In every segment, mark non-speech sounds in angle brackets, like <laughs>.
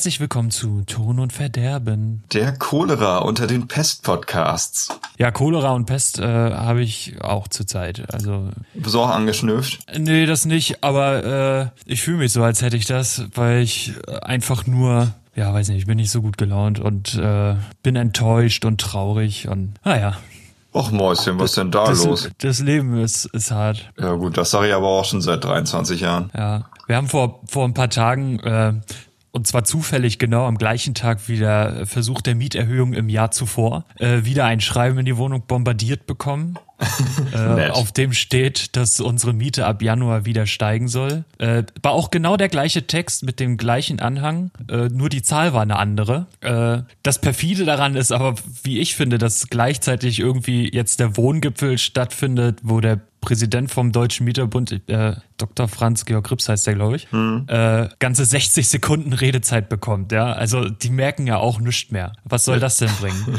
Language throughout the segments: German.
Herzlich willkommen zu Ton und Verderben. Der Cholera unter den Pest-Podcasts. Ja, Cholera und Pest äh, habe ich auch zurzeit. Also auch angeschnüfft? nee, das nicht. Aber äh, ich fühle mich so, als hätte ich das, weil ich einfach nur ja, weiß nicht, ich bin nicht so gut gelaunt und äh, bin enttäuscht und traurig und naja. Och Mäuschen, was ist denn da das, los? Das Leben ist, ist hart. Ja gut, das sage ich aber auch schon seit 23 Jahren. Ja, wir haben vor, vor ein paar Tagen, äh, und zwar zufällig genau am gleichen Tag wie der Versuch der Mieterhöhung im Jahr zuvor, äh, wieder ein Schreiben in die Wohnung bombardiert bekommen. <laughs> äh, auf dem steht, dass unsere Miete ab Januar wieder steigen soll. Äh, war auch genau der gleiche Text mit dem gleichen Anhang, äh, nur die Zahl war eine andere. Äh, das perfide daran ist aber, wie ich finde, dass gleichzeitig irgendwie jetzt der Wohngipfel stattfindet, wo der Präsident vom Deutschen Mieterbund, äh, Dr. Franz Georg Grips heißt der, glaube ich, äh, ganze 60 Sekunden Redezeit bekommt. Ja, also die merken ja auch nichts mehr. Was soll das denn bringen? <laughs>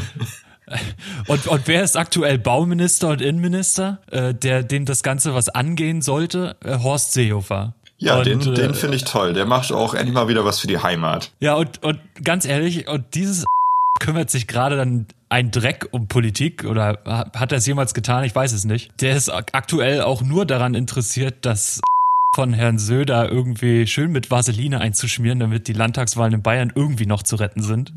Und, und wer ist aktuell Bauminister und Innenminister, äh, der dem das Ganze was angehen sollte? Äh, Horst Seehofer. Ja, und, den, äh, den finde ich toll. Der macht auch endlich mal wieder was für die Heimat. Ja, und, und ganz ehrlich, und dieses <laughs> kümmert sich gerade dann ein Dreck um Politik oder hat er es jemals getan? Ich weiß es nicht. Der ist ak- aktuell auch nur daran interessiert, dass <laughs> von Herrn Söder irgendwie schön mit Vaseline einzuschmieren, damit die Landtagswahlen in Bayern irgendwie noch zu retten sind.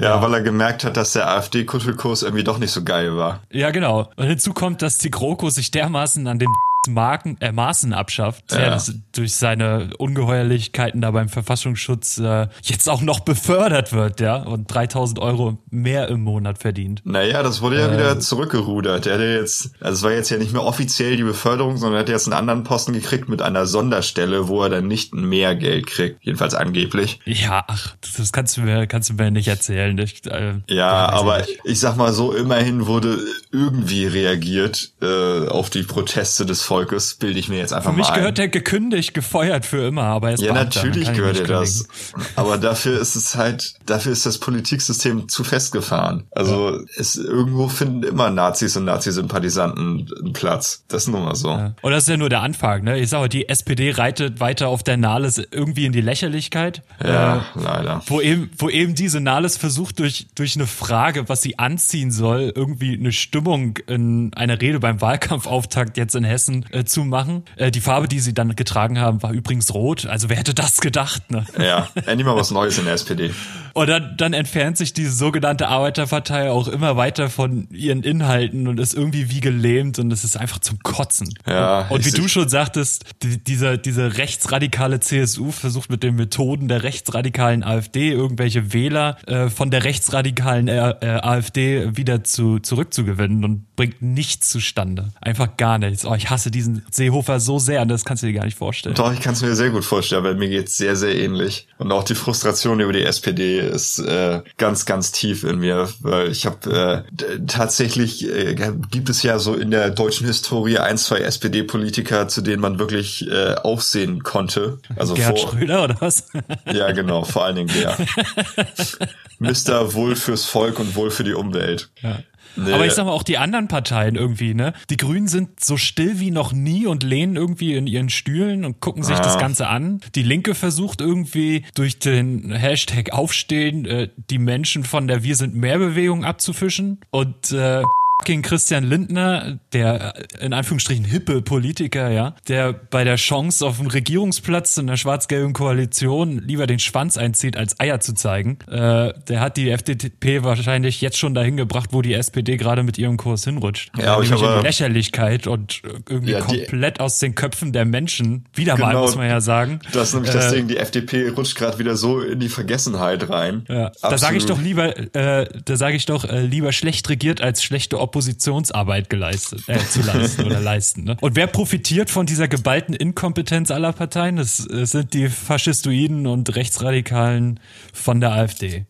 Ja, weil er gemerkt hat, dass der AfD-Kuschelkurs irgendwie doch nicht so geil war. Ja, genau. Und hinzu kommt, dass die GroKo sich dermaßen an den Marken, äh, Maßen abschafft, Ja. ja. das durch seine Ungeheuerlichkeiten da beim Verfassungsschutz äh, jetzt auch noch befördert wird, ja, und 3000 Euro mehr im Monat verdient. Naja, das wurde ja Äh. wieder zurückgerudert. Der hatte jetzt, also es war jetzt ja nicht mehr offiziell die Beförderung, sondern er hat jetzt einen anderen Posten gekriegt mit einer Sonderstelle, wo er dann nicht mehr Geld kriegt. Jedenfalls angeblich. Ja, ach, das kannst du mir, kannst du mir nicht erzählen. Ich, äh, Ja, aber ich sag mal so, immerhin wurde irgendwie reagiert äh, auf die Proteste des Volkes, bilde ich mir jetzt einfach Für mich mal gehört ein. der gekündigt, gefeuert für immer, aber er ist Ja, Beamter, natürlich gehört er das. <laughs> Aber dafür ist es halt, dafür ist das Politiksystem zu festgefahren. Also es irgendwo finden immer Nazis und Nazi-Sympathisanten einen Platz. Das ist nun mal so. Ja. Und das ist ja nur der Anfang, ne? Ich sage, die SPD reitet weiter auf der Nahles irgendwie in die Lächerlichkeit. Ja, Äh, leider. wo eben, wo eben diese Nahles versucht, durch, durch eine Frage, was sie anziehen soll, irgendwie eine Stimmung in einer Rede beim Wahlkampfauftakt jetzt in Hessen äh, zu machen. Äh, die Farbe, die sie dann getragen haben, war übrigens rot. Also wer hätte das gedacht, ne? Ja, endlich mal was Neues in der SPD. Und dann, dann entfernt sich diese sogenannte Arbeiterpartei auch immer weiter von ihren Inhalten und ist irgendwie wie gelähmt und es ist einfach zum Kotzen. Ja, und, wie du schon sagtest, die, diese, diese rechtsradikale CSU versucht mit den Methoden der rechtsradikalen AfD irgendwelche Wähler äh, von der rechtsradikalen äh, äh, AfD wieder zu, zurückzugewinnen und bringt nichts zustande. Einfach gar nichts. Oh, ich hasse diesen Seehofer so sehr, das kannst du dir gar nicht vorstellen. Doch, ich kann es mir sehr gut vorstellen, weil mir geht's sehr, sehr ähnlich. Und auch die Frustration über die SPD ist äh, ganz, ganz tief in mir, weil ich habe äh, tatsächlich äh, gibt es ja so in der deutschen Historie ein, zwei SPD-Politiker, zu denen man wirklich äh, aufsehen konnte. Also Gerhard vor, Schröder oder was? <laughs> ja genau, vor allen Dingen der <laughs> Mister Wohl fürs Volk und Wohl für die Umwelt. Ja. Nee. Aber ich sag mal, auch die anderen Parteien irgendwie, ne? Die Grünen sind so still wie noch nie und lehnen irgendwie in ihren Stühlen und gucken sich Ah. das Ganze an. Die Linke versucht irgendwie durch den Hashtag Aufstehen äh, die Menschen von der Wir sind mehr Bewegung abzufischen. Und äh, fucking Christian Lindner, der äh, in Anführungsstrichen hippe Politiker, ja, der bei der Chance auf einen Regierungsplatz in der schwarz-gelben Koalition lieber den Schwanz einzieht, als Eier zu zeigen, äh, der hat die FDP wahrscheinlich jetzt schon dahin gebracht, wo die SPD gerade mit ihrem Kurs hinrutscht. Ja, aber ich in habe- die Lächerlichkeit und irgendwie Ja, komplett aus den Köpfen der Menschen, wieder mal, Genau. muss man ja sagen. das ist nämlich das Äh, Ding, die FDP rutscht gerade wieder so in die Vergessenheit rein. Ja, da sage ich Absolut. doch lieber, äh, da sage ich doch äh, lieber schlecht regiert als schlechte Oppositionsarbeit geleistet, äh, zu leisten oder leisten. Ne? Und wer profitiert von dieser geballten Inkompetenz aller Parteien? Das, das sind die Faschistoiden und Rechtsradikalen von der AfD.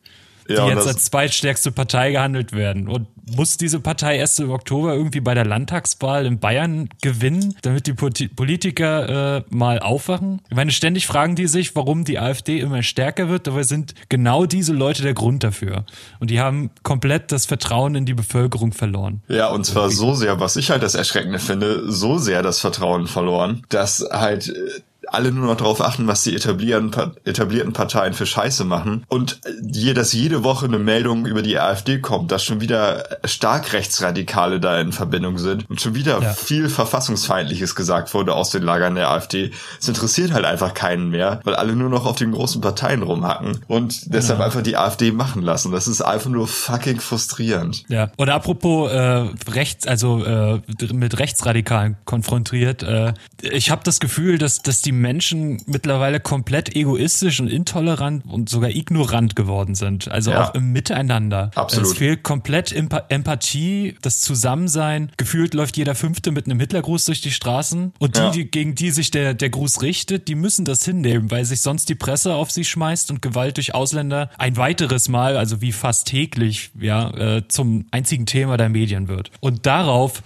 Die Ja, und jetzt als zweitstärkste Partei gehandelt werden. Und muss diese Partei erst im Oktober irgendwie bei der Landtagswahl in Bayern gewinnen, damit die Politiker äh, mal aufwachen? Ich meine, ständig fragen die sich, warum die AfD immer stärker wird, dabei sind genau diese Leute der Grund dafür. Und die haben komplett das Vertrauen in die Bevölkerung verloren. Ja, und zwar so sehr, was ich halt das Erschreckende finde, so sehr das Vertrauen verloren, dass halt äh, alle nur noch darauf achten, was die etablierten, etablierten Parteien für Scheiße machen und je, dass jede Woche eine Meldung über die AfD kommt, dass schon wieder stark Rechtsradikale da in Verbindung sind und schon wieder ja. viel Verfassungsfeindliches gesagt wurde aus den Lagern der AfD. Es interessiert halt einfach keinen mehr, weil alle nur noch auf den großen Parteien rumhacken und deshalb ja. einfach die AfD machen lassen. Das ist einfach nur fucking frustrierend. Ja. Oder apropos äh, rechts, also äh, mit Rechtsradikalen konfrontiert. Äh, ich habe das Gefühl, dass, dass die Menschen mittlerweile komplett egoistisch und intolerant und sogar ignorant geworden sind. Also ja. auch im Miteinander. Absolut. Es fehlt komplett Empathie, das Zusammensein. Gefühlt läuft jeder Fünfte mit einem Hitlergruß durch die Straßen. Und die, ja. die gegen die sich der, der Gruß richtet, die müssen das hinnehmen, weil sich sonst die Presse auf sie schmeißt und Gewalt durch Ausländer ein weiteres Mal, also wie fast täglich, ja, äh, zum einzigen Thema der Medien wird. Und darauf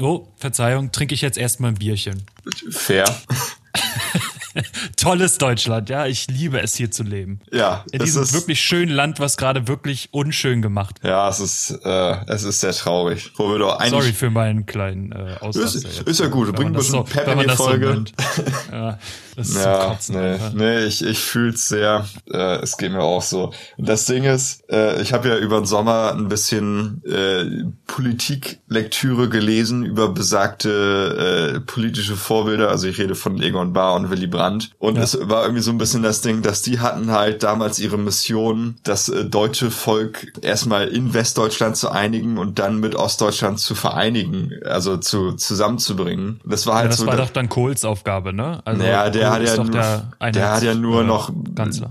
Oh, Verzeihung, trinke ich jetzt erstmal ein Bierchen. Fair. <laughs> Tolles Deutschland, ja. Ich liebe es hier zu leben. Ja. In diesem ist, wirklich schönen Land, was gerade wirklich unschön gemacht wird. Ja, es ist, äh, es ist sehr traurig. Wo wir doch eigentlich Sorry für meinen kleinen äh, Ausraster. Ist, ist ja gut, du bringst ein bisschen so, Pep in die Folge. So <laughs> ja, das ist ja, Kotzen, nee, nee, ich, ich fühl's sehr. Äh, es geht mir auch so. Und das Ding ist, äh, ich habe ja über den Sommer ein bisschen äh, Politiklektüre gelesen über besagte äh, politische Vorbilder. Also ich rede von Egon Bahr und Willy Brandt. Und ja. es war irgendwie so ein bisschen das Ding, dass die hatten halt damals ihre Mission, das äh, deutsche Volk erstmal in Westdeutschland zu einigen und dann mit Ostdeutschland zu vereinigen, also zu zusammenzubringen. Das war halt ja, das so. Das war doch dann Kohls Aufgabe, ne? Also naja, der hat ja nur, der, der hat ja nur noch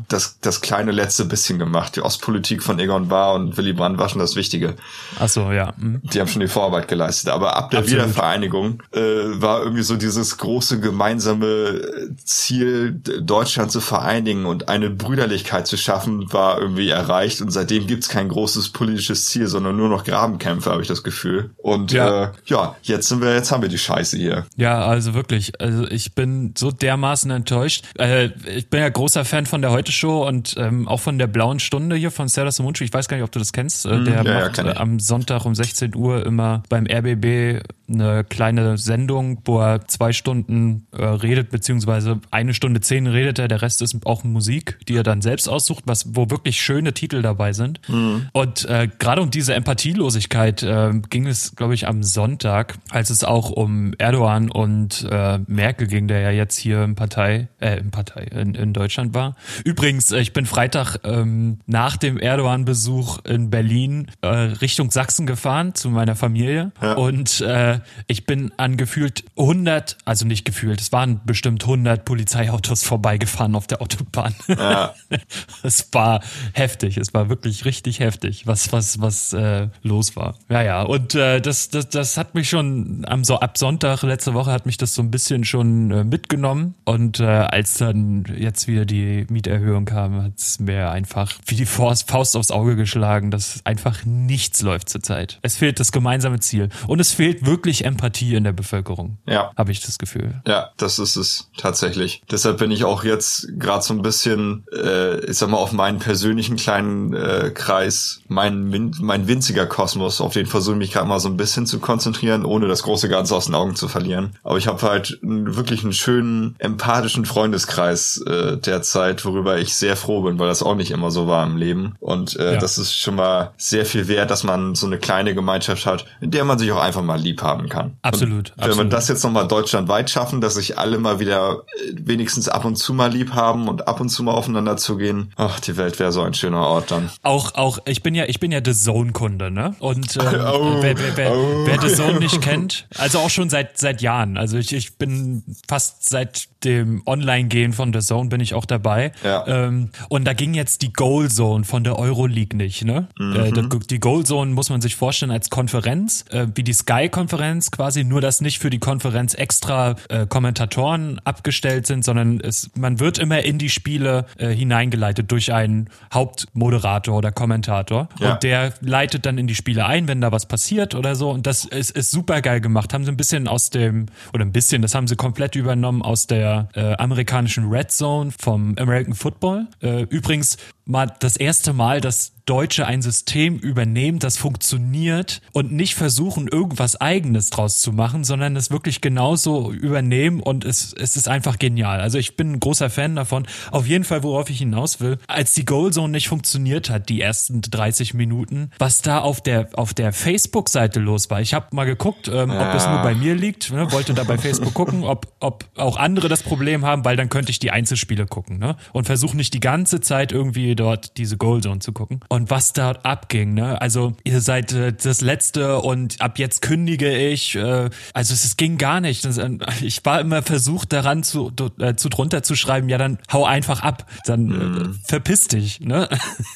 das, das kleine letzte bisschen gemacht. Die Ostpolitik von Egon Bahr und Willy Brandt war schon das Wichtige. Ach so, ja. Mhm. Die haben schon die Vorarbeit geleistet. Aber ab der Absolut. Wiedervereinigung äh, war irgendwie so dieses große gemeinsame Ziel, Deutschland zu vereinigen und eine Brüderlichkeit zu schaffen, war irgendwie erreicht. Und seitdem gibt's kein großes politisches Ziel, sondern nur noch Grabenkämpfe, habe ich das Gefühl. Und ja. Äh, ja, jetzt sind wir, jetzt haben wir die Scheiße hier. Ja, also wirklich. Also ich bin so dermaßen enttäuscht. Äh, ich bin ja großer Fan von der Heute Show und ähm, auch von der Blauen Stunde hier von Serdas Mundschuh. Ich weiß gar nicht, ob du das kennst. Äh, der ja, macht ja, am Sonntag um 16 Uhr immer beim RBB eine kleine Sendung, wo er zwei Stunden äh, redet, beziehungsweise eine Stunde zehn redet er, der Rest ist auch Musik, die er dann selbst aussucht, was, wo wirklich schöne Titel dabei sind. Mhm. Und äh, gerade um diese Empathielosigkeit äh, ging es, glaube ich, am Sonntag, als es auch um Erdogan und äh, Merkel ging, der ja jetzt hier im Partei, äh, im Partei, in, in Deutschland war. Übrigens, äh, ich bin Freitag ähm, nach dem Erdogan-Besuch in Berlin äh, Richtung Sachsen gefahren zu meiner Familie ja. und äh, ich bin an gefühlt 100, also nicht gefühlt, es waren bestimmt 100 Polizeiautos vorbeigefahren auf der Autobahn. Ja. <laughs> es war heftig, es war wirklich richtig heftig, was was was äh, los war. Ja, ja, und äh, das, das das hat mich schon am so ab Sonntag letzte Woche hat mich das so ein bisschen schon äh, mitgenommen und äh, als dann jetzt wieder die Mieterhöhung kam, hat es mir einfach wie die Faust, aufs Auge geschlagen, dass einfach nichts läuft zurzeit. Es fehlt das gemeinsame Ziel und es fehlt wirklich Empathie in der Bevölkerung. Ja. Habe ich das Gefühl. Ja, das ist es tatsächlich. Deshalb bin ich auch jetzt gerade so ein bisschen, äh, ich sag mal, auf meinen persönlichen kleinen äh, Kreis, mein, mein winziger Kosmos, auf den versuche ich mich gerade mal so ein bisschen zu konzentrieren, ohne das große Ganze aus den Augen zu verlieren. Aber ich habe halt wirklich einen schönen, empathischen Freundeskreis äh, derzeit, worüber ich sehr froh bin, weil das auch nicht immer so war im Leben. Und äh, ja. das ist schon mal sehr viel wert, dass man so eine kleine Gemeinschaft hat, in der man sich auch einfach mal lieb haben kann. Absolut. wenn absolut. wir das jetzt nochmal deutschlandweit schaffen, dass sich alle mal wieder äh, wenigstens ab und zu mal lieb haben und ab und zu mal aufeinander zugehen, ach, die Welt wäre so ein schöner Ort dann. Auch, auch, ich bin ja, ich bin ja The Zone-Kunde, ne? Und ähm, <laughs> oh, wer, wer, wer, oh. wer The Zone nicht kennt, also auch schon seit seit Jahren. Also ich, ich bin fast seit dem Online-Gehen von The Zone bin ich auch dabei. Ja. Ähm, und da ging jetzt die Goal Zone von der Euroleague nicht, ne? Mhm. Äh, die Goal Zone muss man sich vorstellen als Konferenz, äh, wie die Sky-Konferenz quasi, nur dass nicht für die Konferenz extra äh, Kommentatoren abgestellt sind, sondern es, man wird immer in die Spiele äh, hineingeleitet durch einen Hauptmoderator oder Kommentator. Ja. Und der leitet dann in die Spiele ein, wenn da was passiert oder so. Und das ist, ist super geil gemacht. Haben sie ein bisschen aus dem, oder ein bisschen, das haben sie komplett übernommen aus der äh, amerikanischen Red Zone vom American Football. Äh, übrigens, mal das erste Mal, dass Deutsche ein System übernehmen, das funktioniert und nicht versuchen, irgendwas eigenes draus zu machen, sondern es wirklich genauso übernehmen und es, es ist einfach genial. Also ich bin ein großer Fan davon. Auf jeden Fall, worauf ich hinaus will, als die Goalzone nicht funktioniert hat, die ersten 30 Minuten, was da auf der, auf der Facebook-Seite los war. Ich habe mal geguckt, ähm, ja. ob es nur bei mir liegt, ne? wollte da bei Facebook gucken, ob, ob auch andere das Problem haben, weil dann könnte ich die Einzelspiele gucken ne? und versuche nicht die ganze Zeit irgendwie dort diese Goalzone zu gucken. Und was dort abging. Ne? Also ihr seid äh, das Letzte und ab jetzt kündige ich. Äh, also es, es ging gar nicht. Das, äh, ich war immer versucht daran zu, äh, zu drunter zu schreiben, ja dann hau einfach ab, dann mm. verpiss dich. Ne?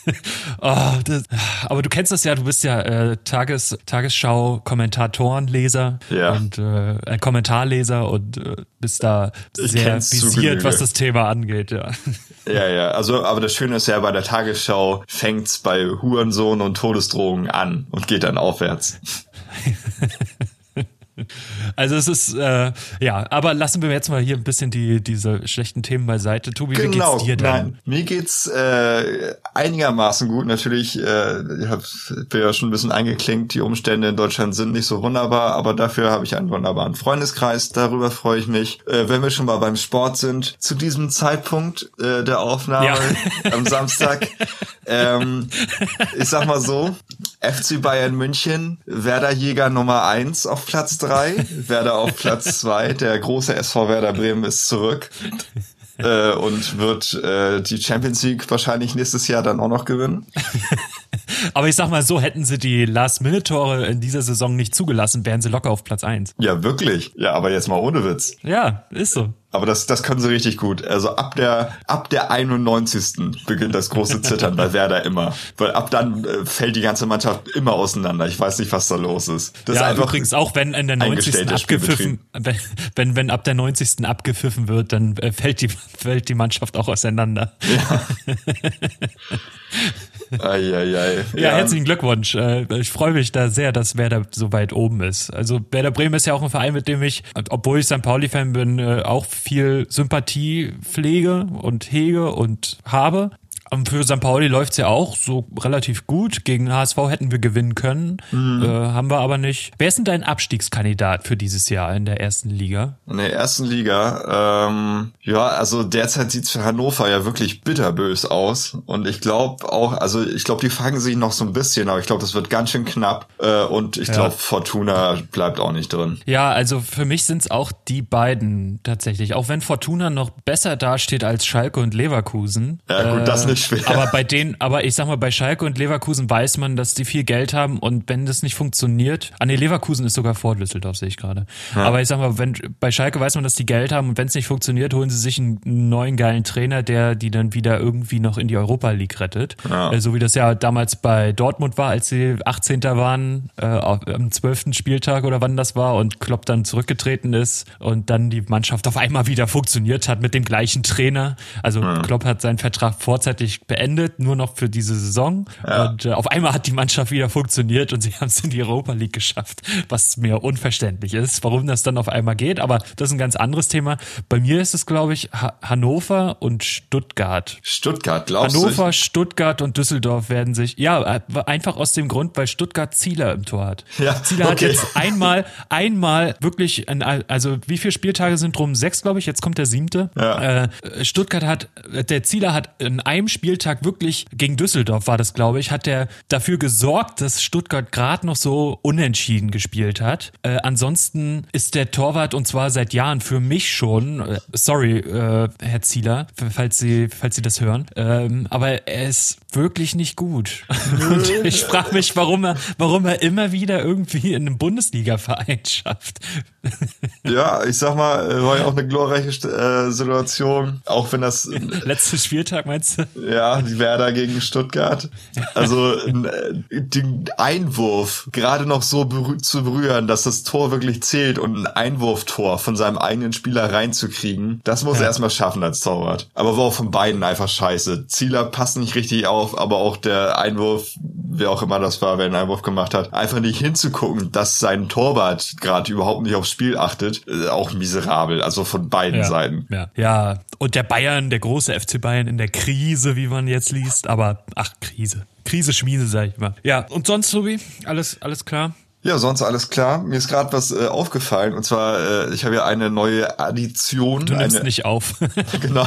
<laughs> oh, das, aber du kennst das ja, du bist ja äh, Tages, Tagesschau-Kommentatoren-Leser ja. und äh, Kommentarleser und äh, bist da sehr visiert, was das Thema angeht. Ja. <laughs> ja, ja. Also, aber das Schöne ist ja, bei der Tagesschau fängt's bei Hurensohn und Todesdrohungen an und geht dann aufwärts. <laughs> Also es ist, äh, ja, aber lassen wir jetzt mal hier ein bisschen die, diese schlechten Themen beiseite. Tobi, genau, wie geht's genau, dir denn? Nein, mir geht's äh, einigermaßen gut. Natürlich, äh, ich hab, bin ja schon ein bisschen eingeklinkt, die Umstände in Deutschland sind nicht so wunderbar, aber dafür habe ich einen wunderbaren Freundeskreis, darüber freue ich mich. Äh, wenn wir schon mal beim Sport sind, zu diesem Zeitpunkt äh, der Aufnahme ja. am Samstag, <laughs> ähm, ich sag mal so, FC Bayern München, Werder Jäger Nummer eins auf Platz drei, Werder auf Platz zwei. Der große SV Werder Bremen ist zurück äh, und wird äh, die Champions League wahrscheinlich nächstes Jahr dann auch noch gewinnen. Aber ich sag mal so, hätten sie die Last-Minute-Tore in dieser Saison nicht zugelassen, wären sie locker auf Platz eins. Ja, wirklich. Ja, aber jetzt mal ohne Witz. Ja, ist so. Aber das, das können sie richtig gut. Also ab der, ab der 91. beginnt das große Zittern bei Werder immer. Weil ab dann äh, fällt die ganze Mannschaft immer auseinander. Ich weiß nicht, was da los ist. Das ja, ist einfach übrigens auch wenn in der 90. abgepfiffen, wenn, wenn, wenn ab der 90. abgepfiffen wird, dann äh, fällt die, <laughs> fällt die Mannschaft auch auseinander. Ja. <laughs> Eieiei. Ja, ja, herzlichen Glückwunsch. Äh, ich freue mich da sehr, dass Werder so weit oben ist. Also Werder Bremen ist ja auch ein Verein, mit dem ich, obwohl ich St. Pauli-Fan bin, äh, auch viel Sympathie pflege und hege und habe. Für St. Pauli läuft's ja auch so relativ gut. Gegen HSV hätten wir gewinnen können, mhm. äh, haben wir aber nicht. Wer ist denn dein Abstiegskandidat für dieses Jahr in der ersten Liga? In der ersten Liga, ähm, ja, also derzeit sieht's für Hannover ja wirklich bitterbös aus. Und ich glaube auch, also ich glaube, die fangen sich noch so ein bisschen, aber ich glaube, das wird ganz schön knapp. Äh, und ich glaube, ja. Fortuna bleibt auch nicht drin. Ja, also für mich sind's auch die beiden tatsächlich. Auch wenn Fortuna noch besser dasteht als Schalke und Leverkusen. Ja, gut, äh, das nicht schwer. Aber bei denen, aber ich sag mal, bei Schalke und Leverkusen weiß man, dass die viel Geld haben und wenn das nicht funktioniert, ah nee, Leverkusen ist sogar vor Düsseldorf, sehe ich gerade. Ja. Aber ich sag mal, wenn bei Schalke weiß man, dass die Geld haben und wenn es nicht funktioniert, holen sie sich einen neuen geilen Trainer, der die dann wieder irgendwie noch in die Europa League rettet. Ja. Äh, so wie das ja damals bei Dortmund war, als sie 18. waren, äh, am 12. Spieltag oder wann das war und Klopp dann zurückgetreten ist und dann die Mannschaft auf einmal wieder funktioniert hat mit dem gleichen Trainer. Also ja. Klopp hat seinen Vertrag vorzeitig beendet, nur noch für diese Saison. Ja. Und äh, auf einmal hat die Mannschaft wieder funktioniert und <laughs> sie haben es in die Europa League geschafft, was mir unverständlich ist, warum das dann auf einmal geht. Aber das ist ein ganz anderes Thema. Bei mir ist es, glaube ich, ha Hannover und Stuttgart. Stuttgart, glaubst Hannover, du? Hannover, Stuttgart und Düsseldorf werden sich, ja, äh, einfach aus dem Grund, weil Stuttgart Zieler im Tor hat. Ja, Zieler okay. hat jetzt einmal, einmal wirklich, ein, also wie viele Spieltage sind drum? Sechs, glaube ich. Jetzt kommt der siebte. Ja. Äh, Stuttgart hat, der Zieler hat in einem Spieltag wirklich gegen Düsseldorf war das, glaube ich, hat er dafür gesorgt, dass Stuttgart gerade noch so unentschieden gespielt hat. Äh, ansonsten ist der Torwart und zwar seit Jahren für mich schon, äh, sorry, äh, Herr Zieler, falls Sie, falls Sie das hören, ähm, aber er ist wirklich nicht gut. <laughs> und ich frage mich, warum er, warum er immer wieder irgendwie in einem Bundesliga-Verein <laughs> schafft. ja, ich sag mal, war ja auch eine glorreiche äh, Situation, auch wenn das <laughs> letzter Spieltag meinst du? Ja, die Werder gegen Stuttgart. Also äh, den Einwurf gerade noch so berü zu berühren, dass das Tor wirklich zählt und ein Einwurftor von seinem eigenen Spieler reinzukriegen, das muss ja. er erstmal schaffen als Torwart. Aber war auch von beiden einfach scheiße. Zieler passt nicht richtig auf, aber auch der Einwurf, wer auch immer das war, wer einen Einwurf gemacht hat, einfach nicht hinzugucken, dass sein Torwart gerade überhaupt nicht aufs Spiel achtet. Äh, auch miserabel, also von beiden ja, Seiten. Ja. ja, und der Bayern, der große FC Bayern in der Krise, wie man jetzt liest, aber ach, Krise. Krise, Schmiede, sag ich mal. Ja, und sonst, Tobi, alles, alles klar? Ja, sonst alles klar. Mir ist gerade was äh, aufgefallen und zwar, äh, ich habe ja eine neue Addition. Du nimmst eine, nicht auf. <laughs> genau.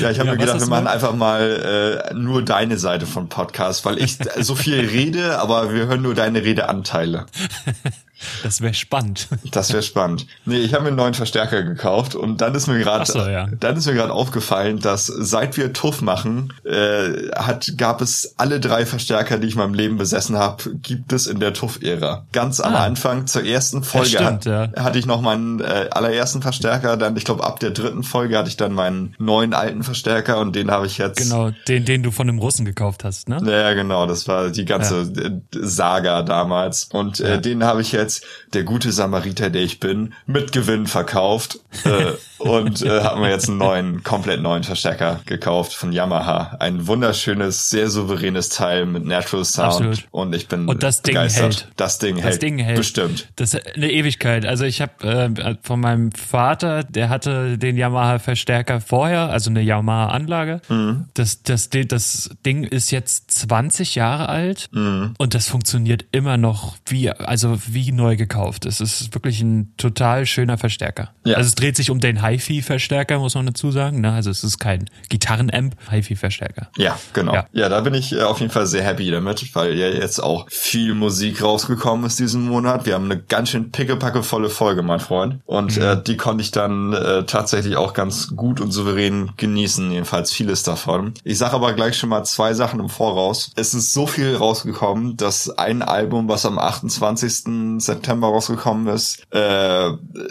ja, ich habe Ja, mir gedacht, wir machen einfach mal äh, nur deine Seite von Podcast, weil ich so viel rede, aber wir hören nur deine Redeanteile. <laughs> Das wäre spannend. Das wäre spannend. Nee, ich habe mir einen neuen Verstärker gekauft und dann ist mir gerade so, ja. dann ist mir gerade aufgefallen, dass seit wir TUF machen, äh, hat gab es alle drei Verstärker, die ich in meinem Leben besessen habe, gibt es in der TUF-Ära. Ganz am Ah. Anfang zur ersten Folge stimmt, hat, ja. hatte ich noch meinen äh, allerersten Verstärker, dann ich glaube ab der dritten Folge hatte ich dann meinen neuen alten Verstärker und den habe ich jetzt Genau, den, den du von dem Russen gekauft hast, ne? ja, genau, das war die ganze äh, Saga damals. Und äh, Ja. den habe ich jetzt, things der gute Samariter, der ich bin, mit Gewinn verkauft. äh, und äh, haben wir jetzt einen neuen, komplett neuen Verstärker gekauft von Yamaha. Ein wunderschönes, sehr souveränes Teil mit Natural Sound. Absolut. Und ich bin Und das Ding begeistert. hält. Das Ding Das hält. Ding hält. Bestimmt. Das ist eine Ewigkeit. Also ich habe äh, von meinem Vater, der hatte den Yamaha Verstärker vorher, also eine Yamaha Anlage. Mhm. Das, das, das Ding ist jetzt 20 Jahre alt Mhm. und das funktioniert immer noch wie, also wie neu gekauft. Es ist wirklich ein total schöner Verstärker. Ja. Also es dreht sich um den HiFi-Verstärker, muss man dazu sagen. Ne? Also es ist kein Gitarrenamp, HiFi-Verstärker. Ja, genau. Ja. Ja. da bin ich äh, auf jeden Fall sehr happy damit, weil ja jetzt auch viel Musik rausgekommen ist diesen Monat. Wir haben eine ganz schön pickepackevolle Folge, mein Freund. Und äh, die konnte ich dann äh, tatsächlich auch ganz gut und souverän genießen, jedenfalls vieles davon. Ich sage aber gleich schon mal zwei Sachen im Voraus. Es ist so viel rausgekommen, dass ein Album, was am 28. September rausgekommen ist, äh,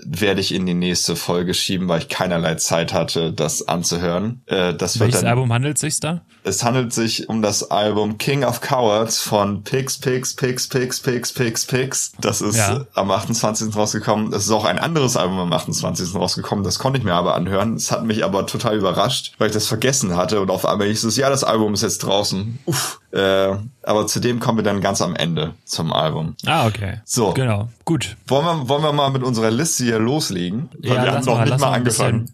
werde ich in die nächste Folge schieben, weil ich keinerlei Zeit hatte, das anzuhören. Äh, das Welches dann Album handelt es sich da? es handelt sich um das Album King of Cowards von Pix, Pix, Pix, Pix, Pix, Pix, Pix. Das ist Ja. am 28. rausgekommen. Es ist auch ein anderes Album am 28. rausgekommen. Das konnte ich mir aber anhören. Es hat mich aber total überrascht, weil ich das vergessen hatte. Und auf einmal hieß es, ja, das Album ist jetzt draußen. Uff. Äh, aber zu dem kommen wir dann ganz am Ende zum Album. Ah, okay. So. Genau. Gut. Wollen wir, wollen wir mal mit unserer Liste hier loslegen? Weil wir haben noch nicht lass mal angefangen.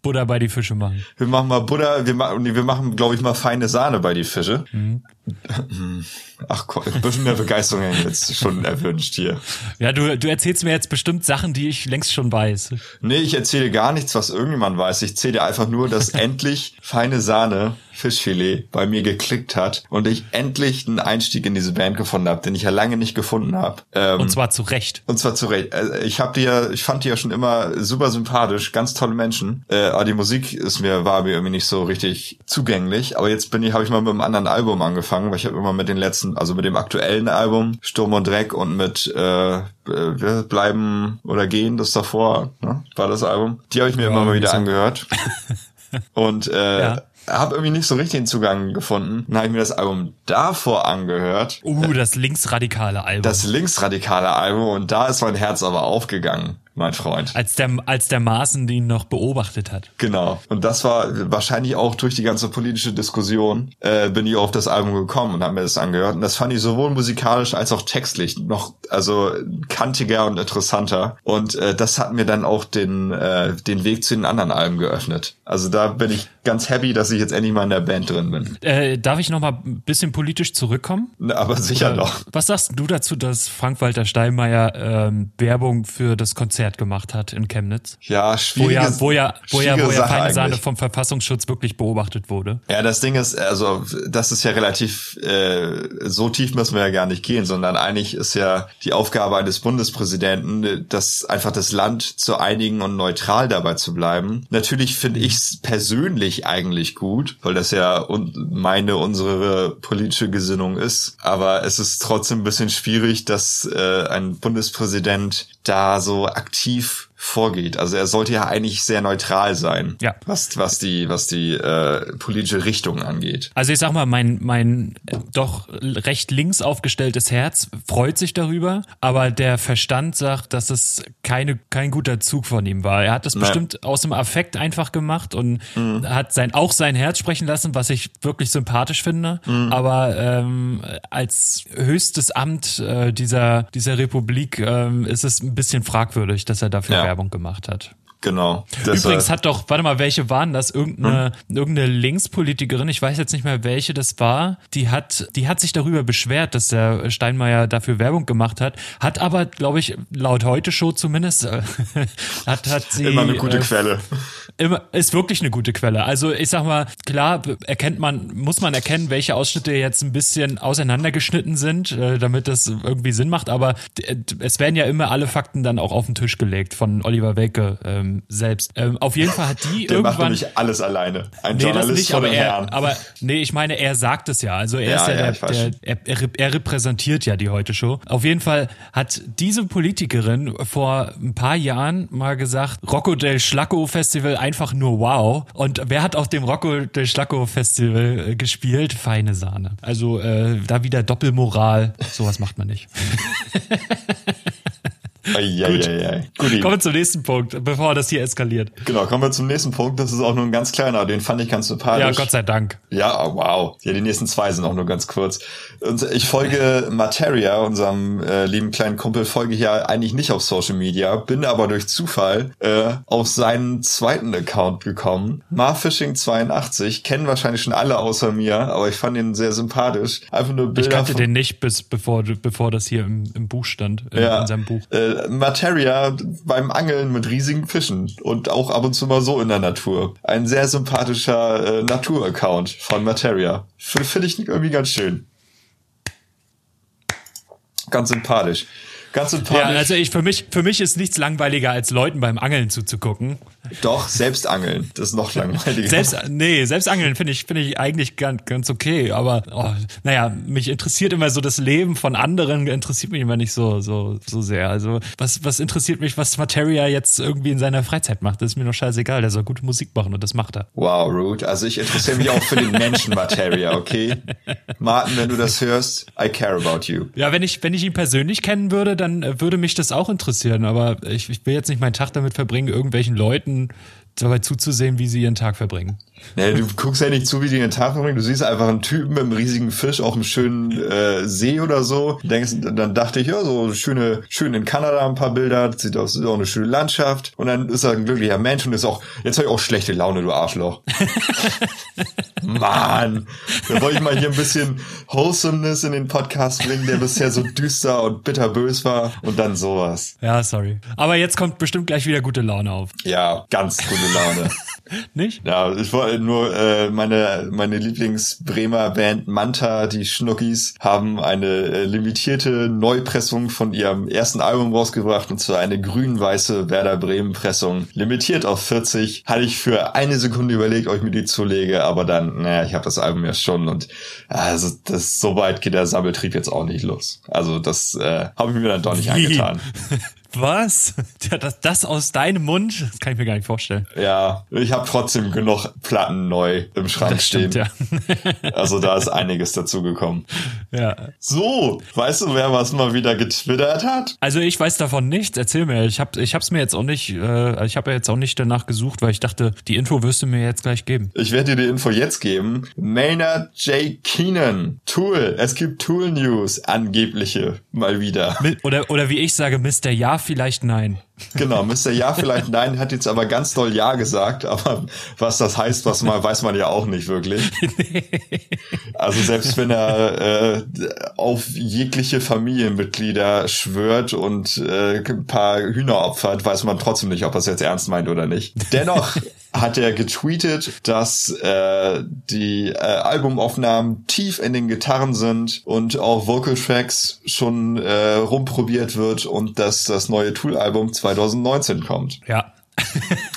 Butter bei die Fische machen. Wir machen mal Butter, wir machen, nee, wir machen, glaube ich, mal feine Sahne bei die Fische. Mhm. Ach Gott, ein bisschen mehr Begeisterung jetzt schon erwünscht hier. Ja, du, du erzählst mir jetzt bestimmt Sachen, die ich längst schon weiß. Nee, ich erzähle gar nichts, was irgendjemand weiß. Ich zähle dir einfach nur, dass <laughs> endlich feine Sahne Fischfilet bei mir geklickt hat und ich endlich einen Einstieg in diese Band gefunden habe, den ich ja lange nicht gefunden habe. Ähm, Und zwar zu Recht. Und zwar zu Recht. Also Ich habe die ja, ich fand die ja schon immer super sympathisch, ganz tolle Menschen. Äh, aber die Musik ist mir war mir irgendwie nicht so richtig zugänglich. Aber jetzt bin ich, habe ich mal mit einem anderen Album angefangen, weil ich habe immer mit den letzten, also mit dem aktuellen Album Sturm und Dreck und mit äh, äh, Bleiben oder Gehen, das davor, ne, war das Album. Die habe ich mir Ja, immer mal wieder so. angehört. <laughs> Und äh, Ja. habe irgendwie nicht so richtig den Zugang gefunden. Dann habe ich mir das Album davor angehört. Uh, das linksradikale Album. Das linksradikale Album und da ist mein Herz aber aufgegangen, mein Freund. als der, als der Maaßen ihn noch beobachtet hat. Genau. Und das war wahrscheinlich auch durch die ganze politische Diskussion äh, bin ich auf das Album gekommen und habe mir das angehört. Und das fand ich sowohl musikalisch als auch textlich noch also kantiger und interessanter. Und äh, das hat mir dann auch den äh, den Weg zu den anderen Alben geöffnet. Also da bin ich ganz happy, dass ich jetzt endlich mal in der Band drin bin. Äh, darf ich noch mal ein bisschen politisch zurückkommen? Na, Aber sicher Äh, doch. Was sagst du dazu, dass Frank-Walter Steinmeier ähm, Werbung für das Konzert gemacht hat in Chemnitz? Ja, Wo schwierige, ja, wo ja, wo ja, wo ja feine Sahne vom Verfassungsschutz wirklich beobachtet wurde. Ja, das Ding ist, also das ist ja relativ, äh, so tief müssen wir ja gar nicht gehen, sondern eigentlich ist ja die Aufgabe eines Bundespräsidenten, das einfach das Land zu einigen und neutral dabei zu bleiben. Natürlich finde ich es persönlich eigentlich gut, weil das ja meine, unsere politische Gesinnung ist. Aber es ist trotzdem ein bisschen schwierig, dass äh, ein Bundespräsident da so aktiv vorgeht. Also er sollte ja eigentlich sehr neutral sein, Ja. was, was die, was die äh, politische Richtung angeht. Also ich sag mal, mein, mein doch recht links aufgestelltes Herz freut sich darüber, aber der Verstand sagt, dass es keine, kein guter Zug von ihm war. Er hat das Nee. bestimmt aus dem Affekt einfach gemacht und hat sein, auch sein Herz sprechen lassen, was ich wirklich sympathisch finde. Aber ähm, als höchstes Amt äh, dieser, dieser Republik ähm, ist es ein bisschen fragwürdig, dass er dafür Ja. Werbung gemacht hat. Genau. Übrigens hat doch, warte mal, welche waren das? Irgendeine, Hm? irgendeine Linkspolitikerin, ich weiß jetzt nicht mehr, welche das war, die hat, die hat sich darüber beschwert, dass der Steinmeier dafür Werbung gemacht hat, hat aber, glaube ich, laut heute Show zumindest, äh, <laughs> hat, hat sie. immer eine gute äh, Quelle. Immer, ist wirklich eine gute Quelle. Also ich sag mal, klar erkennt man, muss man erkennen, welche Ausschnitte jetzt ein bisschen auseinandergeschnitten sind, äh, damit das irgendwie Sinn macht, aber d- es werden ja immer alle Fakten dann auch auf den Tisch gelegt von Oliver Welke ähm, selbst. Ähm, auf jeden Fall hat die Der macht irgendwann. nämlich alles alleine. Ein Nee, das Journalist nicht, von aber er, Herrn. aber nee, ich meine, er sagt es ja. Also er Ja, ist ja, ja, der, der er, er, er repräsentiert ja die Heute Show. Auf jeden Fall hat diese Politikerin vor ein paar Jahren mal gesagt, Rocco del Schlacco Festival einfach nur wow. Und wer hat auf dem Rocco del Schlacco Festival äh, gespielt? Feine Sahne. Also äh, da wieder Doppelmoral. Sowas macht man nicht. <laughs> Eieiei. Guti. Kommen wir zum nächsten Punkt, bevor das hier eskaliert. Genau, kommen wir zum nächsten Punkt. Das ist auch nur ein ganz kleiner, den fand ich ganz sympathisch. Ja, Gott sei Dank. Ja, oh, wow. Ja, die nächsten zwei sind auch nur ganz kurz. Und ich folge <laughs> Materia, unserem äh, lieben kleinen Kumpel, folge ich ja eigentlich nicht auf Social Media, bin aber durch Zufall äh, auf seinen zweiten Account gekommen. Marfishing82, kennen wahrscheinlich schon alle außer mir, aber ich fand ihn sehr sympathisch. Einfach nur Bilder Ich kannte den nicht, bis bevor, bevor das hier im, im Buch stand, in, ja, in seinem Buch. Äh, Materia beim Angeln mit riesigen Fischen und auch ab und zu mal so in der Natur. Ein sehr sympathischer äh, Natur-Account von Materia. Finde ich irgendwie ganz schön. Ganz sympathisch. Ganz sympathisch. Ja, also ich für mich für mich ist nichts langweiliger als Leuten beim Angeln zuzugucken. Doch, selbst angeln. Das ist noch langweiliger. Selbst nee, selbst Angeln finde ich finde ich eigentlich ganz ganz okay, aber oh, naja, mich interessiert immer so das Leben von anderen interessiert mich immer nicht so so so sehr. Also was was interessiert mich, was Materia jetzt irgendwie in seiner Freizeit macht? Das ist mir doch scheißegal. Der soll gute Musik machen und das macht er. Wow, Rude. Also ich interessiere mich auch für den Menschen Materia, okay? Martin, wenn du das hörst, I care about you. Ja, wenn ich wenn ich ihn persönlich kennen würde, dann äh, würde mich das auch interessieren. Aber ich, ich will jetzt nicht meinen Tag damit verbringen, irgendwelchen Leuten dabei zuzusehen, wie sie ihren Tag verbringen. Nee, du guckst ja nicht zu, wie die den Tag verbringen. Du siehst einfach einen Typen mit einem riesigen Fisch auf einem schönen äh, See oder so. Denkst, dann dachte ich, ja, so schöne, schön in Kanada ein paar Bilder. Sieht aus, ist auch eine schöne Landschaft. Und dann ist er ein glücklicher Mensch und ist auch, jetzt habe ich auch schlechte Laune, du Arschloch. <laughs> Mann, da wollte ich mal hier ein bisschen Wholesomeness in den Podcast bringen, der bisher so düster und bitterbös war. Und dann sowas. Ja, sorry. Aber jetzt kommt bestimmt gleich wieder gute Laune auf. Ja, ganz gute Laune. <laughs> Nicht? Ja, ich wollte nur äh, meine meine Lieblings-Bremer Band Manta, die Schnuckis, haben eine äh, limitierte Neupressung von ihrem ersten Album rausgebracht und zwar eine grün-weiße Werder Bremen Pressung, limitiert auf 40. Hatte ich für eine Sekunde überlegt, ob ich mir die zulege, aber dann, naja, ich habe das Album ja schon und also das so weit geht der Sammeltrieb jetzt auch nicht los. Also das äh, habe ich mir dann doch nicht angetan. <laughs> Was? <laughs> Das, das aus deinem Mund? Das kann ich mir gar nicht vorstellen. Ja, ich habe trotzdem genug Platten neu im Schrank stehen. Stimmt, ja. Also da ist einiges dazugekommen. ja. So, weißt du, wer was mal wieder getwittert hat? Also ich weiß davon nichts. Erzähl mir. Ich habe ich hab's mir jetzt auch nicht, äh, ich habe ja jetzt auch nicht danach gesucht, weil ich dachte, die Info wirst du mir jetzt gleich geben. Ich werde dir die Info jetzt geben. Maynard J. Keenan. Tool. Es gibt Tool News. Angebliche. Mal wieder. Mi- Oder, oder wie ich sage, Mr. Ja, vielleicht nein. Genau, Mr. Ja vielleicht nein, hat jetzt aber ganz doll Ja gesagt, aber was das heißt, was mal, weiß man ja auch nicht wirklich. Also selbst wenn er äh, auf jegliche Familienmitglieder schwört und äh, ein paar Hühner opfert, weiß man trotzdem nicht, ob er es jetzt ernst meint oder nicht. Dennoch hat er getweetet, dass äh, die äh, Albumaufnahmen tief in den Gitarren sind und auf Vocal Tracks schon äh, rumprobiert wird und dass das neue Tool-Album 2019 kommt. Ja.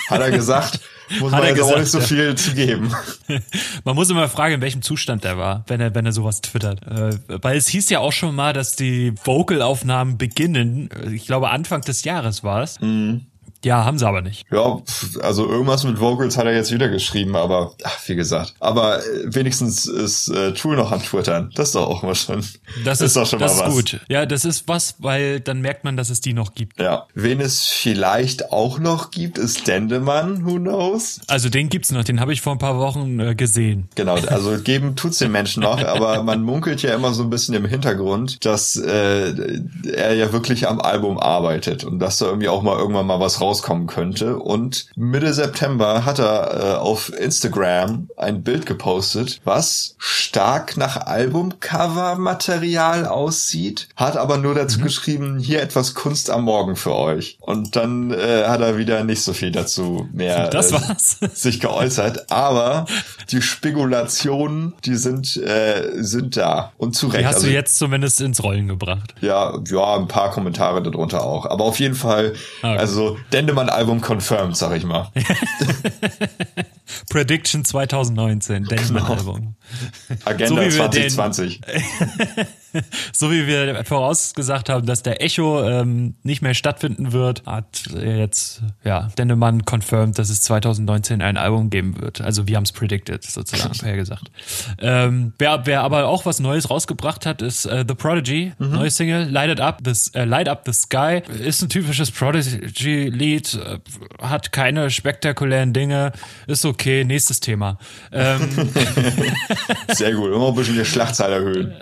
Hat er gesagt, <laughs> muss Hat man jetzt auch gesagt, nicht so ja. viel zu geben. <laughs> Man muss immer fragen, in welchem Zustand er war, wenn er, wenn er sowas twittert. Äh, weil es hieß ja auch schon mal, dass die Vocal-Aufnahmen beginnen, äh, ich glaube Anfang des Jahres war es. Mhm. Ja, haben sie aber nicht. Ja, also irgendwas mit Vocals hat er jetzt wieder geschrieben, aber ach, wie gesagt. Aber äh, wenigstens ist äh, Tool noch am Twittern. Das ist doch auch mal schon. Das <laughs> ist, ist doch schon das mal was. Ist gut. Ja, das ist was, weil dann merkt man, dass es die noch gibt. Ja. Wen es vielleicht auch noch gibt, ist Dendemann. Who knows? Also den gibt's noch. Den habe ich vor ein paar Wochen äh, gesehen. Genau. Also <laughs> geben tut's den Menschen noch, aber man munkelt ja immer so ein bisschen im Hintergrund, dass äh, er ja wirklich am Album arbeitet und dass da irgendwie auch mal irgendwann mal was rauskommen könnte. Und Mitte September hat er äh, auf Instagram ein Bild gepostet, was stark nach Albumcover-Material aussieht, hat aber nur dazu mhm. geschrieben, hier etwas Kunst am Morgen für euch. Und dann äh, hat er wieder nicht so viel dazu mehr <laughs> das äh, war's. <laughs> sich geäußert. Aber die Spekulationen, die sind, äh, sind da. Und zu Recht. Die hast also, du jetzt zumindest ins Rollen gebracht. Ja, ja, ein paar Kommentare darunter auch. Aber auf jeden Fall, ah, okay. also Dendemann-Album confirmed, sag ich mal. <laughs> Prediction 2019, Dendemann-Album. Genau. Agenda so 2020. <laughs> <laughs> so wie wir vorausgesagt haben, dass der Echo ähm, nicht mehr stattfinden wird, hat jetzt ja Dendemann confirmed, dass es 2019 ein Album geben wird. Also wir haben es predicted, sozusagen, <laughs> gesagt. Ähm, wer, wer aber auch was Neues rausgebracht hat, ist äh, The Prodigy, mhm. neue Single, Light It Up, this, äh, Light Up the Sky. Ist ein typisches Prodigy-Lied, äh, hat keine spektakulären Dinge, ist okay, nächstes Thema. Ähm, <laughs> Sehr gut, immer ein bisschen die Schlachtzahl erhöhen.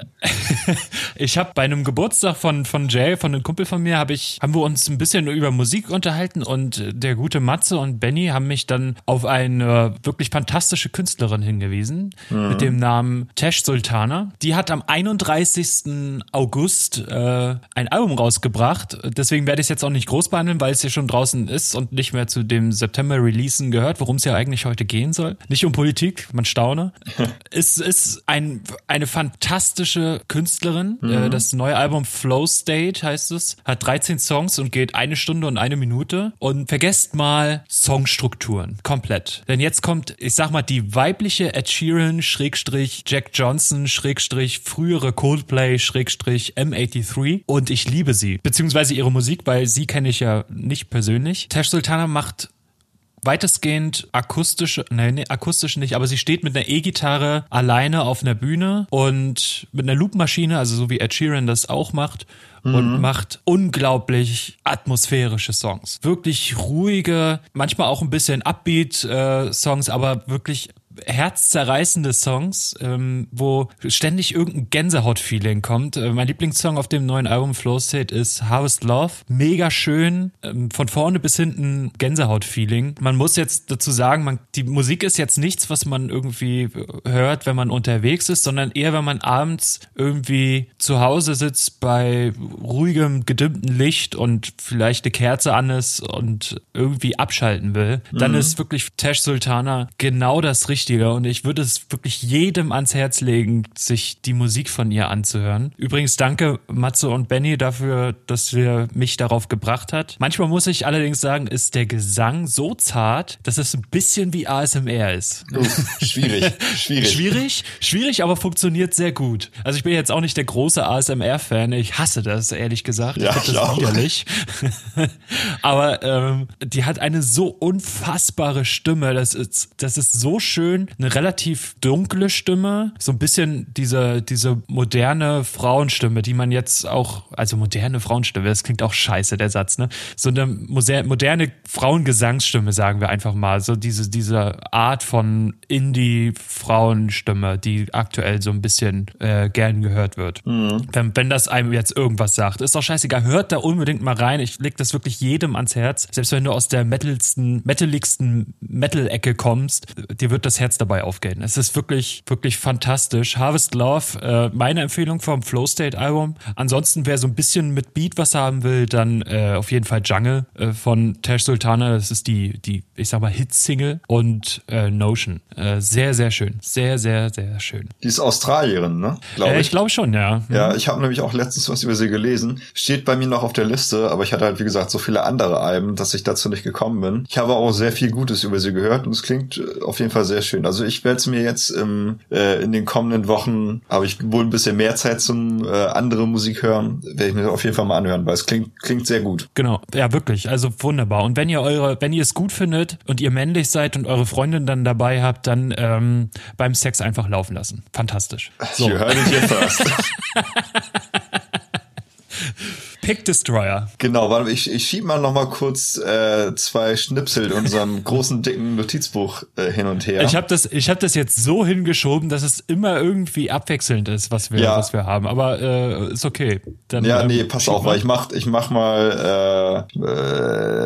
Ich habe bei einem Geburtstag von von Jay, von einem Kumpel von mir, habe ich haben wir uns ein bisschen über Musik unterhalten und der gute Matze und Benny haben mich dann auf eine wirklich fantastische Künstlerin hingewiesen mhm. mit dem Namen Tesh Sultana. Die hat am 31. August äh, ein Album rausgebracht. Deswegen werde ich es jetzt auch nicht groß behandeln, weil es ja schon draußen ist und nicht mehr zu dem September Releasen gehört, worum es ja eigentlich heute gehen soll. Nicht um Politik, man staune. <laughs> es ist ein, eine fantastische Künstlerin. Äh, mhm. Das neue Album Flow State heißt es. Hat 13 Songs und geht eine Stunde und eine Minute. Und vergesst mal Songstrukturen. Komplett. Denn jetzt kommt, ich sag mal, die weibliche Ed Sheeran, Schrägstrich Jack Johnson, Schrägstrich frühere Coldplay, Schrägstrich M83. Und ich liebe sie. Beziehungsweise ihre Musik, weil sie kenne ich ja nicht persönlich. Tash Sultana macht weitestgehend akustische, nein, nee, akustisch nicht, aber sie steht mit einer E-Gitarre alleine auf einer Bühne und mit einer Loopmaschine, also so wie Ed Sheeran das auch macht mhm. und macht unglaublich atmosphärische Songs. Wirklich ruhige, manchmal auch ein bisschen Upbeat äh, aber wirklich herzzerreißende Songs, ähm, wo ständig irgendein Gänsehaut-Feeling kommt. Äh, mein Lieblingssong auf dem neuen Album Flow State ist Harvest Love. Mega schön, ähm, von vorne bis hinten Gänsehaut-Feeling. Man muss jetzt dazu sagen, man, die Musik ist jetzt nichts, was man irgendwie hört, wenn man unterwegs ist, sondern eher, wenn man abends irgendwie zu Hause sitzt bei ruhigem, gedimmten Licht und vielleicht eine Kerze an ist und irgendwie abschalten will. Dann mhm. ist wirklich Tash Sultana genau das richtige Richtige und ich würde es wirklich jedem ans Herz legen, sich die Musik von ihr anzuhören. Übrigens danke Matze und Benny dafür, dass ihr mich darauf gebracht hat. Manchmal muss ich allerdings sagen, ist der Gesang so zart, dass es ein bisschen wie ASMR ist. Uh, schwierig, <laughs> schwierig. schwierig, schwierig, aber funktioniert sehr gut. Also ich bin jetzt auch nicht der große ASMR-Fan. Ich hasse das, ehrlich gesagt. Ja, ich finde das widerlich. <laughs> aber ähm, die hat eine so unfassbare Stimme. Das ist, das ist so schön schön, eine relativ dunkle Stimme, so ein bisschen diese, diese moderne Frauenstimme, die man jetzt auch, also moderne Frauenstimme, das klingt auch scheiße, der Satz, ne? So eine moderne Frauengesangsstimme, sagen wir einfach mal. So diese, diese Art von Indie-Frauenstimme, die aktuell so ein bisschen äh, gern gehört wird. Mhm. Wenn, wenn das einem jetzt irgendwas sagt. Ist doch scheißegal, hört da unbedingt mal rein. Ich leg das wirklich jedem ans Herz. Selbst wenn du aus der metalsten, metaligsten Metal-Ecke kommst, dir wird das Herz dabei aufgehen. Es ist wirklich, wirklich fantastisch. Harvest Love, äh, meine Empfehlung vom Flow State Album. Ansonsten, wer so ein bisschen mit Beat was haben will, dann äh, auf jeden Fall Jungle äh, von Tash Sultana. Das ist die, die, ich sag mal, Hit-Single und äh, Notion. Äh, sehr, sehr schön. Sehr, sehr, sehr schön. Die ist Australierin, ne? Glaub äh, ich ich glaube schon, ja. Ja, mhm. ich habe nämlich auch letztens was über sie gelesen. Steht bei mir noch auf der Liste, aber ich hatte halt, wie gesagt, so viele andere Alben, dass ich dazu nicht gekommen bin. Ich habe auch sehr viel Gutes über sie gehört und es klingt auf jeden Fall sehr schön schön. Also ich werde es mir jetzt im, äh, in den kommenden Wochen, habe ich wohl ein bisschen mehr Zeit zum äh, andere Musik hören, werde ich mir auf jeden Fall mal anhören, weil es klingt, klingt sehr gut. Genau, ja wirklich, also wunderbar. Und wenn ihr eure, wenn ihr es gut findet und ihr männlich seid und eure Freundin dann dabei habt, dann ähm, beim Sex einfach laufen lassen. Fantastisch. So. You heard it here first. Pick Destroyer. Genau, warte, ich, ich schieb mal noch mal kurz äh, zwei Schnipsel in unserem <laughs> großen, dicken Notizbuch äh, hin und her. Ich habe das, ich hab das jetzt so hingeschoben, dass es immer irgendwie abwechselnd ist, was wir, ja. was wir haben. Aber äh, ist okay. Dann, ja, ähm, nee, pass auf, weil ich mach, ich mach mal äh, äh,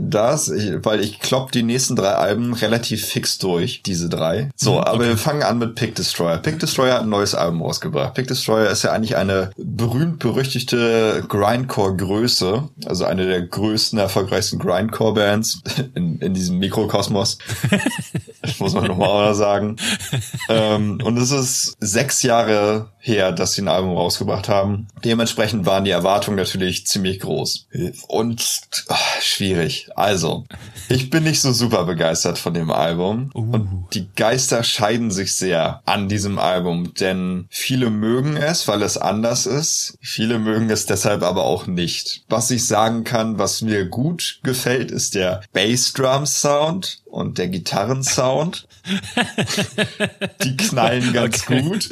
das, ich, weil ich klopp die nächsten drei Alben relativ fix durch, diese drei. So, mhm, okay. aber wir fangen an mit Pick Destroyer. Pick Destroyer hat ein neues Album rausgebracht. Pick Destroyer ist ja eigentlich eine berühmt berüchtigte Grindcore-Größe, also eine der größten, erfolgreichsten Grindcore-Bands in, in diesem Mikrokosmos. muss man nochmal sagen. ähm, und es ist sechs Jahre her, dass sie ein Album rausgebracht haben. Dementsprechend waren die Erwartungen natürlich ziemlich groß. Und ach, schwierig. Also, ich bin nicht so super begeistert von dem Album. Uh. Und die Geister scheiden sich sehr an diesem Album, denn viele mögen es, weil es anders ist. Viele mögen es deshalb aber auch nicht. Was ich sagen kann, was mir gut gefällt, ist der Bassdrum-Sound und der Gitarrensound. <laughs> die knallen ganz okay. gut.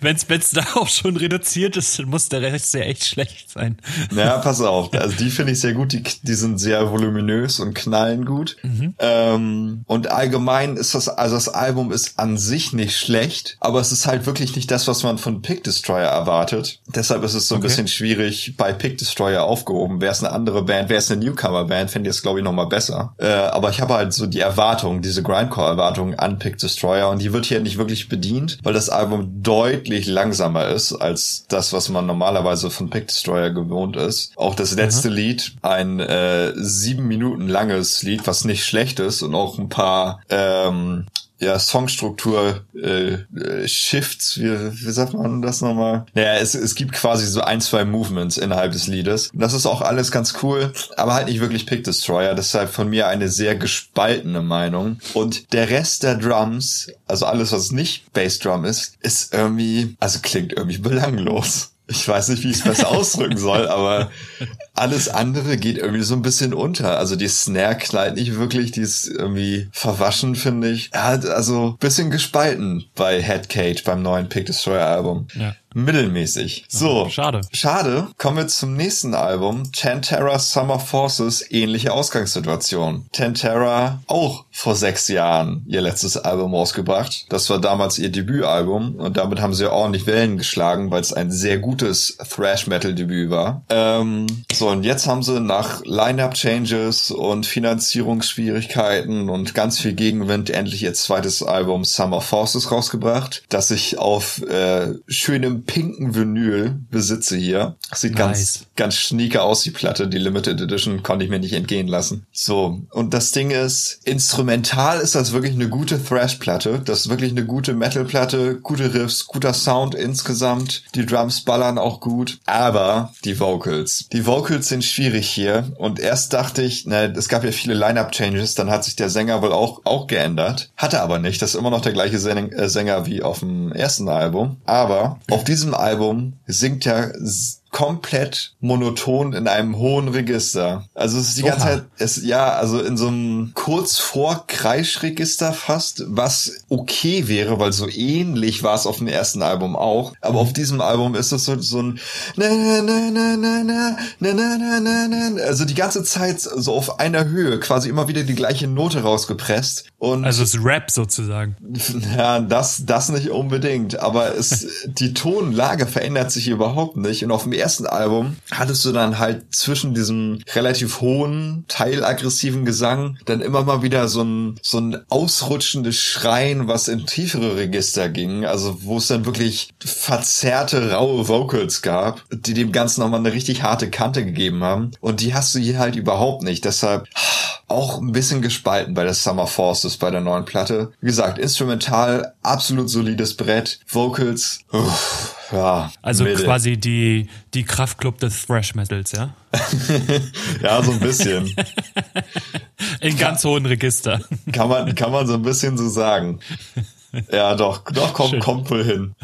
Wenn es da auch schon reduziert ist, dann muss der Rest ja echt schlecht sein. Ja, pass auf. Also die finde ich sehr gut. Die, die sind sehr voluminös und knallen gut. Mhm. Ähm, und allgemein ist das, also das Album ist an sich nicht schlecht, aber es ist halt wirklich nicht das, was man von Pick Destroyer erwartet. Deshalb ist es so ein okay. bisschen schwierig bei Pick Destroyer aufgehoben. Wäre es eine andere Band, wäre es eine Newcomer-Band, fände ich es, glaube ich, nochmal besser. Äh, aber ich habe halt so die Erwartung, diese Grindcore-Erwartung an Pick Destroyer und die wird hier nicht wirklich bedient, weil das Album deutlich deutlich langsamer ist als das, was man normalerweise von Pick Destroyer gewohnt ist. Auch das letzte mhm. Lied, ein äh, sieben Minuten langes Lied, was nicht schlecht ist und auch ein paar ähm, ja, Songstruktur äh, äh, Shifts, wie, wie sagt man das nochmal? Naja, es, es gibt quasi so ein, zwei Movements innerhalb des Liedes. Das ist auch alles ganz cool, aber halt nicht wirklich Pick Destroyer. Deshalb von mir eine sehr gespaltene Meinung. Und der Rest der Drums, also alles, was nicht Bassdrum ist, ist irgendwie, also klingt irgendwie belanglos ich weiß nicht, wie ich es besser <laughs> ausdrücken soll, aber alles andere geht irgendwie so ein bisschen unter. Also die Snare knallt nicht wirklich, die ist irgendwie verwaschen, finde ich. Er hat also bisschen gespalten bei Headcage beim neuen Pick Destroyer Album. Ja mittelmäßig. So. Schade. Schade. Kommen wir zum nächsten Album. Tantera Summer Forces. Ähnliche Ausgangssituation. Tantera auch vor sechs Jahren ihr letztes Album rausgebracht. Das war damals ihr Debütalbum und damit haben sie ordentlich Wellen geschlagen, weil es ein sehr gutes Thrash-Metal-Debüt war. Ähm, so, und jetzt haben sie nach Line-Up-Changes und Finanzierungsschwierigkeiten und ganz viel Gegenwind endlich ihr zweites Album Summer Forces rausgebracht, das sich auf äh, schönem pinken Vinyl besitze hier. Sieht nice. ganz, ganz schnieker aus, die Platte. Die Limited Edition konnte ich mir nicht entgehen lassen. So. Und das Ding ist, instrumental ist das wirklich eine gute Thrash-Platte. Das ist wirklich eine gute Metal-Platte. Gute Riffs, guter Sound insgesamt. Die Drums ballern auch gut. Aber die Vocals. Die Vocals sind schwierig hier. Und erst dachte ich, na, es gab ja viele Line-Up-Changes. Dann hat sich der Sänger wohl auch, auch geändert. Hatte aber nicht. Das ist immer noch der gleiche äh, Sänger wie auf dem ersten Album. Aber auf diesem Album singt er komplett monoton in einem hohen Register. Also es ist die Oha. ganze Zeit, es, ja, also in so einem kurz vor Kreischregister fast, was okay wäre, weil so ähnlich war es auf dem ersten Album auch. Aber auf diesem Album ist es so, so ein na, na, na, na, na, na, na, na, na, na, also die ganze Zeit so auf einer Höhe, quasi immer wieder die gleiche Note rausgepresst. Und also es Rap sozusagen. <laughs> Ja, das, das nicht unbedingt, aber es, <laughs> die Tonlage verändert sich überhaupt nicht. Und auf dem ersten Album hattest du dann halt zwischen diesem relativ hohen, teilaggressiven Gesang dann immer mal wieder so ein, so ein ausrutschendes Schreien, was in tiefere Register ging, also wo es dann wirklich verzerrte, raue Vocals gab, die dem Ganzen nochmal eine richtig harte Kante gegeben haben. Und die hast du hier halt überhaupt nicht. Deshalb auch ein bisschen gespalten bei der Summer Forces bei der neuen Platte. Wie gesagt, instrumental absolut solides Brett, Vocals, uff, ja. Also Mitte. quasi die, die Kraftclub des Thrash Metals, ja? <laughs> ja, so ein bisschen. In ganz hohen Register. Kann man, kann man so ein bisschen so sagen. Ja, doch, doch, kommt, kommt wohl hin.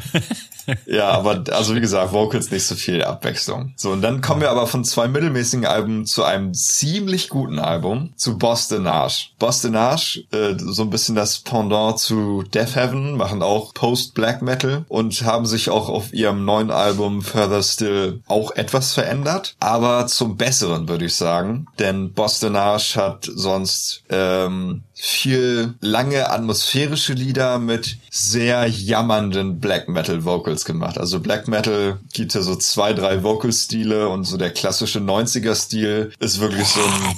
<laughs> ja, aber also wie gesagt, Vocals nicht so viel Abwechslung. So, und dann kommen wir aber von zwei mittelmäßigen Alben zu einem ziemlich guten Album, zu Boston Arch. Boston Arch, äh, so ein bisschen das Pendant zu Death Heaven, machen auch Post-Black Metal und haben sich auch auf ihrem neuen Album Further Still auch etwas verändert, aber zum Besseren, würde ich sagen. Denn Boston Arch hat sonst ähm, viel lange atmosphärische Lieder mit sehr jammernden Black Metal Vocals gemacht. Also Black Metal gibt ja so zwei, drei Vocal-Stile und so der klassische 90er-Stil ist wirklich so ein,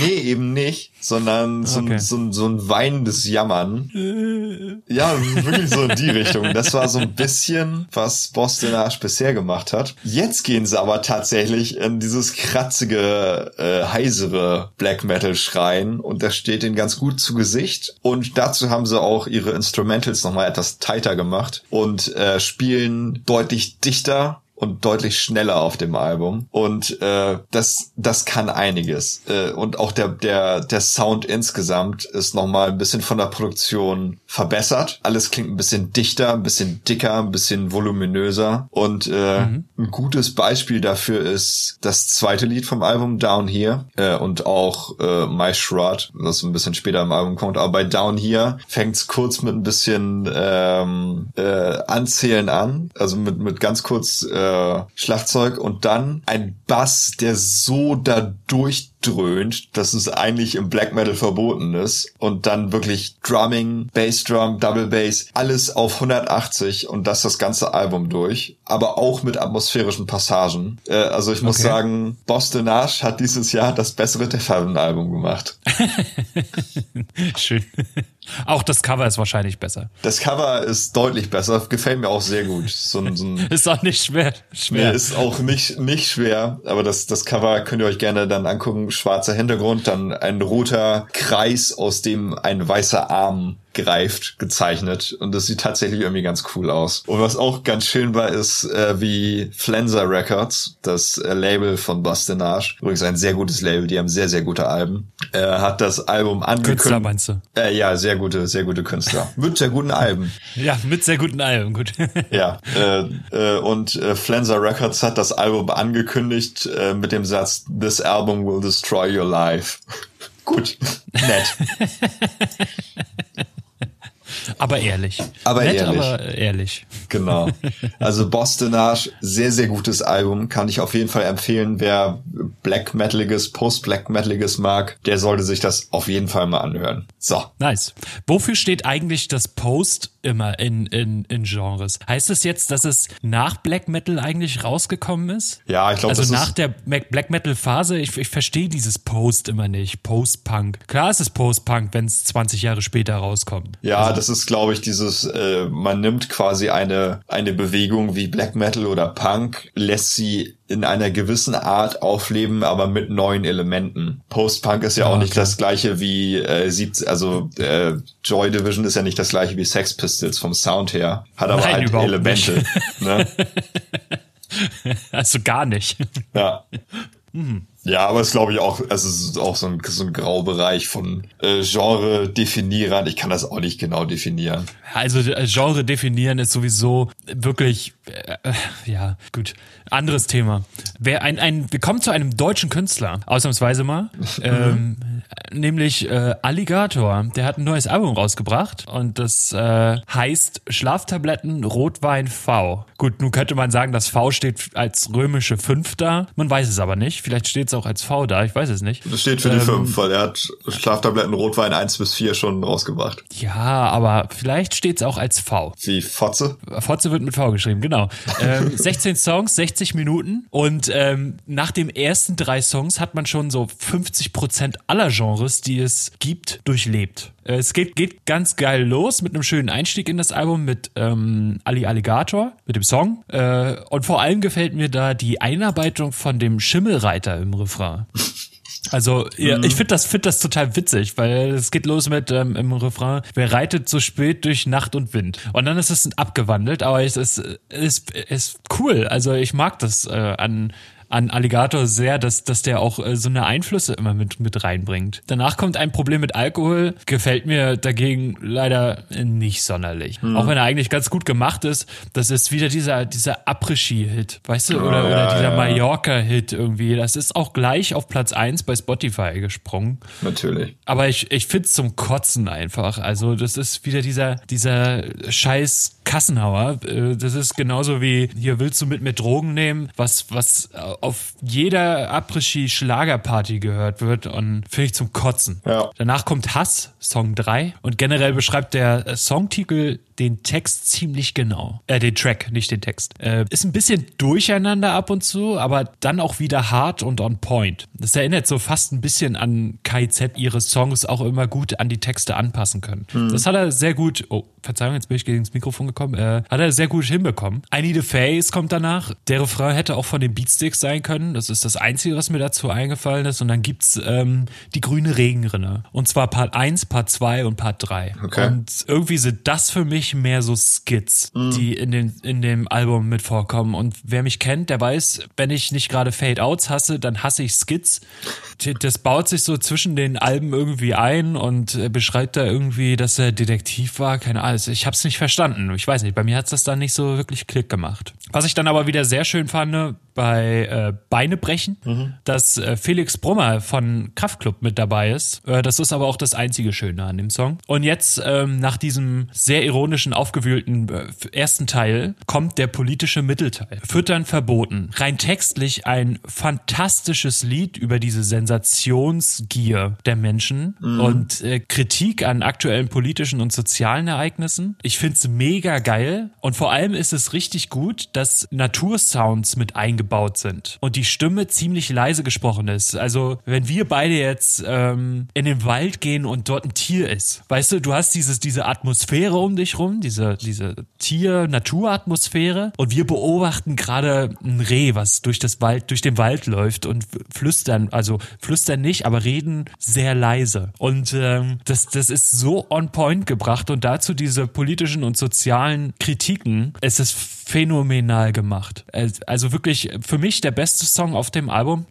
nee, eben nicht, sondern so, okay. ein, so, ein, so ein weinendes Jammern. Ja, wirklich so in die Richtung. Das war so ein bisschen, was Boston Arch bisher gemacht hat. Jetzt gehen sie aber tatsächlich in dieses kratzige, äh, heisere Black Metal Schreien und das steht ihnen ganz gut zu Gesicht. Und dazu haben sie auch ihre Instrumentals nochmal etwas tighter gemacht und äh, spielen deutlich dichter und deutlich schneller auf dem Album. Und äh, das das kann einiges. Äh, und auch der der der Sound insgesamt ist noch mal ein bisschen von der Produktion verbessert. Alles klingt ein bisschen dichter ein bisschen dicker ein bisschen voluminöser. Und äh, mhm. ein gutes Beispiel dafür ist das zweite Lied vom Album Down Here. Äh, und auch äh, My Shroud das ein bisschen später im Album kommt. Aber bei Down Here fängt's kurz mit ein bisschen ähm, äh, Anzählen an. Also mit mit ganz kurz äh, äh, Schlagzeug und dann ein Bass, der so da durchdröhnt, dass es eigentlich im Black Metal verboten ist und dann wirklich Drumming, Bassdrum, Double Bass, alles auf 180 und das das ganze Album durch, aber auch mit atmosphärischen Passagen. Äh, also ich muss okay. sagen, Boston Ash hat dieses Jahr das bessere Death Album gemacht. <laughs> Schön. Auch das Cover ist wahrscheinlich besser. Das Cover ist deutlich besser, gefällt mir auch sehr gut. So ein, so ein <laughs> ist auch nicht schwer. schwer. Nee, ist auch nicht, nicht schwer, aber das, das Cover könnt ihr euch gerne dann angucken. Schwarzer Hintergrund, dann ein roter Kreis, aus dem ein weißer Arm greift, gezeichnet. Und das sieht tatsächlich irgendwie ganz cool aus. Und was auch ganz schön war, ist, äh, wie Flenser Records, das äh, Label von Bastinage, übrigens ein sehr gutes Label, die haben sehr, sehr gute Alben, äh, hat das Album angekündigt. Künstler meinst du? Äh, ja, sehr gute, sehr gute Künstler. <laughs> mit sehr guten Alben. Ja, mit sehr guten Alben, gut. <laughs> ja, äh, äh, und äh, Flenser Records hat das Album angekündigt äh, mit dem Satz, This album will destroy your life. <laughs> Gut, nett. Aber ehrlich. Aber Nett, ehrlich. Aber ehrlich. Genau. Also Bostonage, sehr, sehr gutes Album. Kann ich auf jeden Fall empfehlen. Wer Black Metaliges, Post-Black Metaliges mag, der sollte sich das auf jeden Fall mal anhören. So. Nice. Wofür steht eigentlich das Post immer in, in, in Genres? Heißt es das jetzt, dass es nach Black Metal eigentlich rausgekommen ist? Ja, ich glaube, Also nach der Black Metal Phase, ich, ich verstehe dieses Post immer nicht. Post-Punk. Klar ist es Post-Punk, wenn es 20 Jahre später rauskommt. Ja, also, das ist, glaube ich, dieses, äh, man nimmt quasi eine, eine Bewegung wie Black Metal oder Punk, lässt sie in einer gewissen Art aufleben, aber mit neuen Elementen. Post-Punk ist ja, ja auch nicht das gleiche wie äh, 17, also äh, Joy Division ist ja nicht das gleiche wie Sex Pistols vom Sound her, hat aber Nein, halt Elemente. Ne? <laughs> also gar nicht. Ja. <laughs> Hm. Ja, aber es glaube ich auch, also es ist auch so ein, so ein Graubereich von äh, Genre-Definierern. Ich kann das auch nicht genau definieren. Also äh, Genre definieren ist sowieso wirklich, äh, ja, gut. Anderes Thema. Wer ein, ein, wir kommen zu einem deutschen Künstler, ausnahmsweise mal, <laughs> ähm, nämlich äh, Alligator. Der hat ein neues Album rausgebracht und das äh, heißt Schlaftabletten Rotwein V. Gut, nun könnte man sagen, das V steht als römische 5 da. Man weiß es aber nicht. Vielleicht steht es auch als V da, ich weiß es nicht. Das steht für die ähm, 5, weil er hat Schlaftabletten Rotwein 1 bis 4 schon rausgebracht. Ja, aber vielleicht steht es auch als V. Wie Fotze? Fotze wird mit V geschrieben, genau. Ähm, <laughs> 16 Songs, 60 Minuten und ähm, nach den ersten drei Songs hat man schon so 50 Prozent aller Genres, die es gibt, durchlebt. Äh, es geht, geht ganz geil los mit einem schönen Einstieg in das Album mit ähm, Ali Alligator, mit dem Song. Äh, und vor allem gefällt mir da die Einarbeitung von dem Schimmelreiter im Refrain. <laughs> Also ja, mhm. ich finde das, find das total witzig, weil es geht los mit ähm, im Refrain, wer reitet so spät durch Nacht und Wind. Und dann ist es abgewandelt, aber es ist, ist, ist cool. Also ich mag das äh, an, an Alligator sehr, dass, dass der auch äh, so eine Einflüsse immer mit, mit reinbringt. Danach kommt ein Problem mit Alkohol, gefällt mir dagegen leider nicht sonderlich. Auch wenn er eigentlich ganz gut gemacht ist, das ist wieder dieser, dieser Après-Ski-Hit, weißt du, oder, Oh, oder ja, dieser ja. Mallorca-Hit irgendwie. Das ist auch gleich auf Platz eins bei Spotify gesprungen. Natürlich. Aber ich, ich find's zum Kotzen einfach. Also das ist wieder dieser, dieser scheiß Kassenhauer. Äh, Das ist genauso wie, hier willst du mit mir Drogen nehmen, was, was auf jeder Après-Ski-Schlagerparty gehört wird und finde ich zum Kotzen. Ja. Danach kommt Hass, Song 3. Und generell beschreibt der Songtitel den Text ziemlich genau. Äh, den Track, nicht den Text. Äh, ist ein bisschen durcheinander ab und zu, aber dann auch wieder hart und on point. Das erinnert so fast ein bisschen an KIZ, ihre Songs auch immer gut an die Texte anpassen können. Das hat er sehr gut, oh, Verzeihung, jetzt bin ich gegen das Mikrofon gekommen, äh, hat er sehr gut hinbekommen. I Need a Face kommt danach. Der Refrain hätte auch von den Beatsticks sein können. Das ist das Einzige, was mir dazu eingefallen ist. Und dann gibt's ähm, die grüne Regenrinne. Und zwar Part 1, Part 2 und Part 3. Okay. Und irgendwie sind das für mich mehr so Skits, die in, den, in dem Album mit vorkommen. Und wer mich kennt, der weiß, wenn ich nicht gerade Fade-Outs hasse, dann hasse ich Skits. Das baut sich so zwischen den Alben irgendwie ein und äh, beschreibt da irgendwie, dass er Detektiv war. Keine Ahnung. Ich hab's nicht verstanden. Ich weiß nicht, bei mir hat's das dann nicht so wirklich Klick gemacht. Was ich dann aber wieder sehr schön fand, bei äh, Beine brechen, dass äh, Felix Brummer von Kraftklub mit dabei ist. Äh, das ist aber auch das einzige Schöne an dem Song. Und jetzt ähm, nach diesem sehr ironischen, aufgewühlten äh, ersten Teil kommt der politische Mittelteil. Füttern verboten. Rein textlich ein fantastisches Lied über diese Sensationsgier der Menschen und äh, Kritik an aktuellen politischen und sozialen Ereignissen. Ich find's mega geil und vor allem ist es richtig gut, dass Natursounds mit eingebaut sind und die Stimme ziemlich leise gesprochen ist. Also wenn wir beide jetzt ähm, in den Wald gehen und dort ein Tier ist, weißt du, du hast dieses diese Atmosphäre um dich rum, diese diese Tier-Naturatmosphäre und wir beobachten gerade ein Reh, was durch das Wald durch den Wald läuft und flüstern, also flüstern nicht, aber reden sehr leise und ähm, das das ist so on point gebracht und dazu diese politischen und sozialen Kritiken. Es ist phänomenal gemacht. Also wirklich für mich der beste Song auf dem Album.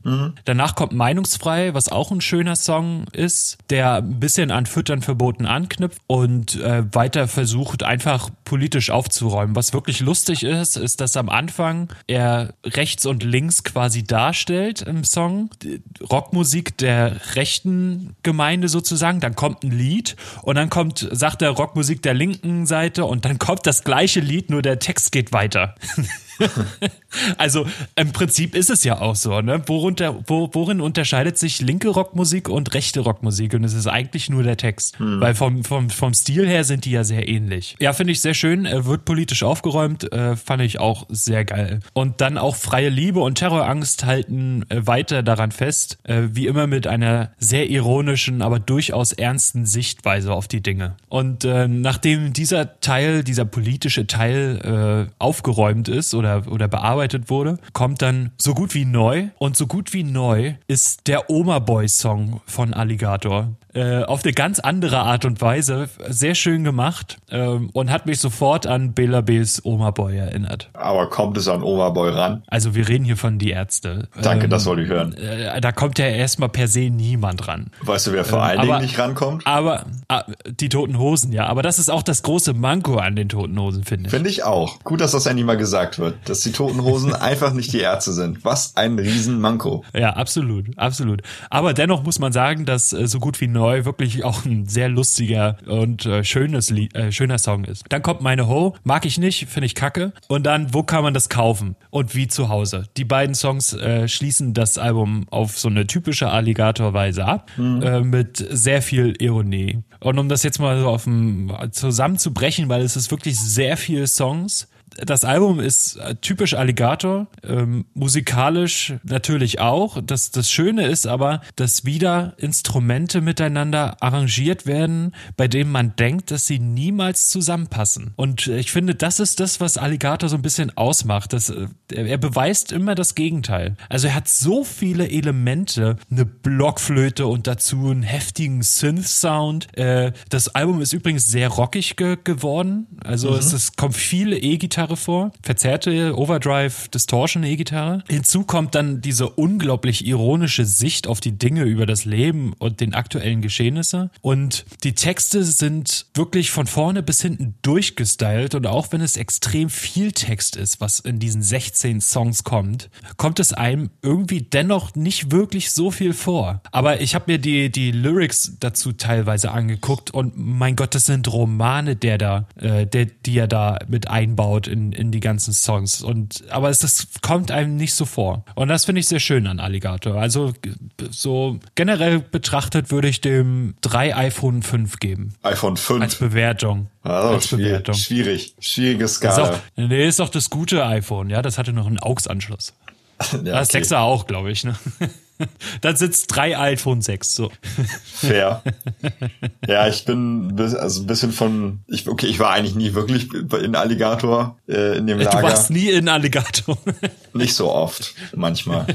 Danach kommt Meinungsfrei, was auch ein schöner Song ist, der ein bisschen an Füttern verboten anknüpft und äh, weiter versucht, einfach politisch aufzuräumen. Was wirklich lustig ist, ist, dass am Anfang er rechts und links quasi darstellt im Song. Die Rockmusik der rechten Gemeinde sozusagen. Dann kommt ein Lied und dann kommt, sagt er Rockmusik der linken Seite und dann kommt das gleiche Lied, nur der Text geht weiter. weiter. <laughs> <laughs> also im Prinzip ist es ja auch so, ne? Worunter, wo, worin unterscheidet sich linke Rockmusik und rechte Rockmusik? Und es ist eigentlich nur der Text. Weil vom, vom, vom Stil her sind die ja sehr ähnlich. Ja, finde ich sehr schön. Er wird politisch aufgeräumt, äh, fand ich auch sehr geil. Und dann auch freie Liebe und Terrorangst halten äh, weiter daran fest, äh, wie immer mit einer sehr ironischen, aber durchaus ernsten Sichtweise auf die Dinge. Und äh, nachdem dieser Teil, dieser politische Teil äh, aufgeräumt ist oder, oder bearbeitet wurde, kommt dann so gut wie neu. Und so gut wie neu ist der Oma Boy Song von Alligator. Äh, auf eine ganz andere Art und Weise. Sehr schön gemacht ähm, und hat mich sofort an Bela B's Oma Boy erinnert. Aber kommt es an Overboy ran? Also wir reden hier von die Ärzte. Danke, Ähm, das wollte ich hören. äh, da kommt ja erstmal per se niemand ran. Weißt du, wer vor allen aber- Dingen nicht rankommt? Aber ah, die Toten Hosen, ja. Aber das ist auch das große Manko an den Toten Hosen, finde ich. Finde ich auch. Gut, dass das endlich mal gesagt wird, dass die Toten Hosen <laughs> einfach nicht die Ärzte sind. Was ein Riesenmanko. Ja, absolut, absolut. Aber dennoch muss man sagen, dass äh, so gut wie neu wirklich auch ein sehr lustiger und äh, schönes Lied, äh, schöner Song ist. Dann kommt meine Ho, mag ich nicht, finde ich kacke. Und dann, wo kann man das kaufen? Und wie zu Hause. Die beiden Songs äh, schließen das Album auf so eine typische Alligator-Weise ab, äh, mit sehr viel Ironie. Und um das jetzt mal so auf dem, zusammenzubrechen, weil es ist wirklich sehr viele Songs, das Album ist äh, typisch Alligator, ähm, musikalisch natürlich auch. Das, das Schöne ist aber, dass wieder Instrumente miteinander arrangiert werden, bei denen man denkt, dass sie niemals zusammenpassen. Und äh, ich finde, das ist das, was Alligator so ein bisschen ausmacht. Das, äh, er beweist immer das Gegenteil. Also er hat so viele Elemente, eine Blockflöte und dazu einen heftigen Synth-Sound. Äh, das Album ist übrigens sehr rockig ge geworden. Also es, es kommt viele E-Gitarre E-Gitarre vor, verzerrte Overdrive Distortion E-Gitarre. Hinzu kommt dann diese unglaublich ironische Sicht auf die Dinge über das Leben und den aktuellen Geschehnisse. Und die Texte sind wirklich von vorne bis hinten durchgestylt und auch wenn es extrem viel Text ist, was in diesen 16 Songs kommt, kommt es einem irgendwie dennoch nicht wirklich so viel vor. Aber ich habe mir die, die Lyrics dazu teilweise angeguckt und mein Gott, das sind Romane, der da, äh, der, die er da mit einbaut in, in die ganzen Songs. Und aber es das kommt einem nicht so vor. Und das finde ich sehr schön an Alligator. Also so generell betrachtet würde ich dem drei iPhone 5 geben. iPhone 5. Als Bewertung. Also als schwierig, Bewertung. schwierig, schwierige Das ist, Skala. auch, nee, ist doch das gute iPhone, ja. Das hatte noch einen AUX-Anschluss. <laughs> Ja, Das okay. 6er auch, glaube ich, ne? <laughs> <laughs> Da sitzt drei iPhone 6, so. Fair. <laughs> ja, ich bin bis, also ein bisschen von, ich, okay, ich war eigentlich nie wirklich in Alligator äh, in dem Du Lager. warst nie in Alligator. <laughs> Nicht so oft, manchmal.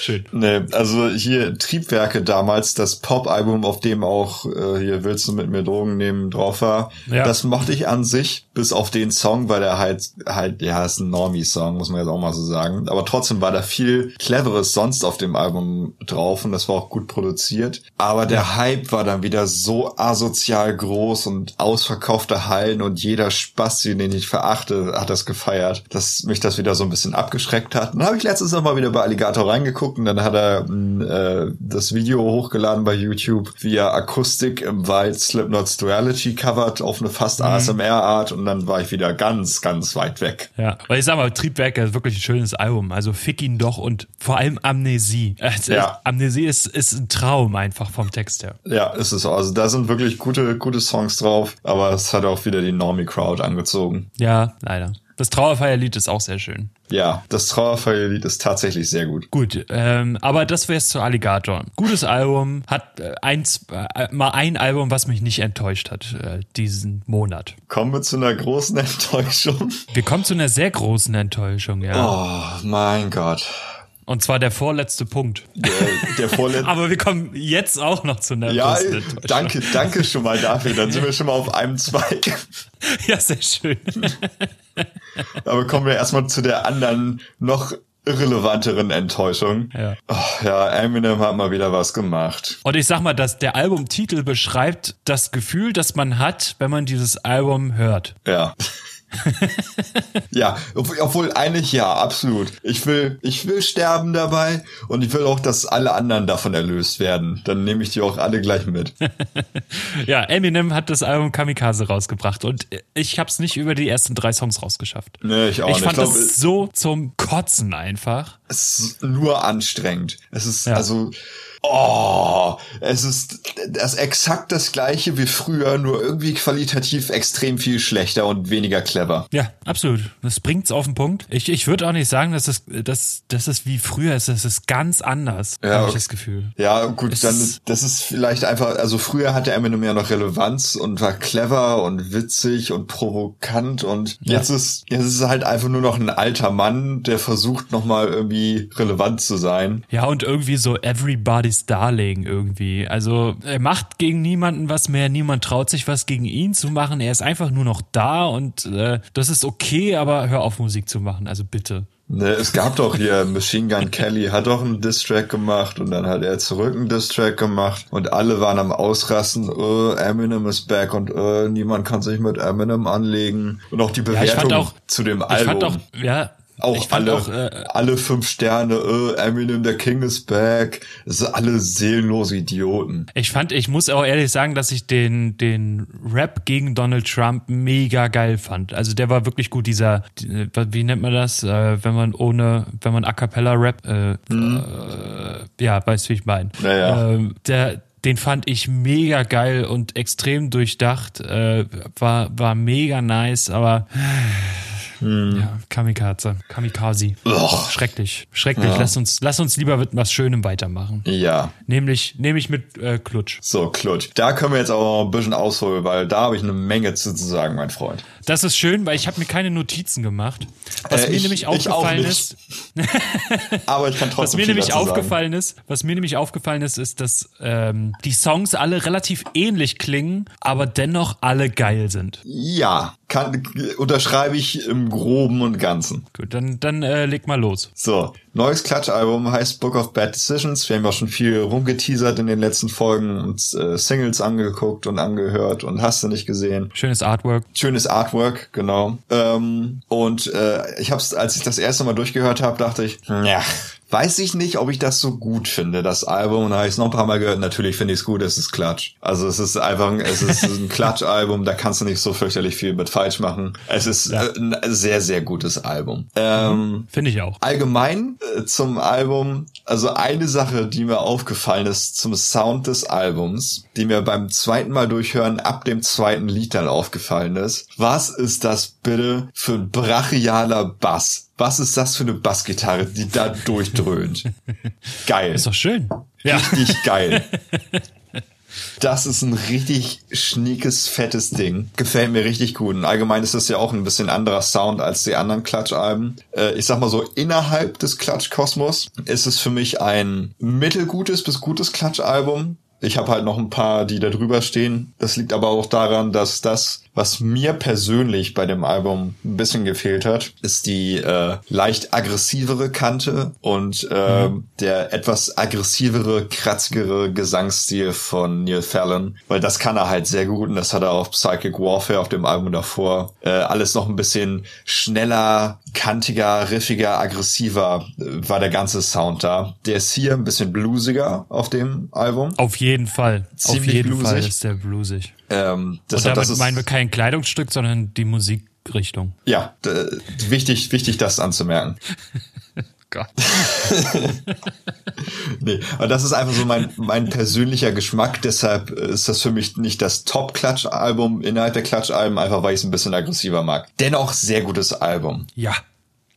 Schön. Nee, also hier Triebwerke damals, das Pop-Album, auf dem auch äh, hier Willst du mit mir Drogen nehmen drauf war, Ja. das mochte ich an sich, bis auf den Song, weil der halt, halt, ja, ist ein Normie-Song, muss man jetzt auch mal so sagen. Aber trotzdem war da viel Cleveres sonst auf dem Album drauf und das war auch gut produziert. Aber der Hype war dann wieder so asozial groß und ausverkaufte Hallen und jeder Spasti, den ich verachte, hat das gefeiert, dass mich das wieder so ein bisschen abgeschreckt hat. Und dann habe ich letztens noch mal wieder bei Alligator reingeguckt und dann hat er mh, äh, das Video hochgeladen bei YouTube, wie er Akustik im Wald Slipknot's Duality covert auf eine fast ASMR-Art und dann war ich wieder ganz, ganz weit weg. Ja, weil ich sag mal, Triebwerke ist wirklich ein schönes Album. Also fick ihn doch und vor allem Amnesie. Also Ja. Amnesie ist, ist ein Traum einfach vom Text her. Ja, ist es auch. Also da sind wirklich gute, gute Songs drauf, aber es hat auch wieder die Normie-Crowd angezogen. Ja, leider. Das Trauerfeierlied ist auch sehr schön. Ja, das Trauerfeierlied ist tatsächlich sehr gut. Gut, ähm, aber das wär's zu Alligator. Gutes Album, hat äh, eins, äh, mal ein Album, was mich nicht enttäuscht hat äh, diesen Monat. Kommen wir zu einer großen <laughs> Enttäuschung. Wir kommen zu einer sehr großen Enttäuschung, ja. Oh, mein Gott. Und zwar der vorletzte Punkt. Der, der vorletzte. <laughs> Aber wir kommen jetzt auch noch zu einer ja, danke, danke schon mal dafür. Dann sind wir schon mal auf einem Zweig. <laughs> Ja, sehr schön. <laughs> Aber kommen wir erstmal zu der anderen, noch irrelevanteren Enttäuschung. Ja. Oh, ja, Eminem hat mal wieder was gemacht. Und ich sag mal, dass der Albumtitel beschreibt das Gefühl, das man hat, wenn man dieses Album hört. Ja. <laughs> ja, ob- obwohl eigentlich ja, absolut. Ich will, ich will sterben dabei und ich will auch, dass alle anderen davon erlöst werden. Dann nehme ich die auch alle gleich mit. <laughs> Ja, Eminem hat das Album Kamikaze rausgebracht und ich hab's nicht über die ersten drei Songs rausgeschafft. Nee, ich auch ich nicht. fand Ich glaub, das so zum Kotzen einfach. Es ist nur anstrengend. Es ist Ja. also, oh, es ist das exakt das gleiche wie früher, nur irgendwie qualitativ extrem viel schlechter und weniger clever. Ja, absolut. Das bringt's auf den Punkt. Ich, ich würde auch nicht sagen, dass es, dass, dass es wie früher ist. Das ist ganz anders, Ja, habe ich das Gefühl. Ja, gut, Es dann, das ist vielleicht einfach, also früher hatte Eminem ja noch Relevanz und war clever und witzig und provokant und Ja. jetzt ist, jetzt ist er halt einfach nur noch ein alter Mann, der versucht nochmal irgendwie relevant zu sein. Ja, und irgendwie so Everybody's Darling irgendwie. Also er macht gegen niemanden was mehr, niemand traut sich was gegen ihn zu machen. Er ist einfach nur noch da und äh, das ist okay, aber hör auf Musik zu machen, also bitte. Ne, es gab doch hier Machine Gun Kelly hat doch einen Distrack gemacht und dann hat er zurück einen Distrack gemacht und alle waren am Ausrasten, äh, Eminem ist back und äh, niemand kann sich mit Eminem anlegen und auch die ich Bewertung fand auch- zu dem Ich Album. fand auch, ja, Auch alle, auch, äh, alle fünf Sterne, äh, Eminem, der King is back. Das sind alle seelenlose Idioten. Ich fand, ich muss auch ehrlich sagen, dass ich den, den Rap gegen Donald Trump mega geil fand. Also der war wirklich gut, dieser, die- wie nennt man das, äh, wenn man ohne, wenn man A Cappella Rap, äh, äh, ja, weißt du, wie ich meine. Naja. Ähm, der, den fand ich mega geil und extrem durchdacht, äh, war, war mega nice, aber ja, Kamikaze, Kamikaze. Ugh. Schrecklich, schrecklich. Ja. Lass uns, lass uns lieber mit was Schönem weitermachen. Ja, Nämlich, nämlich mit äh, Klutsch. so, Klutsch. Da können wir jetzt aber noch ein bisschen ausholen, weil da habe ich eine Menge zu sagen, mein Freund. Das ist schön, weil ich habe mir keine Notizen gemacht. Was Äh, mir ich- nämlich aufgefallen ist, <laughs> Aber ich kann trotzdem was mir nämlich dazu sagen. aufgefallen ist, was mir nämlich aufgefallen ist, ist, dass ähm, die Songs alle relativ ähnlich klingen, aber dennoch alle geil sind. Ja, kann, unterschreibe ich im Groben und Ganzen. Gut, dann, dann äh, leg mal los. So, neues Klatschalbum heißt Book of Bad Decisions. Wir haben ja schon viel rumgeteasert in den letzten Folgen und äh, Singles angeguckt und angehört und hast du nicht gesehen. Schönes Artwork. Schönes Artwork, genau. Ähm, und äh, ich hab's, als ich das erste Mal durchgehört habe, dachte ich, ja, weiß ich nicht, ob ich das so gut finde, das Album. Und da habe ich es noch ein paar Mal gehört. Natürlich finde ich es gut, es ist Klatsch. Also es ist einfach, es ist ein <laughs> Klatschalbum, da kannst du nicht so fürchterlich viel mit falsch machen. Es ist ja. Äh, ein sehr, sehr gutes Album. Ähm, finde ich auch. Allgemein äh, zum Album, also eine Sache, die mir aufgefallen ist zum Sound des Albums, die mir beim zweiten Mal durchhören ab dem zweiten Lied dann aufgefallen ist. Was ist das bitte für ein brachialer Bass? Was ist das für eine Bassgitarre, die da durchdröhnt? <laughs> Geil. Ist doch schön. Ja. Richtig geil. <laughs> Das ist ein richtig schniekes, fettes Ding. Gefällt mir richtig gut. Und allgemein ist das ja auch ein bisschen anderer Sound als die anderen Klatschalben. Äh, ich sag mal so, innerhalb des Klatschkosmos ist es für mich ein mittelgutes bis gutes Klatschalbum. Ich habe halt noch ein paar, die da drüber stehen. Das liegt aber auch daran, dass das was mir persönlich bei dem Album ein bisschen gefehlt hat, ist die äh, leicht aggressivere Kante und äh, mhm. der etwas aggressivere, kratzigere Gesangsstil von Neil Fallon, weil das kann er halt sehr gut und das hat er auf Psychic Warfare auf dem Album davor. Äh, alles noch ein bisschen schneller, kantiger, riffiger, aggressiver äh, war der ganze Sound da. Der ist hier ein bisschen bluesiger auf dem Album. Auf jeden Fall. Ziemlich auf jeden bluesig. Fall ist der bluesig. Ähm, Und damit das ist, meinen wir kein Kleidungsstück, sondern die Musikrichtung. Ja, wichtig, wichtig, das anzumerken. <laughs> Gott. <laughs> nee, aber das ist einfach so mein, mein persönlicher Geschmack. Deshalb ist das für mich nicht das Top-Klatsch-Album innerhalb der Klatsch-Alben, einfach weil ich es ein bisschen aggressiver mag. Dennoch sehr gutes Album. Ja.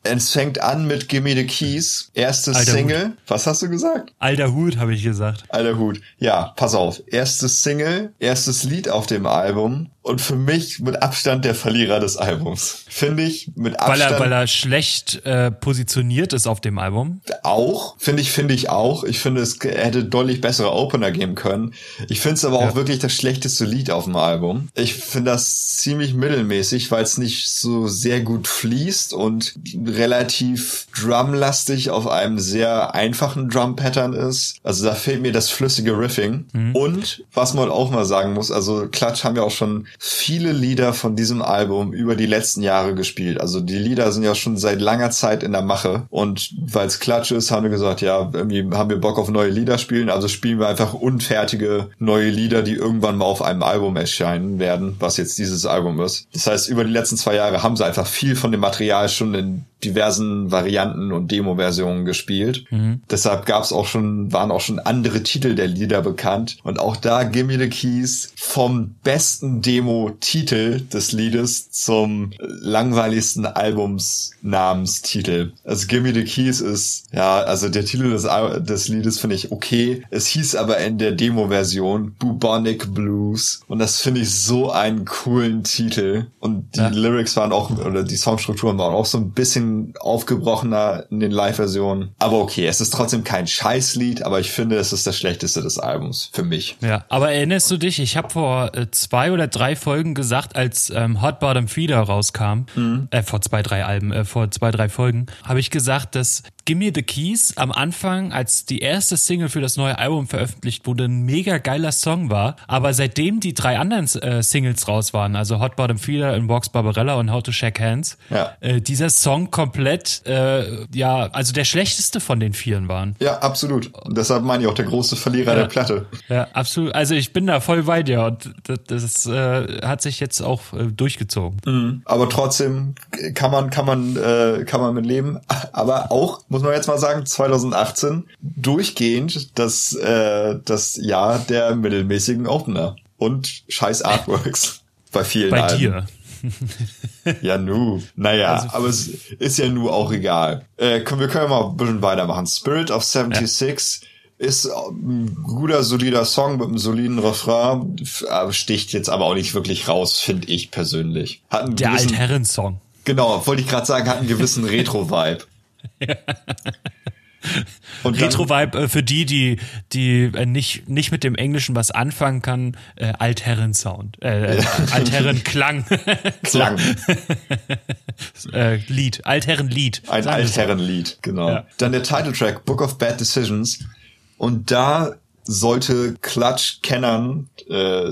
Es fängt an mit Gimme the Keys, erstes Alter Single. Hut. Was hast du gesagt? Alter Hut, habe ich gesagt. Alter Hut. Ja, pass auf. Erstes Single, erstes Lied auf dem Album und für mich mit Abstand der Verlierer des Albums. Finde ich mit Abstand. Weil er, weil er schlecht äh, positioniert ist auf dem Album. Auch, finde ich, finde ich auch. Ich finde, es hätte deutlich bessere Opener geben können. Ich finde es aber ja. auch wirklich das schlechteste Lied auf dem Album. Ich finde das ziemlich mittelmäßig, weil es nicht so sehr gut fließt und relativ drumlastig auf einem sehr einfachen Drum-Pattern ist. Also da fehlt mir das flüssige Riffing. Mhm. Und was man auch mal sagen muss, also Klatsch haben wir auch schon viele Lieder von diesem Album über die letzten Jahre gespielt. Also die Lieder sind ja schon seit langer Zeit in der Mache und weil es Klatsch ist, haben wir gesagt, ja, irgendwie haben wir Bock auf neue Lieder spielen, also spielen wir einfach unfertige neue Lieder, die irgendwann mal auf einem Album erscheinen werden, was jetzt dieses Album ist. Das heißt, über die letzten zwei Jahre haben sie einfach viel von dem Material schon in diversen Varianten und Demo-Versionen gespielt. Mhm. Deshalb gab es auch schon, waren auch schon andere Titel der Lieder bekannt. Und auch da Gimme the Keys vom besten Demo-Titel des Liedes zum langweiligsten Albumsnamenstitel. Also Gimme the Keys ist, ja, also der Titel des, des Liedes finde ich okay. Es hieß aber in der Demo-Version Bubonic Blues. Und das finde ich so einen coolen Titel. Und die ja. Lyrics waren auch, oder die Songstrukturen waren auch so ein bisschen aufgebrochener in den Live-Versionen. Aber okay, es ist trotzdem kein Scheißlied, aber ich finde, es ist das schlechteste des Albums für mich. Ja, aber erinnerst du dich, ich habe vor äh, zwei oder drei Folgen gesagt, als ähm, Hot Bottom Feeder rauskam, mhm. äh, vor zwei, drei Alben, äh, vor zwei, drei Folgen, habe ich gesagt, dass Gimme the Keys am Anfang, als die erste Single für das neue Album veröffentlicht wurde, ein mega geiler Song war. Aber seitdem die drei anderen äh, Singles raus waren, also Hot Bottom Feeder, In Walks Barbarella und How to Shake Hands, ja. äh, dieser Song komplett, äh, ja, also der schlechteste von den vieren waren. Ja, absolut. Und deshalb meine ich auch der große Verlierer ja. der Platte. Ja, absolut. Also ich bin da voll bei dir und das, das äh, hat sich jetzt auch äh, durchgezogen. Mhm. Aber trotzdem kann man, kann man, äh, kann man mit leben. Aber auch, muss man jetzt mal sagen, 2018 durchgehend das, äh, das Jahr der mittelmäßigen Opener und scheiß Artworks <laughs> bei vielen Bei Alben. dir. <laughs> ja, nu. Naja, also, aber es ist ja nu auch egal. Äh, können, wir können mal ein bisschen weitermachen. Spirit of 76 ja. ist ein guter, solider Song mit einem soliden Refrain. Sticht jetzt aber auch nicht wirklich raus, finde ich persönlich. Hat einen Der Altherren-Song. Genau, wollte ich gerade sagen, hat einen gewissen <laughs> Retro-Vibe. <laughs> Und Retro-Vibe äh, für die, die, die äh, nicht, nicht mit dem Englischen was anfangen kann, äh, Altherren-Sound, äh, Altherren-Klang, <laughs> Klang. <laughs> äh, Lied, Altherren-Lied. Ein. Altherrenlied, genau. Ja. Dann der Titeltrack, Book of Bad Decisions. Und da sollte Clutch-Kennern äh,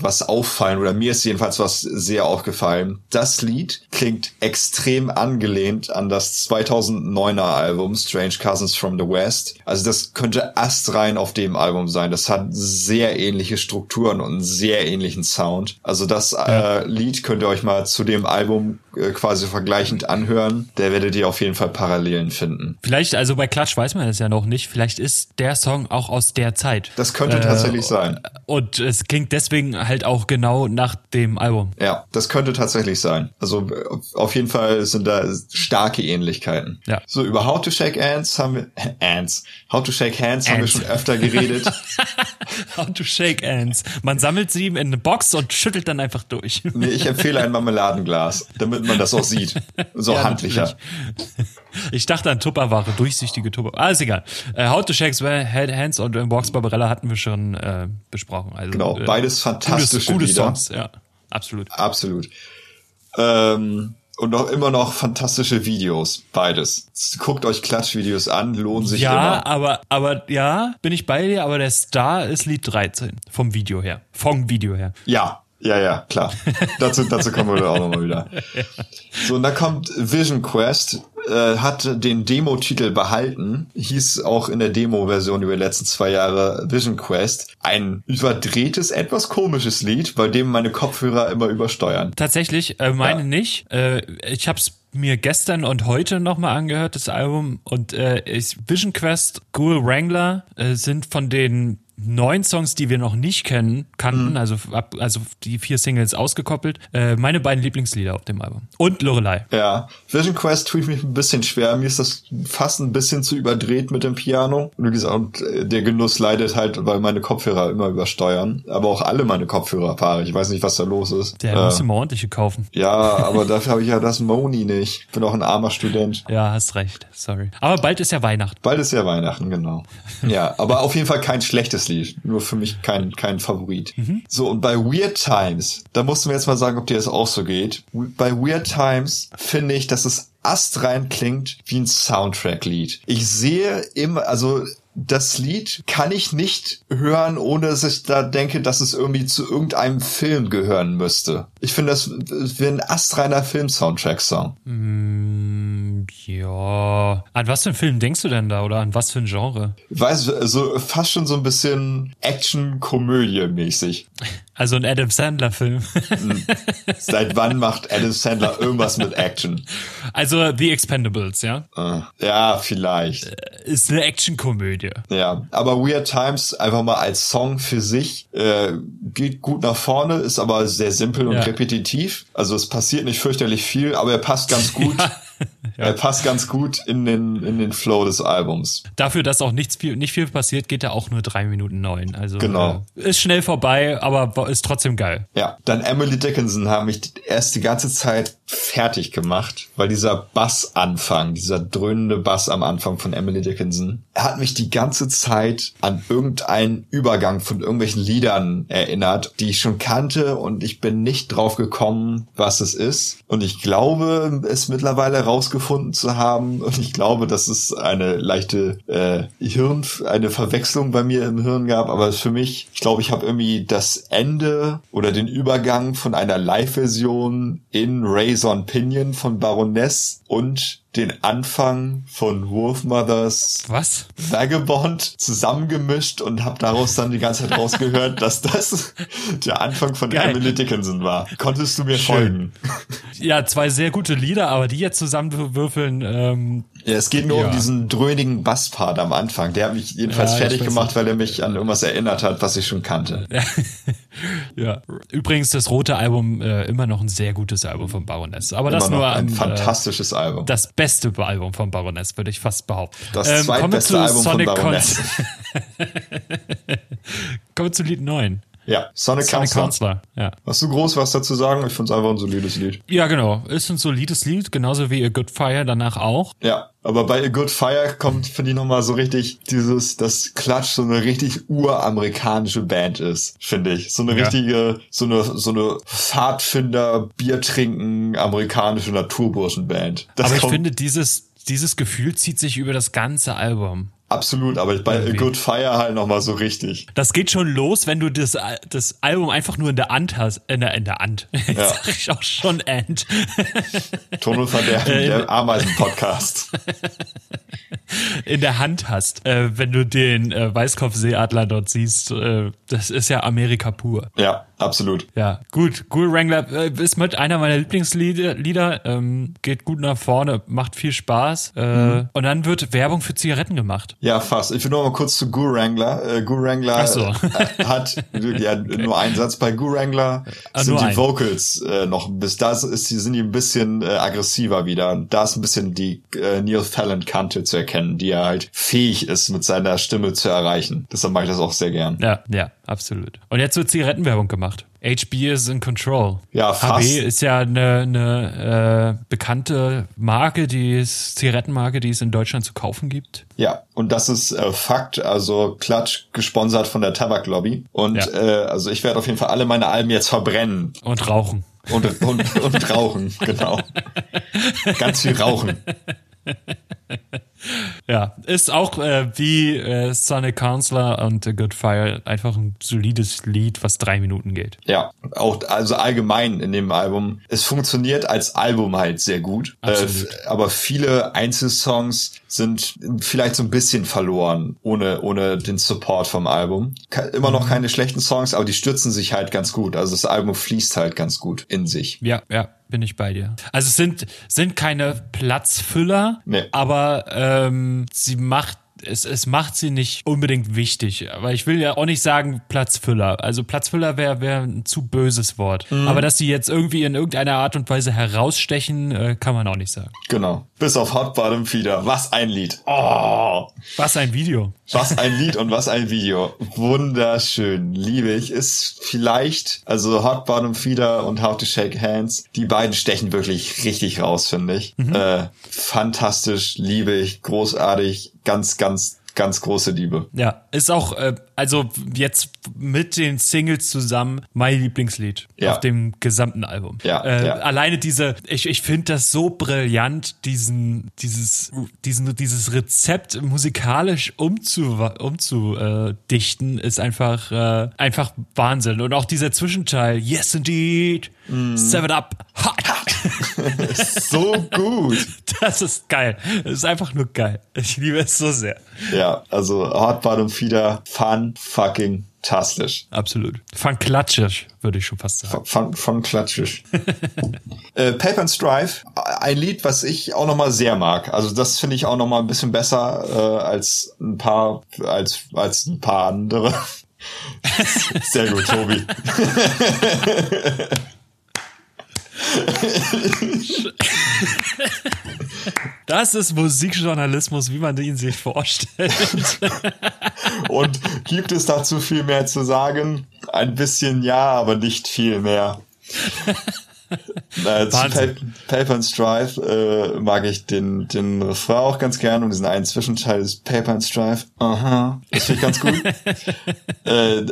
was auffallen, oder mir ist jedenfalls was sehr aufgefallen. Das Lied klingt extrem angelehnt an das 2009er Album Strange Cousins from the West. Also das könnte astrein auf dem Album sein. Das hat sehr ähnliche Strukturen und einen sehr ähnlichen Sound. Also das äh, Lied könnt ihr euch mal zu dem Album äh, quasi vergleichend anhören. Da werdet ihr auf jeden Fall Parallelen finden. Vielleicht, also bei Klatsch weiß man das ja noch nicht, vielleicht ist der Song auch aus der Zeit. Das könnte tatsächlich sein. Und es klingt deswegen halt auch genau nach dem Album. Ja, das könnte tatsächlich sein. Also äh, auf jeden Fall sind da starke Ähnlichkeiten. Ja. So, über How to Shake Hands haben wir, <laughs> Ants, How to Shake Hands haben wir Ants. schon öfter geredet. <laughs> How to shake hands. Man sammelt sie in eine Box und schüttelt dann einfach durch. nee, ich empfehle ein Marmeladenglas, damit man das auch sieht. <laughs> So Ja, handlicher. natürlich. Ich dachte an Tupperware, durchsichtige Tupperware. Ah, ist egal. Äh, How to Shake Hands und äh, Box Barbarella hatten wir schon äh, besprochen. Also, Genau, äh, beides fantastische gute, gute Lieder. Songs, ja, absolut. Absolut. Ähm, und noch immer noch fantastische Videos. Beides. Guckt euch Klatschvideos an, lohnen sich Ja, immer. aber, aber, ja, bin ich bei dir, aber der Star ist Lied 13. Vom Video her. Vom Video her. Ja, ja, ja, klar. dazu, dazu kommen wir auch nochmal wieder. <laughs> So, und da kommt Vision Quest, äh, hat den Demo-Titel behalten, hieß auch in der Demo-Version über die letzten zwei Jahre Vision Quest. Ein überdrehtes, etwas komisches Lied, bei dem meine Kopfhörer immer übersteuern. Tatsächlich, äh, meine Ja. nicht. Äh, ich hab's mir gestern und heute nochmal angehört, das Album. Und äh, Vision Quest, Ghoul Wrangler äh, sind von den neun Songs, die wir noch nicht kennen, kannten, Mhm. also, ab, also die vier Singles ausgekoppelt, äh, meine beiden Lieblingslieder auf dem Album. Und Lorelei. Ja, Vision Quest tue ich mich ein bisschen schwer. Mir ist das fast ein bisschen zu überdreht mit dem Piano. Und wie gesagt, äh, der Genuss leidet halt, weil meine Kopfhörer immer übersteuern. Aber auch alle meine Kopfhörerpaare. Ich weiß nicht, was da los ist. Der Äh, muss immer ordentliche kaufen. ja, <laughs> aber dafür habe ich ja das Moni nicht. Ich bin auch ein armer Student. Ja, hast recht. Sorry. Aber bald ist ja Weihnachten. Bald ist ja Weihnachten, genau. Ja, aber auf jeden Fall kein schlechtes Lied. Nur für mich kein, kein Favorit. So, und bei Weird Times, da mussten wir jetzt mal sagen, ob dir das auch so geht. Bei Weird Times finde ich, dass es astrein klingt wie ein Soundtrack-Lied. Ich sehe immer, also das Lied kann ich nicht hören, ohne dass ich da denke, dass es irgendwie zu irgendeinem Film gehören müsste. Ich finde, das wäre ein astreiner Film-Soundtrack-Song. Mm, ja. An was für einen Film denkst du denn da oder an was für ein Genre? weiß, so fast schon so ein bisschen Action-Komödie-mäßig. <laughs> Also ein Adam Sandler-Film. Seit wann macht Adam Sandler irgendwas mit Action? Also The Expendables, ja? Äh, Ja, vielleicht. Ist eine Actionkomödie. Ja, aber Weird Times einfach mal als Song für sich äh, geht gut nach vorne, ist aber sehr simpel und Ja. repetitiv. Also es passiert nicht fürchterlich viel, aber er passt ganz <laughs> gut. Er passt ganz gut in den in den Flow des Albums. Dafür, dass auch nichts viel, nicht viel passiert, geht er auch nur drei Minuten neun. Also Genau. äh, ist schnell vorbei, aber ist trotzdem geil. Ja, dann Emily Dickinson haben mich erst die ganze Zeit fertig gemacht, weil dieser Bassanfang, dieser dröhnende Bass am Anfang von Emily Dickinson, hat mich die ganze Zeit an irgendeinen Übergang von irgendwelchen Liedern erinnert, die ich schon kannte und ich bin nicht drauf gekommen, was es ist. Und ich glaube, es mittlerweile rausgefunden zu haben und ich glaube, dass es eine leichte äh, Hirn, eine Verwechslung bei mir im Hirn gab, aber für mich, ich glaube, ich habe irgendwie das Ende oder den Übergang von einer Live-Version in Razor Pinion von Baroness und den Anfang von Wolfmothers Was? Vagabond zusammengemischt und habe daraus dann die ganze Zeit <laughs> rausgehört, dass das der Anfang von Geil. Emily Dickinson war. Konntest du mir Schön. folgen? Ja, zwei sehr gute Lieder, aber die jetzt zusammenwürfeln, ähm, Ja, es geht nur Ja. um diesen dröhnigen Basspart am Anfang. Der hat mich jedenfalls Ja, fertig gemacht, weil er mich an irgendwas erinnert hat, was ich schon kannte. <laughs> ja. Übrigens das rote Album äh, immer noch ein sehr gutes Album von Baroness. Aber das Immer nur noch ein an, äh, fantastisches Album. das beste Album von Baroness, würde ich fast behaupten. Das wir zweitbeste zu Album von Sonic Baroness. Con- <laughs> kommen wir zu Lied 9. Ja, Sonic, Sonic Counselor. Ja. Hast du groß was dazu sagen? Ich finde es einfach ein solides Lied. ja, genau. Ist ein solides Lied, genauso wie A Good Fire danach auch. Ja, aber bei A Good Fire kommt, finde ich, nochmal so richtig dieses, dass Clutch so eine richtig uramerikanische Band ist, finde ich. So eine Ja. richtige, so eine, so eine Pfadfinder, Bier trinken, amerikanische Naturburschenband. Das Aber ich finde, dieses, dieses Gefühl zieht sich über das ganze Album. Absolut, aber bei Irgendwie. Good Fire halt nochmal so richtig. Das geht schon los, wenn du das, Al- das Album einfach nur in der Hand hast. In der, in der Hand. <laughs> Jetzt Ja. sag ich auch schon End. Ton und Verderben, <laughs> Äh, der Ameisen-Podcast. <laughs> in der Hand hast, äh, wenn du den äh, Weißkopfseeadler dort siehst. Äh, das ist ja Amerika pur. ja, absolut. Ja, gut. Ghoul Wrangler äh, ist mit einer meiner Lieblingslieder. Lieder, ähm, geht gut nach vorne, macht viel Spaß. Äh, Mhm. Und dann wird Werbung für Zigaretten gemacht. Ja, fast. Ich will noch mal kurz zu Goo Wrangler. Äh, Goo Wrangler so. äh, hat <laughs> ja, nur einen Satz. Bei Goo Wrangler Ah, sind nur die einen. Vocals äh, noch bis da ist, sind die ein bisschen äh, aggressiver wieder. Da ist ein bisschen die äh, Neil Fallon Kante zu erkennen, die er halt fähig ist, mit seiner Stimme zu erreichen. Deshalb mache ich das auch sehr gern. Ja, ja, absolut. Und jetzt wird Zigarettenwerbung gemacht. HB is in control. Ja, fast. HB ist ja eine, eine äh, bekannte Marke, die ist Zigarettenmarke, die es in Deutschland zu kaufen gibt. Ja, und das ist äh, Fakt. Also Klatsch gesponsert von der Tabaklobby. Und Ja. äh, also ich werde auf jeden Fall alle meine Alben jetzt verbrennen Und rauchen. und, und, und rauchen. Genau. <laughs> Ganz viel rauchen. <laughs> Ja, ist auch äh, wie äh, Sonic Counselor und A Good Fire einfach ein solides Lied, was drei Minuten geht. Ja, auch also allgemein in dem Album. Es funktioniert als Album halt sehr gut. Äh, aber viele Einzelsongs sind vielleicht so ein bisschen verloren, ohne, ohne den Support vom Album. Immer Mhm. noch keine schlechten Songs, aber die stürzen sich halt ganz gut. Also das Album fließt halt ganz gut in sich. Ja, ja, bin ich bei dir. Also es sind, sind keine Platzfüller, Nee. aber ähm, sie macht es, es macht sie nicht unbedingt wichtig. Aber ich will ja auch nicht sagen Platzfüller. Also Platzfüller wäre wär ein zu böses Wort. Mhm. Aber dass sie jetzt irgendwie in irgendeiner Art und Weise herausstechen, äh, kann man auch nicht sagen. Genau. Bis auf Hot Bottom Feeder. Was ein Lied. Oh, Was ein Video. Was ein <laughs> Lied und was ein Video. Wunderschön. Liebe ich. Ist vielleicht, also Hot Bottom Feeder und How to Shake Hands, die beiden stechen wirklich richtig raus, finde ich. Äh, fantastisch, liebe ich, großartig, ganz, ganz, ganz große Liebe. Ja, ist auch, äh, also jetzt mit den Singles zusammen mein Lieblingslied Ja. auf dem gesamten Album. Ja, äh, ja. Alleine diese, ich, ich finde das so brillant, diesen, dieses, diesen, dieses Rezept musikalisch umzu, umzudichten, ist einfach, äh, einfach Wahnsinn. Und auch dieser Zwischenteil, yes indeed, Mm. seven up, hot. <laughs> So gut. Das ist geil. Das ist einfach nur geil. Ich liebe es so sehr. ja, also Hot Bottom Feeder, fun fucking tastisch. Absolut. Fun klatschisch, würde ich schon fast sagen. Von, von klatschisch. <laughs> äh, Paper and Strife, ein Lied, was ich auch nochmal sehr mag. Also das finde ich auch nochmal ein bisschen besser äh, als ein paar, als, als ein paar andere. <laughs> sehr gut, Tobi. <laughs> Das ist Musikjournalismus, wie man ihn sich vorstellt. <laughs> Und gibt es dazu viel mehr zu sagen? Ein bisschen ja, aber nicht viel mehr. <laughs> Zu. Pa Paper and Strife äh, mag ich den, den Refrain auch ganz gern und diesen einen Zwischenteil ist Paper and Strife. Aha, das finde ich ganz gut. <laughs> äh,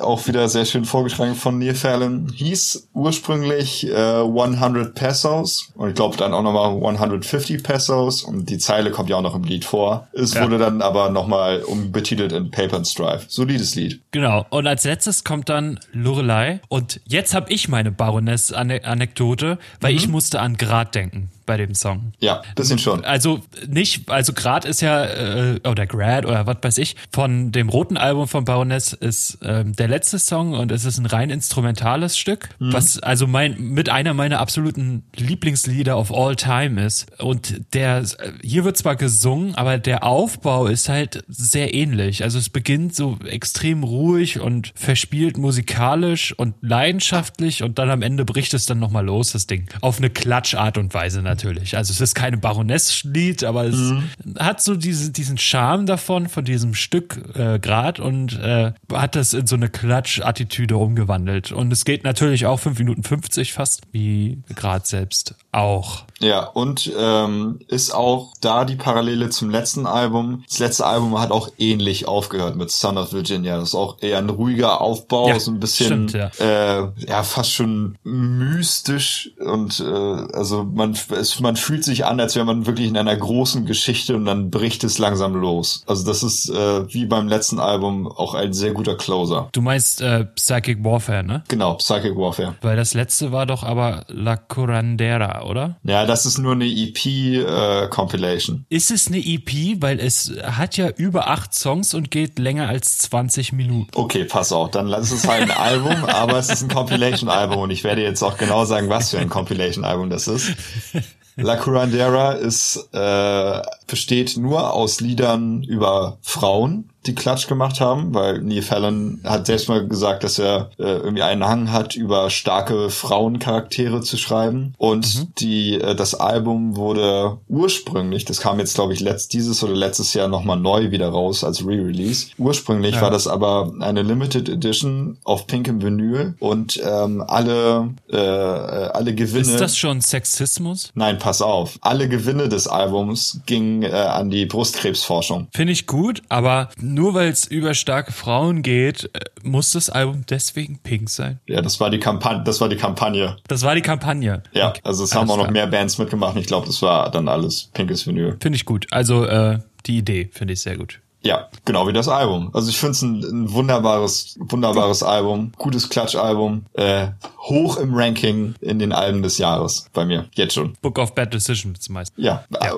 auch wieder sehr schön vorgeschlagen von Neil Fallon. Hieß ursprünglich äh, 100 Pesos und ich glaube dann auch nochmal 150 Pesos und die Zeile kommt ja auch noch im Lied vor. Es Ja. wurde dann aber nochmal umbetitelt in Paper and Strife. Solides Lied. Genau. Und als letztes kommt dann Lorelei. Und jetzt habe ich meine Baroness-Anekdote, weil ich musste an Grad denken bei dem Song. Ja, bisschen schon. Also nicht, also Grad ist ja, äh, oder Grad oder was weiß ich, von dem roten Album von Baroness ist ähm, der letzte Song und es ist ein rein instrumentales Stück, was also mein mit einer meiner absoluten Lieblingslieder of all time ist. Und der, äh, hier wird zwar gesungen, aber der Aufbau ist halt sehr ähnlich. Also es beginnt so extrem ruhig und verspielt musikalisch und leidenschaftlich und dann am Ende bricht es dann nochmal los, das Ding. Auf eine Klatschart und Weise natürlich. Natürlich. Also es ist keine Baroness-Lied, aber es mhm. hat so diese, diesen Charme davon, von diesem Stück äh, Grad und äh, hat das in so eine Klatsch-Attitüde umgewandelt. Und es geht natürlich auch 5 Minuten 50 fast, wie Grad selbst auch. Ja, und ähm, ist auch da die Parallele zum letzten Album. Das letzte Album hat auch ähnlich aufgehört mit Son of Virginia. Das ist auch eher ein ruhiger Aufbau, ja, so ein bisschen, stimmt, ja. Äh, ja, fast schon mystisch und äh, also man, es, man fühlt sich an, als wäre man wirklich in einer großen Geschichte und dann bricht es langsam los. Also das ist äh, wie beim letzten Album auch ein sehr guter Closer. Du meinst äh, Psychic Warfare, ne? Genau, Psychic Warfare. Weil das letzte war doch aber La Curandera, oder? Ja, das ist nur eine EP-Compilation. Äh, ist es eine EP? Weil es hat ja über acht Songs und geht länger als 20 Minuten. Okay, pass auf, dann lass es halt ein Album, <laughs> aber es ist ein Compilation-Album und ich werde jetzt auch genau sagen, was für ein Compilation-Album das ist. <laughs> La Curandera ist, äh, besteht nur aus Liedern über Frauen die Klatsch gemacht haben, weil Neil Fallon hat selbst mal gesagt, dass er äh, irgendwie einen Hang hat, über starke Frauencharaktere zu schreiben. Und mhm. die äh, das Album wurde ursprünglich, das kam jetzt glaube ich letzt dieses oder letztes Jahr nochmal neu wieder raus als Re-Release. Ursprünglich ja. war das aber eine Limited Edition auf pinkem Vinyl und ähm, alle äh, alle Gewinne. Ist das schon Sexismus? Nein, pass auf. Alle Gewinne des Albums gingen äh, an die Brustkrebsforschung. Finde ich gut, aber nur weil es über starke Frauen geht, äh, muss das Album deswegen pink sein? Ja, das war die Kampagne. Das war die Kampagne. Das war die Kampagne. Ja, okay. also es alles haben auch noch klar. mehr Bands mitgemacht. Ich glaube, das war dann alles pinkes Vinyl. Finde ich gut. Also äh, die Idee finde ich sehr gut. Ja, genau wie das Album. Also ich finde es ein, ein, wunderbares, wunderbares Album, gutes Klatschalbum, äh, hoch im Ranking in den Alben des Jahres bei mir, jetzt schon. Book of Bad Decisions meist. Ja, ja.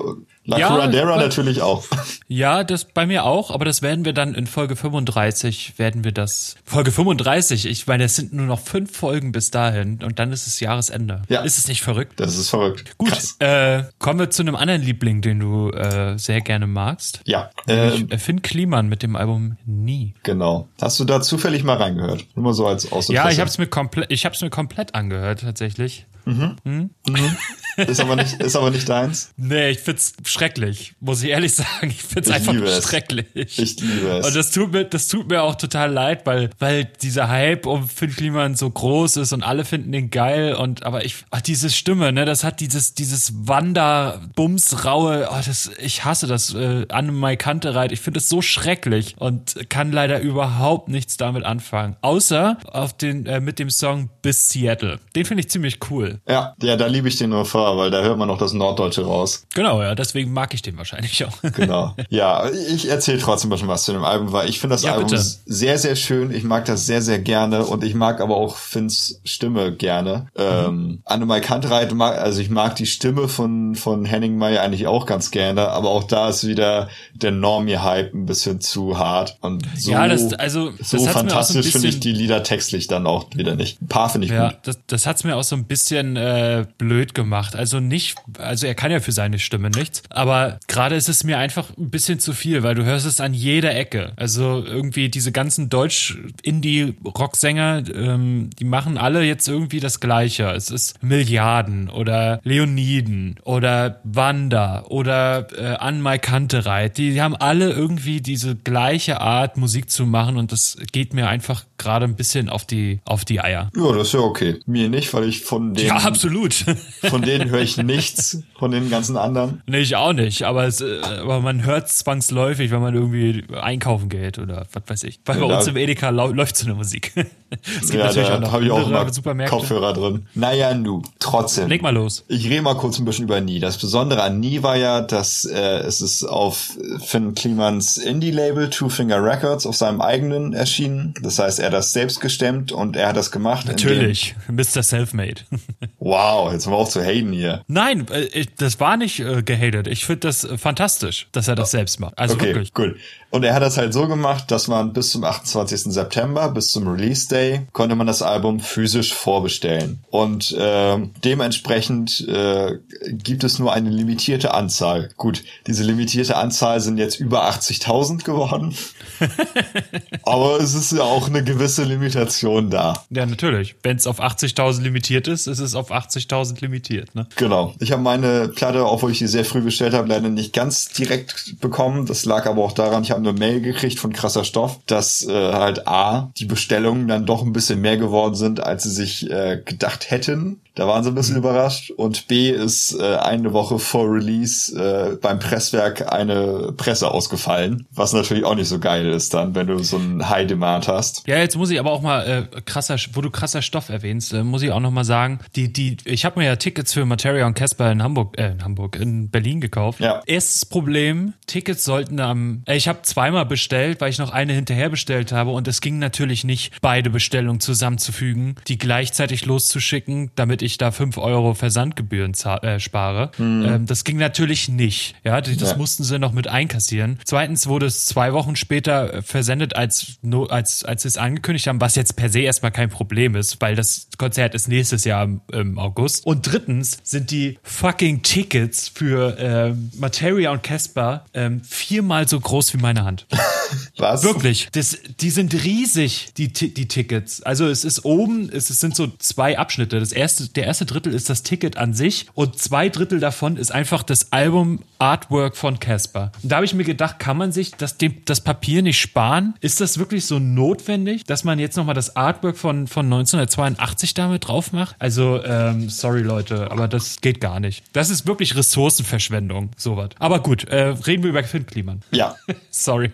La ja, Curandera natürlich auch. Ja, das bei mir auch, aber das werden wir dann in Folge 35 werden wir das. Folge 35, ich meine, es sind nur noch fünf Folgen bis dahin und dann ist es Jahresende. Ja. Ist es nicht verrückt? Das ist verrückt. Gut, äh, kommen wir zu einem anderen Liebling, den du äh, sehr gerne magst. Ja. Äh, Finn Kliman mit dem Album Nie. Genau. Hast du da zufällig mal reingehört? Nur mal so als Außenpresse. Ja, ich habe es mir komplett, ich habe es mir komplett angehört tatsächlich. Mhm. Hm? Mhm. Ist aber nicht, ist aber nicht deins. Nee, ich find's schrecklich, muss ich ehrlich <laughs> sagen. Ich find's ich einfach schrecklich. Ich liebe es. Und das tut mir, das tut mir auch total leid, weil, weil dieser Hype um Finn Kliman so groß ist und alle finden ihn geil und, aber ich, ach, diese Stimme, ne, das hat dieses, dieses Wander, Bums, Raue, oh, das, ich hasse das, äh, an Mai Kantereit. Ich finde es so schrecklich und kann leider überhaupt nichts damit anfangen. Außer auf den, äh, mit dem Song Bis Seattle. Den finde ich ziemlich cool. Ja, ja, da liebe ich den nur vor, weil da hört man noch das Norddeutsche raus. Genau, ja, deswegen mag ich den wahrscheinlich auch. <laughs> Genau. Ja, ich erzähle trotzdem mal schon was zu dem Album, weil ich finde das ja, Album bitte. sehr, sehr schön. Ich mag das sehr, sehr gerne und ich mag aber auch Finns Stimme gerne. Mhm. Ähm, Annemai Kantreit mag, also ich mag die Stimme von, von Henning May eigentlich auch ganz gerne, aber auch da ist wieder der Normie-Hype ein bisschen zu hart und so, ja, das, also, das so fantastisch so finde ich die Lieder textlich dann auch wieder nicht. Ein paar finde ich ja, gut. Das, das hat's mir auch so ein bisschen äh, blöd gemacht. Also nicht, also er kann ja für seine Stimme nichts, aber gerade ist es mir einfach ein bisschen zu viel, weil du hörst es an jeder Ecke. Also irgendwie diese ganzen Deutsch-Indie-Rocksänger, ähm, die machen alle jetzt irgendwie das Gleiche. Es ist Milliarden oder Leoniden oder Wanda oder äh, An My Kantereit. Die, die haben alle irgendwie diese gleiche Art Musik zu machen und das geht mir einfach gerade ein bisschen auf die auf die Eier. Ja, das ist ja okay. Mir nicht, weil ich von den Ja, absolut. <laughs> Von denen höre ich nichts, von den ganzen anderen. Nee, ich auch nicht, aber, es, äh, aber man hört zwangsläufig, wenn man irgendwie einkaufen geht oder was weiß ich. Weil ja, bei uns im Edeka läuft so eine Musik. <laughs> es gibt ja, natürlich da habe ich auch immer Kopfhörer drin. Naja, nu, trotzdem. Leg mal los. Ich rede mal kurz ein bisschen über Nie. Das Besondere an Nie war ja, dass äh, es ist auf Finn Klimans Indie-Label Two Finger Records auf seinem eigenen erschienen. Das heißt, er hat das selbst gestemmt und er hat das gemacht. Natürlich, Mr. Selfmade. <laughs> wow, jetzt haben wir auch zu haten hier. Nein, äh, das war nicht äh, gehatet. Ich finde das äh, fantastisch, dass er das selbst macht. Also okay, wirklich. Cool. Und er hat das halt so gemacht, dass man bis zum 28. September, bis zum Release Day, konnte man das Album physisch vorbestellen. Und äh, dementsprechend äh, gibt es nur eine limitierte Anzahl. Gut, diese limitierte Anzahl sind jetzt über 80.000 geworden. <laughs> Aber es ist ja auch eine gewisse Limitation da. Ja, natürlich. Wenn es auf 80.000 limitiert ist, ist es auf 80.000 limitiert. Ne? Genau. Ich habe meine Platte, obwohl ich die sehr früh bestellt habe, leider nicht ganz direkt bekommen. Das lag aber auch daran, ich habe eine Mail gekriegt von krasser Stoff, dass äh, halt A, die Bestellungen dann doch ein bisschen mehr geworden sind, als sie sich äh, gedacht hätten. Da waren sie ein bisschen mhm. überrascht. Und B ist äh, eine Woche vor Release äh, beim Presswerk eine Presse ausgefallen, was natürlich auch nicht so geil ist dann, wenn du so einen High Demand hast. Ja, jetzt muss ich aber auch mal äh, krasser, wo du krasser Stoff erwähnst, äh, muss ich auch noch mal sagen, die die ich habe mir ja Tickets für Materia und Casper in Hamburg äh, in Hamburg in Berlin gekauft. Ja. Erstes Problem, Tickets sollten am äh, ich habe zweimal bestellt, weil ich noch eine hinterher bestellt habe und es ging natürlich nicht beide Bestellungen zusammenzufügen, die gleichzeitig loszuschicken, damit ich da fünf Euro Versandgebühren äh, spare. Mhm. Ähm, das ging natürlich nicht. Ja, das ja. mussten sie noch mit einkassieren. Zweitens wurde es zwei Wochen später äh, versendet, als, als, als sie es angekündigt haben, was jetzt per se erstmal kein Problem ist, weil das Konzert ist nächstes Jahr im August. Und drittens sind die fucking Tickets für äh, Materia und Casper ähm, viermal so groß wie meine Hand. <laughs> Was? Wirklich. Das, die sind riesig, die, die Tickets. Also es ist oben, es sind so zwei Abschnitte. Das erste, der erste Drittel ist das Ticket an sich und zwei Drittel davon ist einfach das Album Artwork von Casper. Und da habe ich mir gedacht, kann man sich das, dem, das Papier nicht sparen? Ist das wirklich so notwendig, dass man jetzt nochmal das Artwork von, von 1982 damit drauf macht? Also, ähm, sorry Leute, aber das geht gar nicht. Das ist wirklich Ressourcenverschwendung, sowas. Aber gut, äh, reden wir über Finn Kliman. Ja. <laughs> sorry.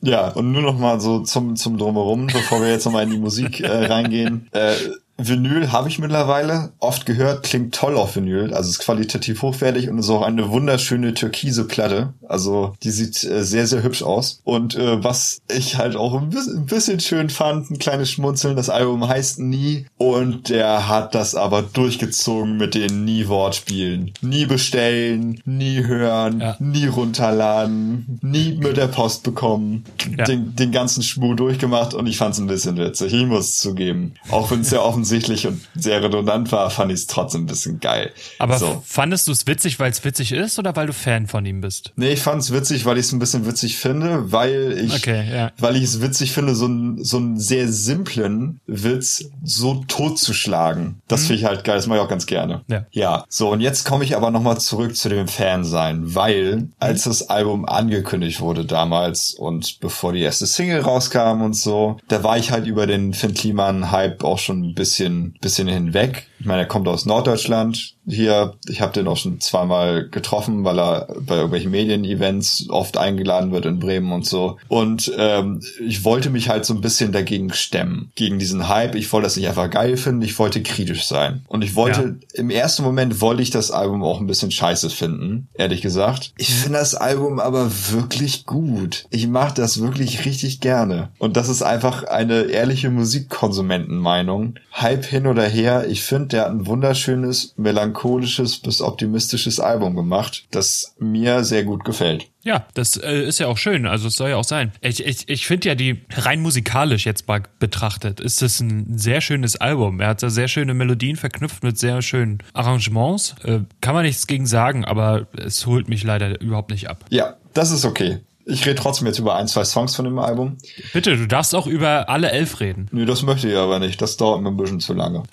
Ja, und nur nochmal so zum, zum Drumherum, bevor wir jetzt nochmal in die Musik äh, reingehen. Äh, Vinyl habe ich mittlerweile oft gehört, klingt toll auf Vinyl, also ist qualitativ hochwertig und ist auch eine wunderschöne türkise Platte. Also die sieht äh, sehr, sehr hübsch aus. Und äh, was ich halt auch ein bisschen, ein bisschen, schön fand, ein kleines Schmunzeln, das Album heißt Nie und der hat das aber durchgezogen mit den Nie-Wortspielen. Nie bestellen, nie hören, ja. nie runterladen, nie mit der Post bekommen. Ja. Den, den ganzen Schmuh durchgemacht und ich fand es ein bisschen witzig, ich muss zugeben. Auch wenn es ja offensichtlich offensichtlich und sehr redundant war, fand ich es trotzdem ein bisschen geil. Aber so. fandest du es witzig, weil es witzig ist oder weil du Fan von ihm bist? Nee, ich fand es witzig, weil ich es ein bisschen witzig finde, weil ich, okay, ja. weil ich es witzig finde, so einen so einen sehr simplen Witz so totzuschlagen. Das mhm. finde ich halt geil, das mache ich auch ganz gerne. Ja. ja. So, und jetzt komme ich aber nochmal zurück zu dem Fansein, weil mhm. als das Album angekündigt wurde damals und bevor die erste Single rauskam und so, da war ich halt über den Finn Kliman-Hype auch schon ein bisschen bisschen, bisschen hinweg. Ich meine, er kommt aus Norddeutschland, hier. Ich habe den auch schon zweimal getroffen, weil er bei irgendwelchen Medien-Events oft eingeladen wird in Bremen und so. Und ähm, ich wollte mich halt so ein bisschen dagegen stemmen, gegen diesen Hype. Ich wollte das nicht einfach geil finden, ich wollte kritisch sein. Und ich wollte, ja. im ersten Moment wollte ich das Album auch ein bisschen scheiße finden, ehrlich gesagt. Ich finde das Album aber wirklich gut. Ich mache das wirklich richtig gerne. Und das ist einfach eine ehrliche Musikkonsumentenmeinung. Hype hin oder her, ich finde, der hat ein wunderschönes, melancholisches bis optimistisches Album gemacht, das mir sehr gut gefällt. Ja, das äh, ist ja auch schön. Also es soll ja auch sein. Ich, ich, ich finde ja die rein musikalisch jetzt mal betrachtet, ist das ein sehr schönes Album. Er hat da sehr schöne Melodien verknüpft mit sehr schönen Arrangements. Äh, kann man nichts gegen sagen, aber es holt mich leider überhaupt nicht ab. Ja, das ist okay. Ich rede trotzdem jetzt über ein, zwei Songs von dem Album. Bitte, du darfst auch über alle elf reden. Nee, das möchte ich aber nicht. Das dauert mir ein bisschen zu lange.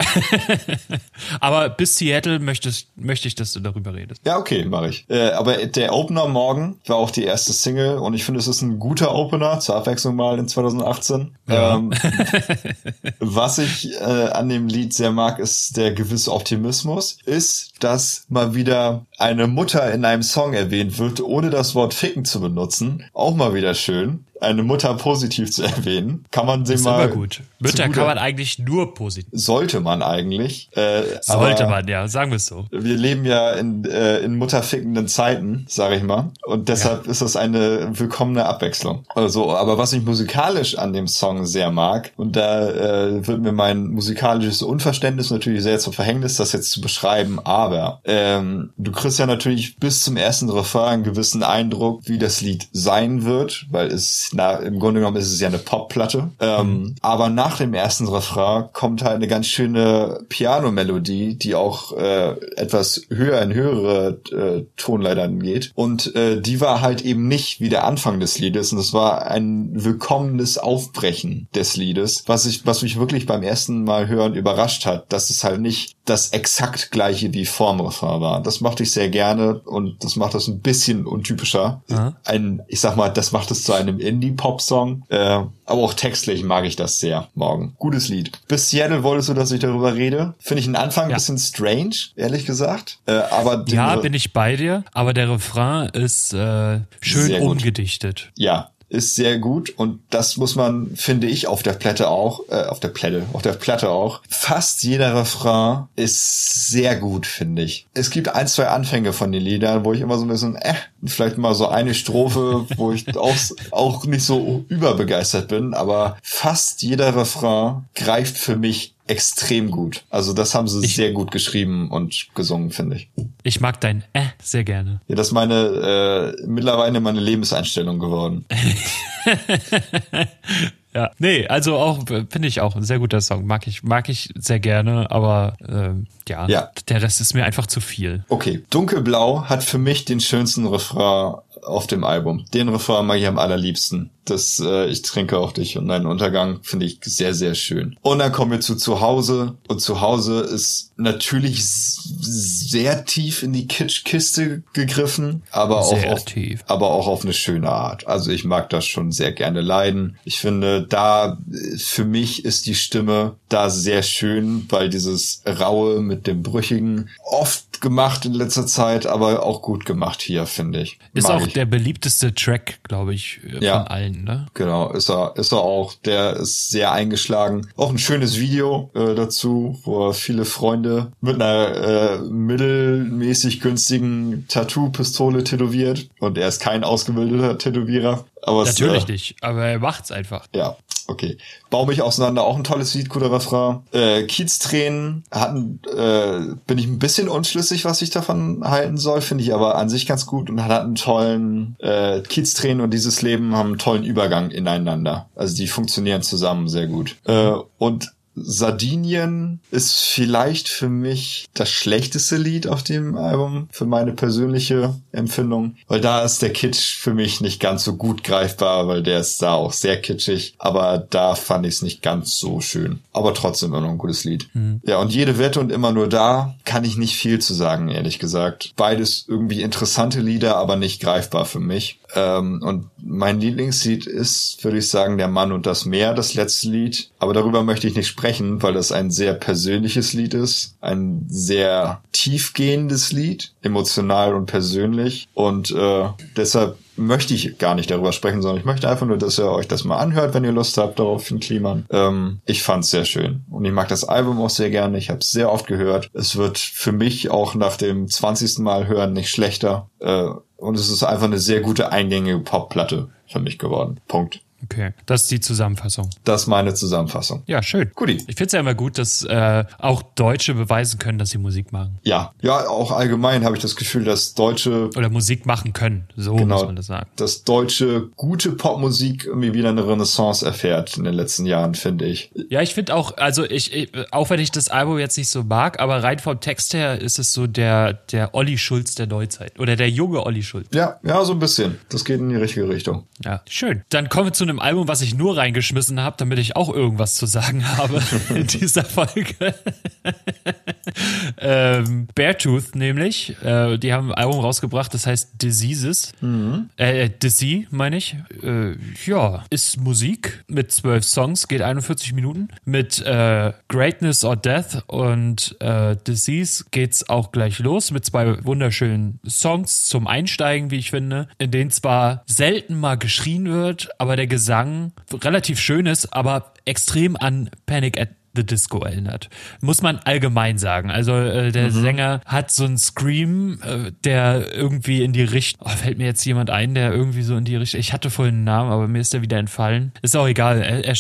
<laughs> aber bis Seattle möchtest, möchte ich, dass du darüber redest. Ja, okay, mache ich. Äh, aber der Opener morgen war auch die erste Single und ich finde, es ist ein guter Opener, zur Abwechslung mal in 2018. Ja. Ähm, <laughs> was ich äh, an dem Lied sehr mag, ist der gewisse Optimismus, ist, dass mal wieder eine Mutter in einem Song erwähnt wird, ohne das Wort ficken zu benutzen. Auch mal wieder schön eine Mutter positiv zu erwähnen. Kann man sie ist mal. Immer gut. Mütter kann man eigentlich nur positiv. Sollte man eigentlich. Äh, Sollte man, ja, sagen wir es so. Wir leben ja in, äh, in mutterfickenden Zeiten, sage ich mal. Und deshalb ja. ist das eine willkommene Abwechslung. Also, aber was ich musikalisch an dem Song sehr mag, und da äh, wird mir mein musikalisches Unverständnis natürlich sehr zum Verhängnis, das jetzt zu beschreiben, aber ähm, du kriegst ja natürlich bis zum ersten Refrain einen gewissen Eindruck, wie das Lied sein wird, weil es na, im Grunde genommen ist es ja eine Popplatte. Ähm, mhm. Aber nach dem ersten Refrain kommt halt eine ganz schöne Piano-Melodie, die auch äh, etwas höher in höhere äh, Tonleitern geht. Und äh, die war halt eben nicht wie der Anfang des Liedes. Und es war ein willkommenes Aufbrechen des Liedes, was ich, was mich wirklich beim ersten Mal hören überrascht hat, dass es halt nicht das exakt gleiche wie vorm Refrain war. Das mochte ich sehr gerne und das macht das ein bisschen untypischer. Aha. Ein, ich sag mal, das macht es zu einem Indie-Pop-Song. Äh, aber auch textlich mag ich das sehr. Morgen. Gutes Lied. Bis Seattle wolltest du, dass ich darüber rede. Finde ich einen Anfang ja. ein bisschen strange, ehrlich gesagt. Äh, aber ja, bin ich bei dir. Aber der Refrain ist äh, schön umgedichtet. Ja, ist sehr gut und das muss man, finde ich, auf der Platte auch, äh, auf der Platte, auf der Platte auch. Fast jeder Refrain ist sehr gut, finde ich. Es gibt ein, zwei Anfänge von den Liedern, wo ich immer so ein bisschen, äh, vielleicht mal so eine Strophe, wo ich auch, auch nicht so überbegeistert bin, aber fast jeder Refrain greift für mich extrem gut. Also das haben sie ich, sehr gut geschrieben und gesungen, finde ich. Ich mag dein äh sehr gerne. Ja, das ist meine äh, mittlerweile meine Lebenseinstellung geworden. <laughs> Ja, nee, also auch finde ich auch ein sehr guter Song. Mag ich, mag ich sehr gerne, aber ähm, ja, ja, der Rest ist mir einfach zu viel. Okay, Dunkelblau hat für mich den schönsten Refrain auf dem Album. Den Refrain mag ich am allerliebsten. Das äh, Ich trinke auch dich und deinen Untergang finde ich sehr, sehr schön. Und dann kommen wir zu Zuhause. Und Zuhause ist natürlich sehr tief in die Kitschkiste gegriffen, aber auch, auf, tief. aber auch auf eine schöne Art. Also ich mag das schon sehr gerne leiden. Ich finde, da für mich ist die Stimme da sehr schön, weil dieses Raue mit dem Brüchigen oft gemacht in letzter Zeit, aber auch gut gemacht hier, finde ich. Ist Mag auch ich. der beliebteste Track, glaube ich, äh, von ja, allen, ne? Genau, ist er, ist er auch. Der ist sehr eingeschlagen. Auch ein schönes Video äh, dazu, wo er viele Freunde mit einer äh, mittelmäßig günstigen Tattoo-Pistole tätowiert. Und er ist kein ausgebildeter Tätowierer. Aber Natürlich es, äh, nicht, aber er macht's einfach. Ja, okay. Bau mich auseinander, auch ein tolles Lied, guter Refrain. Äh, Kieztränen hatten, äh, bin ich ein bisschen unschlüssig, was ich davon halten soll, finde ich aber an sich ganz gut und hat einen tollen, äh, Kieztränen und dieses Leben haben einen tollen Übergang ineinander. Also die funktionieren zusammen sehr gut. Äh, und Sardinien ist vielleicht für mich das schlechteste Lied auf dem Album, für meine persönliche Empfindung, weil da ist der Kitsch für mich nicht ganz so gut greifbar, weil der ist da auch sehr kitschig, aber da fand ich es nicht ganz so schön. Aber trotzdem immer noch ein gutes Lied. Mhm. Ja, und jede Wette und immer nur da kann ich nicht viel zu sagen, ehrlich gesagt. Beides irgendwie interessante Lieder, aber nicht greifbar für mich. Ähm, und mein Lieblingslied ist, würde ich sagen, Der Mann und das Meer, das letzte Lied. Aber darüber möchte ich nicht sprechen, weil das ein sehr persönliches Lied ist. Ein sehr tiefgehendes Lied, emotional und persönlich. Und äh, deshalb möchte ich gar nicht darüber sprechen, sondern ich möchte einfach nur, dass ihr euch das mal anhört, wenn ihr Lust habt darauf, in Kliman. Ähm, ich fand's sehr schön. Und ich mag das Album auch sehr gerne. Ich habe es sehr oft gehört. Es wird für mich auch nach dem 20. Mal hören nicht schlechter. Äh, und es ist einfach eine sehr gute eingängige Popplatte für mich geworden. Punkt. Okay, das ist die Zusammenfassung. Das ist meine Zusammenfassung. Ja, schön. Guti. Ich finde es ja immer gut, dass äh, auch Deutsche beweisen können, dass sie Musik machen. Ja, ja, auch allgemein habe ich das Gefühl, dass Deutsche oder Musik machen können. So genau, muss man das sagen. Dass Deutsche gute Popmusik irgendwie wieder eine Renaissance erfährt in den letzten Jahren, finde ich. Ja, ich finde auch, also ich, ich, auch wenn ich das Album jetzt nicht so mag, aber rein vom Text her ist es so der der Olli Schulz der Neuzeit oder der junge Olli Schulz. Ja, ja, so ein bisschen. Das geht in die richtige Richtung. Ja, schön. Dann kommen wir zu einem einem Album, was ich nur reingeschmissen habe, damit ich auch irgendwas zu sagen <laughs> habe in dieser Folge. <laughs> ähm, Beartooth nämlich, äh, die haben ein Album rausgebracht, das heißt Diseases. Mhm. Äh, Disease, meine ich. Äh, ja, ist Musik mit zwölf Songs, geht 41 Minuten. Mit äh, Greatness or Death und äh, Disease geht's auch gleich los mit zwei wunderschönen Songs zum Einsteigen, wie ich finde, in denen zwar selten mal geschrien wird, aber der Gesang relativ schön ist, aber extrem an Panic at the Disco erinnert. Muss man allgemein sagen. Also äh, der mhm. Sänger hat so einen Scream, äh, der irgendwie in die Richtung, oh, fällt mir jetzt jemand ein, der irgendwie so in die Richtung, ich hatte vorhin einen Namen, aber mir ist der wieder entfallen. Ist auch egal. Er, er,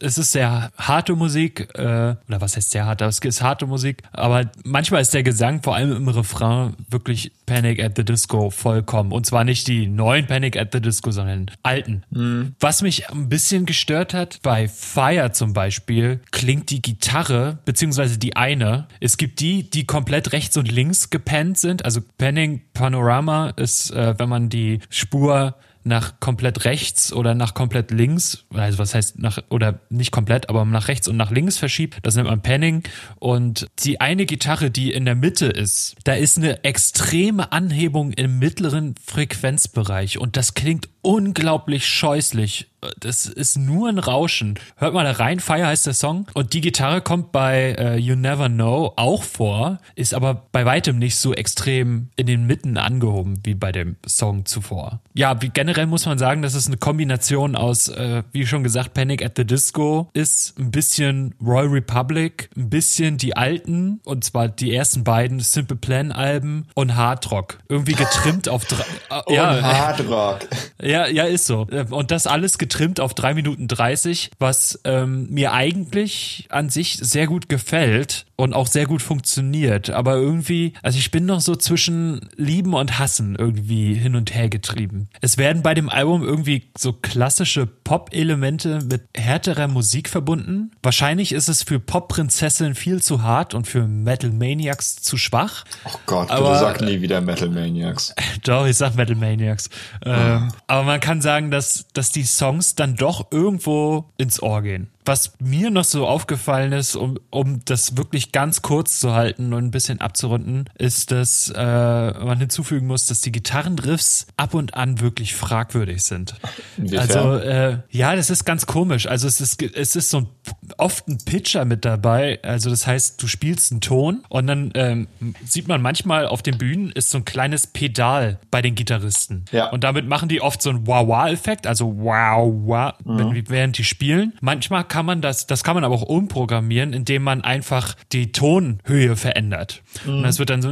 es ist sehr harte Musik, äh, oder was heißt sehr hart, es ist harte Musik, aber manchmal ist der Gesang, vor allem im Refrain, wirklich Panic at the Disco vollkommen. Und zwar nicht die neuen Panic at the Disco, sondern alten. Mhm. Was mich ein bisschen gestört hat, bei Fire zum Beispiel, klingt die Gitarre, beziehungsweise die eine. Es gibt die, die komplett rechts und links gepennt sind. Also Panning Panorama ist, äh, wenn man die Spur nach komplett rechts oder nach komplett links, also was heißt nach, oder nicht komplett, aber nach rechts und nach links verschiebt, das nennt man Panning. Und die eine Gitarre, die in der Mitte ist, da ist eine extreme Anhebung im mittleren Frequenzbereich und das klingt unglaublich scheußlich das ist nur ein Rauschen. Hört mal da rein, Fire heißt der Song. Und die Gitarre kommt bei uh, You Never Know auch vor, ist aber bei weitem nicht so extrem in den Mitten angehoben wie bei dem Song zuvor. Ja, wie generell muss man sagen, dass es eine Kombination aus, äh, wie schon gesagt, Panic at the Disco ist, ein bisschen Royal Republic, ein bisschen die alten, und zwar die ersten beiden Simple Plan Alben und Hard Rock. Irgendwie getrimmt auf drei. Äh, ja, Hard Rock. <laughs> Ja, ja, ist so. Und das alles getrimmt auf drei Minuten dreißig, was ähm, mir eigentlich an sich sehr gut gefällt und auch sehr gut funktioniert. Aber irgendwie, also ich bin noch so zwischen Lieben und Hassen irgendwie hin und her getrieben. Es werden bei dem Album irgendwie so klassische Pop-Elemente mit härterer Musik verbunden. Wahrscheinlich ist es für Pop-Prinzessin viel zu hart und für Metal Maniacs zu schwach. Oh Gott, aber, du sag nie wieder Metal Maniacs. <laughs> Doch, ich sag Metal Maniacs. Ähm, ah. aber man kann sagen, dass, dass die Songs dann doch irgendwo ins Ohr gehen was mir noch so aufgefallen ist, um, um das wirklich ganz kurz zu halten und ein bisschen abzurunden, ist, dass äh, man hinzufügen muss, dass die Gitarrenriffs ab und an wirklich fragwürdig sind. Inwiefern? Also äh, ja, das ist ganz komisch. Also es ist es ist so ein, oft ein Pitcher mit dabei. Also das heißt, du spielst einen Ton und dann ähm, sieht man manchmal auf den Bühnen ist so ein kleines Pedal bei den Gitarristen. Ja. Und damit machen die oft so einen Wow-Wow-Effekt, also wow, wow, mhm. während die spielen. Manchmal kann kann man das, das kann man aber auch umprogrammieren, indem man einfach die Tonhöhe verändert. Mhm. Und das wird dann so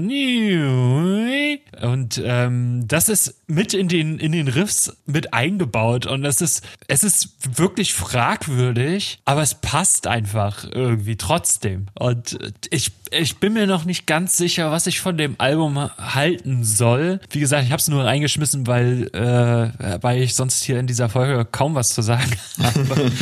und ähm, das ist mit in den in den Riffs mit eingebaut und das ist es ist wirklich fragwürdig, aber es passt einfach irgendwie trotzdem. Und ich ich bin mir noch nicht ganz sicher, was ich von dem Album halten soll. Wie gesagt, ich habe es nur reingeschmissen, weil, äh, weil ich sonst hier in dieser Folge kaum was zu sagen <laughs> habe.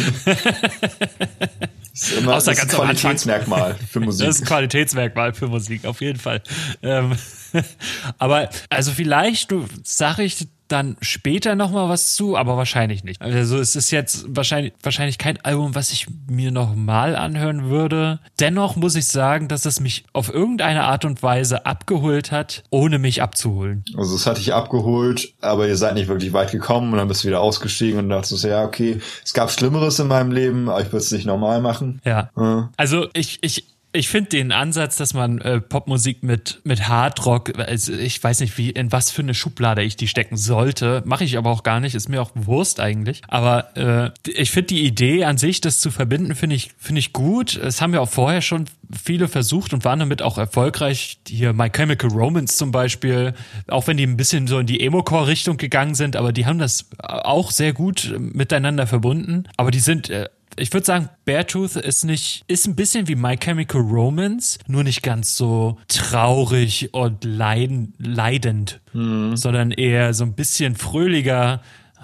Das <laughs> ist immer Außer das ganz Qualitätsmerkmal für Musik. Das ist ein Qualitätsmerkmal für Musik, auf jeden Fall. Ähm, <laughs> aber also vielleicht, du sag ich dann später noch mal was zu, aber wahrscheinlich nicht. Also es ist jetzt wahrscheinlich wahrscheinlich kein Album, was ich mir noch mal anhören würde. Dennoch muss ich sagen, dass es mich auf irgendeine Art und Weise abgeholt hat, ohne mich abzuholen. Also es hat dich abgeholt, aber ihr seid nicht wirklich weit gekommen und dann bist du wieder ausgestiegen und dachtest ja, okay, es gab Schlimmeres in meinem Leben, aber ich würde es nicht normal machen. Ja. ja. Also ich ich ich finde den Ansatz, dass man äh, Popmusik mit mit Hardrock, also ich weiß nicht, wie in was für eine Schublade ich die stecken sollte, mache ich aber auch gar nicht, ist mir auch Wurst eigentlich. Aber äh, ich finde die Idee an sich, das zu verbinden, finde ich finde ich gut. Es haben ja auch vorher schon viele versucht und waren damit auch erfolgreich. Hier My Chemical Romance zum Beispiel, auch wenn die ein bisschen so in die Emo-Core-Richtung gegangen sind, aber die haben das auch sehr gut miteinander verbunden. Aber die sind äh, ich würde sagen, Beartooth ist nicht, ist ein bisschen wie My Chemical Romance, nur nicht ganz so traurig und leiden, leidend, mhm. sondern eher so ein bisschen fröhlicher.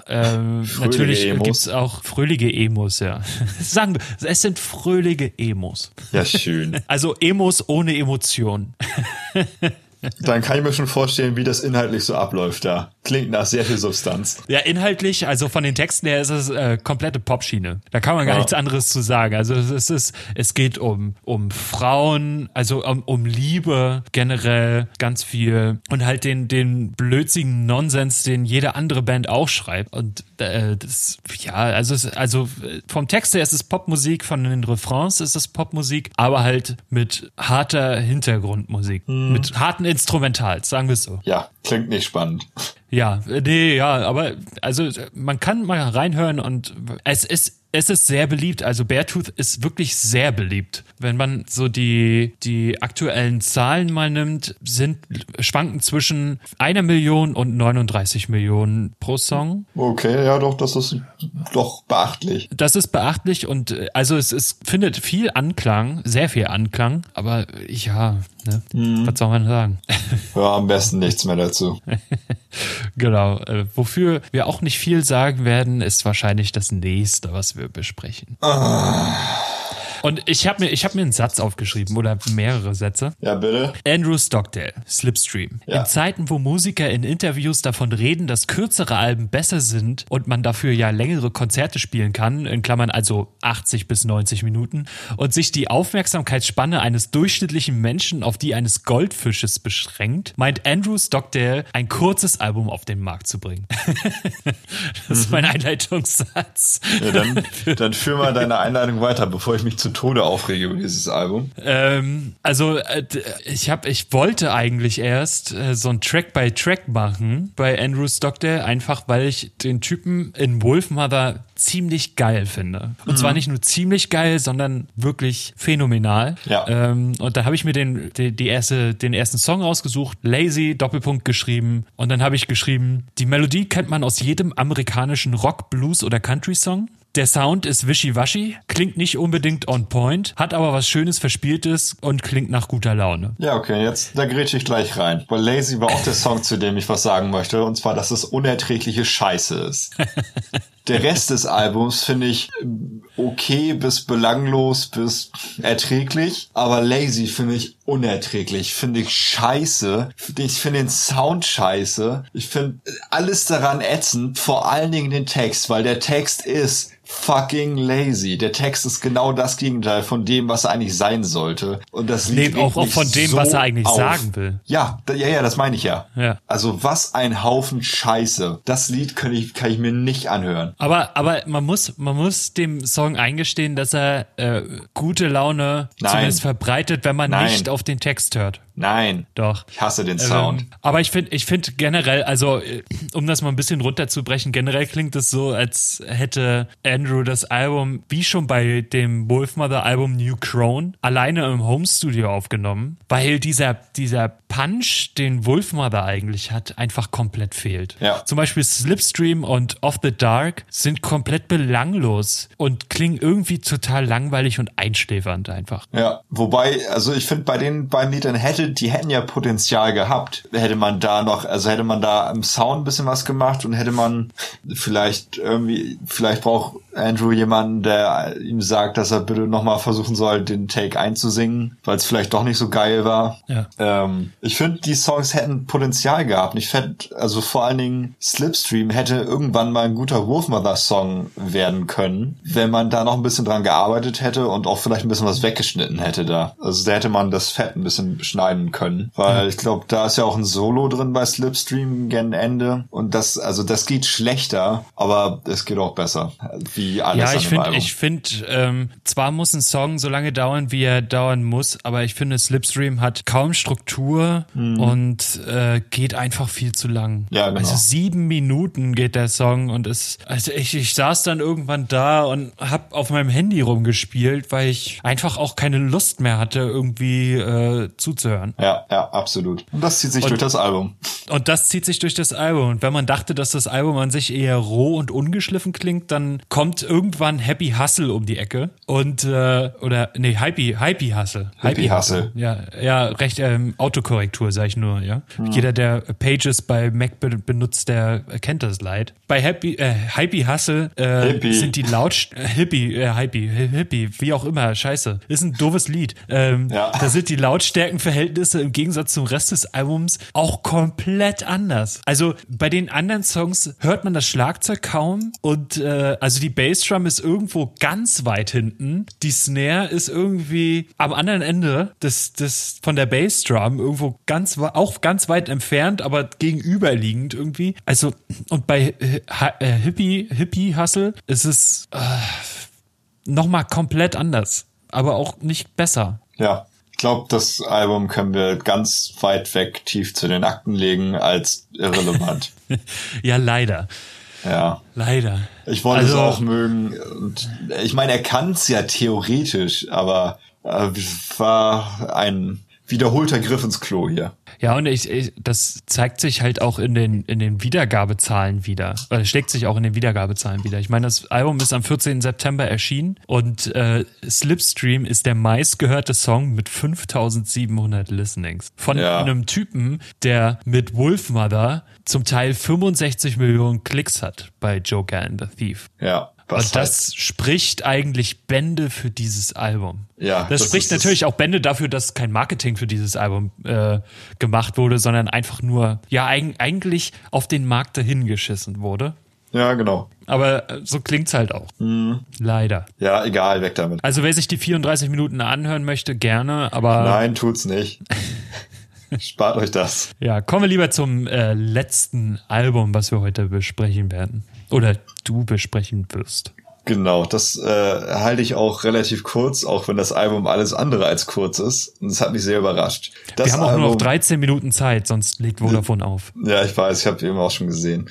Ähm, natürlich Emos. gibt's auch fröhliche Emos, ja. <laughs> Sagen wir, es sind fröhliche Emos. Ja, schön. <laughs> Also Emos ohne Emotion. <laughs> Dann kann ich mir schon vorstellen, wie das inhaltlich so abläuft da. Klingt nach sehr viel Substanz. Ja, inhaltlich, also von den Texten her ist es äh, komplette Popschiene. Da kann man gar ja. nichts anderes zu sagen. Also es ist, es geht um, um Frauen, also um, um Liebe generell ganz viel und halt den, den blödsigen Nonsens, den jede andere Band auch schreibt. Und das, ja, also, es, also vom Text her ist es Popmusik, von den Refrains ist es Popmusik, aber halt mit harter Hintergrundmusik, hm. mit harten Instrumentals, sagen wir es so. Ja, klingt nicht spannend. Ja, nee, ja, aber also man kann mal reinhören und es ist es ist sehr beliebt. Also Beartooth ist wirklich sehr beliebt. Wenn man so die, die aktuellen Zahlen mal nimmt, sind schwanken zwischen einer Million und 39 Millionen pro Song. Okay, ja doch, das ist doch beachtlich. Das ist beachtlich und also es, es findet viel Anklang, sehr viel Anklang, aber ja, ne, mhm. was soll man sagen? Ja, am besten nichts mehr dazu. <laughs> genau. Äh, wofür wir auch nicht viel sagen werden, ist wahrscheinlich das nächste, was wir besprechen. Ah. Und ich habe mir, ich hab mir einen Satz aufgeschrieben oder mehrere Sätze. Ja, bitte. Andrew Stockdale, Slipstream. Ja. In Zeiten, wo Musiker in Interviews davon reden, dass kürzere Alben besser sind und man dafür ja längere Konzerte spielen kann, in Klammern also 80 bis 90 Minuten, und sich die Aufmerksamkeitsspanne eines durchschnittlichen Menschen auf die eines Goldfisches beschränkt, meint Andrew Stockdale, ein kurzes Album auf den Markt zu bringen. <laughs> das ist mein mhm. Einleitungssatz. Ja, dann, dann führ mal deine Einleitung weiter, bevor ich mich zu Tode aufrege über dieses Album? Ähm, also äh, ich habe, ich wollte eigentlich erst äh, so ein Track by Track machen bei Andrew Stockdale, einfach weil ich den Typen in Wolfmother ziemlich geil finde. Und mhm. zwar nicht nur ziemlich geil, sondern wirklich phänomenal. Ja. Ähm, und da habe ich mir den, die, die erste, den ersten Song rausgesucht, Lazy, Doppelpunkt geschrieben. Und dann habe ich geschrieben, die Melodie kennt man aus jedem amerikanischen Rock, Blues oder Country-Song. Der Sound ist wischiwaschi, klingt nicht unbedingt on point, hat aber was Schönes, Verspieltes und klingt nach guter Laune. Ja, okay, jetzt, da grätsche ich gleich rein. Weil Lazy war auch der Song, zu dem ich was sagen möchte, und zwar, dass es unerträgliche Scheiße ist. <laughs> Der Rest des Albums finde ich okay bis belanglos bis erträglich, aber Lazy finde ich unerträglich, finde ich scheiße. Ich finde den Sound scheiße. Ich finde alles daran ätzend, vor allen Dingen den Text, weil der Text ist fucking lazy. Der Text ist genau das Gegenteil von dem, was er eigentlich sein sollte. Und das Lied nee, auch, auch von dem, so was er eigentlich auf. sagen will. Ja, ja, ja, das meine ich ja. ja. Also was ein Haufen Scheiße. Das Lied kann ich, kann ich mir nicht anhören. Aber, aber man muss, man muss dem Song eingestehen, dass er äh, gute Laune Nein. zumindest verbreitet, wenn man Nein. nicht auf den Text hört. Nein. Doch. Ich hasse den Sound. Ähm, aber ich finde, ich finde generell, also äh, um das mal ein bisschen runterzubrechen, generell klingt es so, als hätte Andrew das Album, wie schon bei dem Wolfmother Album New Crone, alleine im Home Studio aufgenommen, weil dieser, dieser Punch, den Wolfmother eigentlich hat, einfach komplett fehlt. Ja. Zum Beispiel Slipstream und Off the Dark sind komplett belanglos und klingen irgendwie total langweilig und einschläfernd einfach. Ja, wobei, also ich finde, bei den beiden Liedern hätte die hätten ja Potenzial gehabt. Hätte man da noch, also hätte man da im Sound ein bisschen was gemacht und hätte man vielleicht irgendwie, vielleicht braucht Andrew jemanden, der ihm sagt, dass er bitte nochmal versuchen soll, den Take einzusingen, weil es vielleicht doch nicht so geil war. Ja. Ähm, ich finde, die Songs hätten Potenzial gehabt. Ich fände, also vor allen Dingen Slipstream hätte irgendwann mal ein guter Wolfmother-Song werden können, wenn man da noch ein bisschen dran gearbeitet hätte und auch vielleicht ein bisschen was weggeschnitten hätte da. Also da hätte man das Fett ein bisschen schneiden können, weil ja. ich glaube, da ist ja auch ein Solo drin bei Slipstream gen Ende und das, also das geht schlechter, aber es geht auch besser. Wie alles. Ja, ich finde, ich finde, ähm, zwar muss ein Song so lange dauern, wie er dauern muss, aber ich finde, Slipstream hat kaum Struktur mhm. und äh, geht einfach viel zu lang. Ja, genau. Also sieben Minuten geht der Song und es, also ich, ich saß dann irgendwann da und hab auf meinem Handy rumgespielt, weil ich einfach auch keine Lust mehr hatte, irgendwie äh, zuzuhören. Ja, ja, absolut. Und das zieht sich und, durch das Album. Und das zieht sich durch das Album. Und wenn man dachte, dass das Album an sich eher roh und ungeschliffen klingt, dann kommt irgendwann Happy Hustle um die Ecke und äh, oder nee, Hypey, Hypey Hustle. Hypey, Hustle. Ja, ja, recht ähm, Autokorrektur, sage ich nur, ja. Hm. Jeder, der Pages bei Mac be benutzt, der kennt das Leid. Bei Happy äh, Hypey Hustle äh, Hippie. sind die laut äh, Hippie, äh, Hypey, Hippie, wie auch immer, scheiße. Ist ein doofes Lied. Ähm, ja. Da sind die Lautstärkenverhältnisse im Gegensatz zum Rest des Albums auch komplett anders. Also bei den anderen Songs hört man das Schlagzeug kaum und äh, also die Bass Bassdrum ist irgendwo ganz weit hinten. Die Snare ist irgendwie am anderen Ende des, des, von der Bassdrum irgendwo ganz, auch ganz weit entfernt, aber gegenüberliegend irgendwie. Also, und bei Hippie, Hippie Hustle ist es äh, nochmal komplett anders, aber auch nicht besser. Ja, glaube, das Album können wir ganz weit weg tief zu den Akten legen als irrelevant. <laughs> ja, leider. Ja. Leider. Ich wollte also, es auch mögen. Und ich meine, er kann es ja theoretisch, aber äh, war ein wiederholter Griff ins Klo hier. Ja, und ich, ich, das zeigt sich halt auch in den, in den Wiedergabezahlen wieder. Oder schlägt sich auch in den Wiedergabezahlen wieder. Ich meine, das Album ist am 14. September erschienen und äh, Slipstream ist der meistgehörte Song mit 5700 Listenings. Von ja. einem Typen, der mit Wolfmother zum Teil 65 Millionen Klicks hat bei Joker and the Thief. Ja. Was und das heißt, spricht eigentlich Bände für dieses Album. Ja. Das, das spricht natürlich auch Bände dafür, dass kein Marketing für dieses Album äh, gemacht wurde, sondern einfach nur, ja, eigentlich auf den Markt dahingeschissen wurde. Ja, genau. Aber äh, so klingt's halt auch. Mhm. Leider. Ja, egal, weg damit. Also wer sich die 34 Minuten anhören möchte, gerne, aber. Nein, tut's nicht. <laughs> Spart euch das. Ja, kommen wir lieber zum äh, letzten Album, was wir heute besprechen werden. Oder du besprechen wirst. Genau, das äh, halte ich auch relativ kurz, auch wenn das Album alles andere als kurz ist. Und es hat mich sehr überrascht. Das Wir haben auch Album, nur noch 13 Minuten Zeit, sonst legt Vodafone auf. Ja, ich weiß, ich habe eben auch schon gesehen.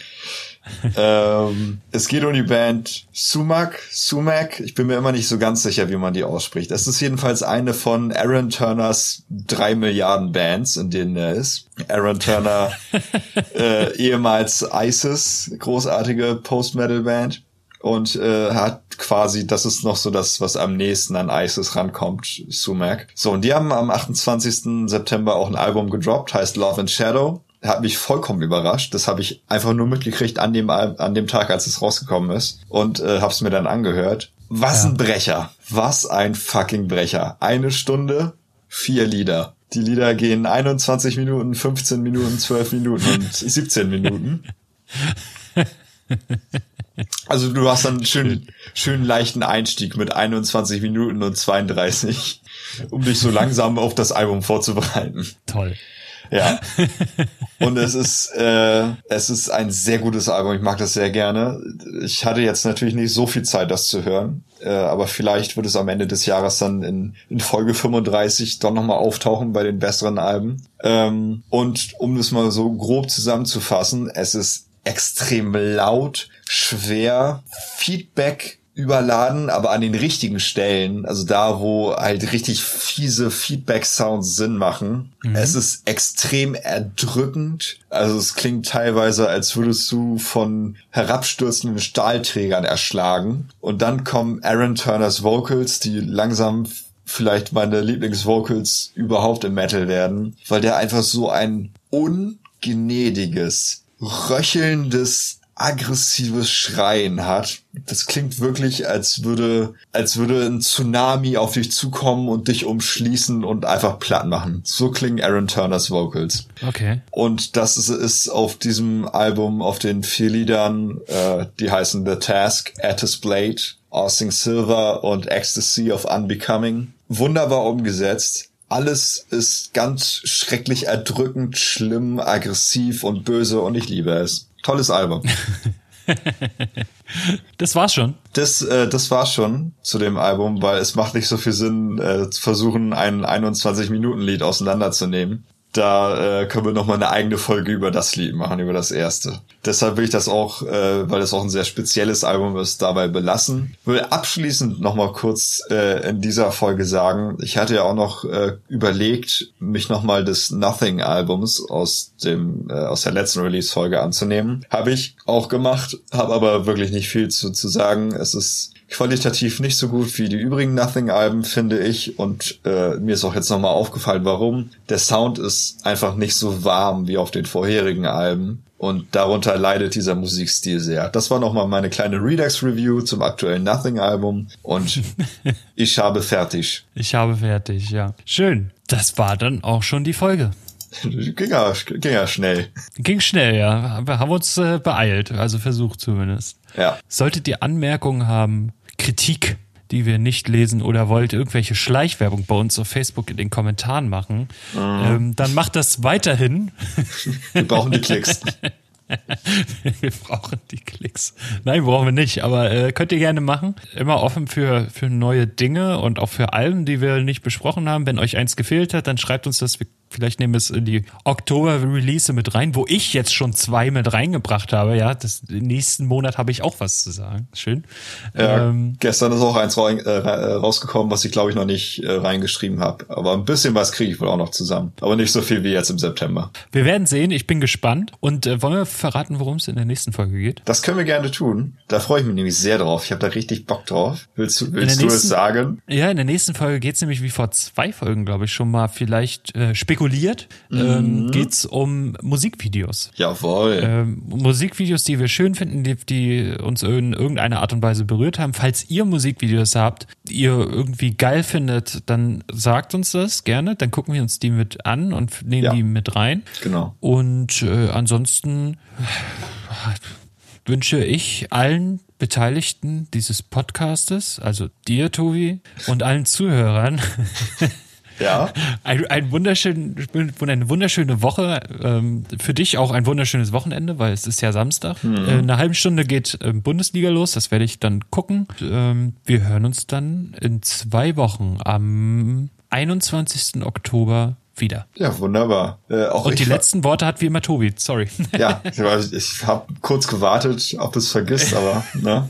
Ähm, es geht um die Band Sumac, Sumac. Ich bin mir immer nicht so ganz sicher, wie man die ausspricht. Es ist jedenfalls eine von Aaron Turners drei Milliarden Bands, in denen er ist. Aaron Turner, <laughs> äh, ehemals ISIS, großartige Post-Metal-Band. Und äh, hat quasi, das ist noch so das, was am nächsten an ISIS rankommt, Sumac. So, und die haben am 28. September auch ein Album gedroppt, heißt Love and Shadow hat mich vollkommen überrascht. Das habe ich einfach nur mitgekriegt an dem, an dem Tag, als es rausgekommen ist. Und äh, habe es mir dann angehört. Was ja. ein Brecher. Was ein fucking Brecher. Eine Stunde, vier Lieder. Die Lieder gehen 21 Minuten, 15 Minuten, 12 Minuten und <laughs> 17 Minuten. Also du hast dann einen schönen, schönen leichten Einstieg mit 21 Minuten und 32, um dich so langsam auf das Album vorzubereiten. Toll. Ja. <laughs> Und es ist, äh, es ist ein sehr gutes Album. Ich mag das sehr gerne. Ich hatte jetzt natürlich nicht so viel Zeit, das zu hören. Äh, aber vielleicht wird es am Ende des Jahres dann in, in Folge 35 doch nochmal auftauchen bei den besseren Alben. Ähm, und um das mal so grob zusammenzufassen, es ist extrem laut, schwer, Feedback überladen, aber an den richtigen Stellen, also da, wo halt richtig fiese Feedback-Sounds Sinn machen. Mhm. Es ist extrem erdrückend. Also es klingt teilweise, als würdest du von herabstürzenden Stahlträgern erschlagen. Und dann kommen Aaron Turners Vocals, die langsam vielleicht meine Lieblingsvocals überhaupt im Metal werden, weil der einfach so ein ungnädiges, röchelndes aggressives Schreien hat. Das klingt wirklich, als würde, als würde ein Tsunami auf dich zukommen und dich umschließen und einfach platt machen. So klingen Aaron Turners Vocals. Okay. Und das ist, ist auf diesem Album, auf den vier Liedern, äh, die heißen The Task, Attis Blade, Austin Silver und Ecstasy of Unbecoming. Wunderbar umgesetzt. Alles ist ganz schrecklich erdrückend, schlimm, aggressiv und böse und ich liebe es. Tolles Album. <laughs> das war's schon. Das, äh, das war's schon zu dem Album, weil es macht nicht so viel Sinn, äh, zu versuchen, ein 21-Minuten-Lied auseinanderzunehmen da äh, können wir noch mal eine eigene Folge über das Lied machen, über das erste. Deshalb will ich das auch, äh, weil das auch ein sehr spezielles Album ist, dabei belassen. Ich will abschließend noch mal kurz äh, in dieser Folge sagen, ich hatte ja auch noch äh, überlegt, mich noch mal des Nothing Albums aus dem äh, aus der letzten Release Folge anzunehmen. Habe ich auch gemacht, habe aber wirklich nicht viel zu, zu sagen. Es ist qualitativ nicht so gut wie die übrigen Nothing-Alben, finde ich. Und äh, mir ist auch jetzt nochmal aufgefallen, warum. Der Sound ist einfach nicht so warm wie auf den vorherigen Alben. Und darunter leidet dieser Musikstil sehr. Das war nochmal meine kleine Redux-Review zum aktuellen Nothing-Album. Und <laughs> ich habe fertig. Ich habe fertig, ja. Schön. Das war dann auch schon die Folge. ging, ja, ging ja schnell. Ging schnell, ja. Wir haben uns äh, beeilt, also versucht zumindest. Ja. Solltet ihr Anmerkungen haben, Kritik, die wir nicht lesen oder wollt irgendwelche Schleichwerbung bei uns auf Facebook in den Kommentaren machen, mhm. ähm, dann macht das weiterhin. Wir brauchen die Klicks. <laughs> <laughs> wir brauchen die Klicks. Nein, brauchen wir nicht, aber äh, könnt ihr gerne machen. Immer offen für, für neue Dinge und auch für Alben, die wir nicht besprochen haben. Wenn euch eins gefehlt hat, dann schreibt uns das. Wir Vielleicht nehmen wir es in die Oktober-Release mit rein, wo ich jetzt schon zwei mit reingebracht habe. Ja, das, nächsten Monat habe ich auch was zu sagen. Schön. Ja, ähm, gestern ist auch eins äh, rausgekommen, was ich glaube ich noch nicht äh, reingeschrieben habe. Aber ein bisschen was kriege ich wohl auch noch zusammen. Aber nicht so viel wie jetzt im September. Wir werden sehen. Ich bin gespannt. Und äh, wollen wir verraten, worum es in der nächsten Folge geht? Das können wir gerne tun. Da freue ich mich nämlich sehr drauf. Ich habe da richtig Bock drauf. Willst, du, willst du nächsten, es sagen? Ja, in der nächsten Folge geht es nämlich wie vor zwei Folgen, glaube ich, schon mal vielleicht äh, spekuliert, ähm, mhm. ähm, geht um Musikvideos. Jawohl. Ähm, Musikvideos, die wir schön finden, die, die uns in irgendeiner Art und Weise berührt haben. Falls ihr Musikvideos habt, die ihr irgendwie geil findet, dann sagt uns das gerne. Dann gucken wir uns die mit an und nehmen ja. die mit rein. Genau. Und äh, ansonsten wünsche ich allen Beteiligten dieses Podcastes, also dir, Tobi, und allen Zuhörern, <laughs> Ja. Ein, ein wunderschön, eine wunderschöne Woche. Ähm, für dich auch ein wunderschönes Wochenende, weil es ist ja Samstag. Mhm. Äh, eine halbe Stunde geht ähm, Bundesliga los. Das werde ich dann gucken. Ähm, wir hören uns dann in zwei Wochen am 21. Oktober wieder. Ja, wunderbar. Äh, auch Und die letzten Worte hat wie immer Tobi, sorry. Ja, <laughs> ich, ich habe kurz gewartet, ob du es vergisst, aber ne?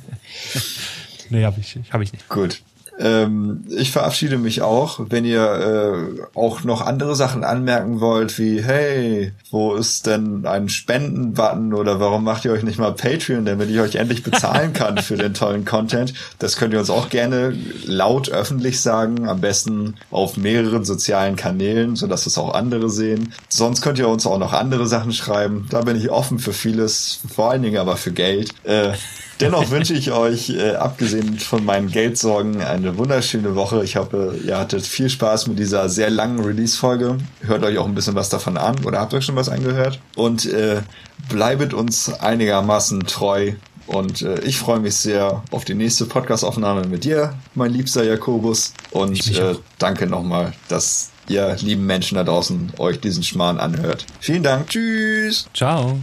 Nee, habe ich, hab ich nicht. Gut. Ähm, ich verabschiede mich auch. Wenn ihr äh, auch noch andere Sachen anmerken wollt, wie, hey, wo ist denn ein Spenden-Button oder warum macht ihr euch nicht mal Patreon, damit ich euch endlich bezahlen kann für den tollen Content, das könnt ihr uns auch gerne laut öffentlich sagen, am besten auf mehreren sozialen Kanälen, sodass es auch andere sehen. Sonst könnt ihr uns auch noch andere Sachen schreiben. Da bin ich offen für vieles, vor allen Dingen aber für Geld. Äh, Dennoch wünsche ich euch, äh, abgesehen von meinen Geldsorgen, eine wunderschöne Woche. Ich hoffe, ihr hattet viel Spaß mit dieser sehr langen Release-Folge. Hört euch auch ein bisschen was davon an oder habt euch schon was angehört. Und äh, bleibet uns einigermaßen treu. Und äh, ich freue mich sehr auf die nächste Podcast-Aufnahme mit dir, mein liebster Jakobus. Und äh, danke nochmal, dass ihr lieben Menschen da draußen euch diesen Schmarrn anhört. Vielen Dank. Tschüss. Ciao.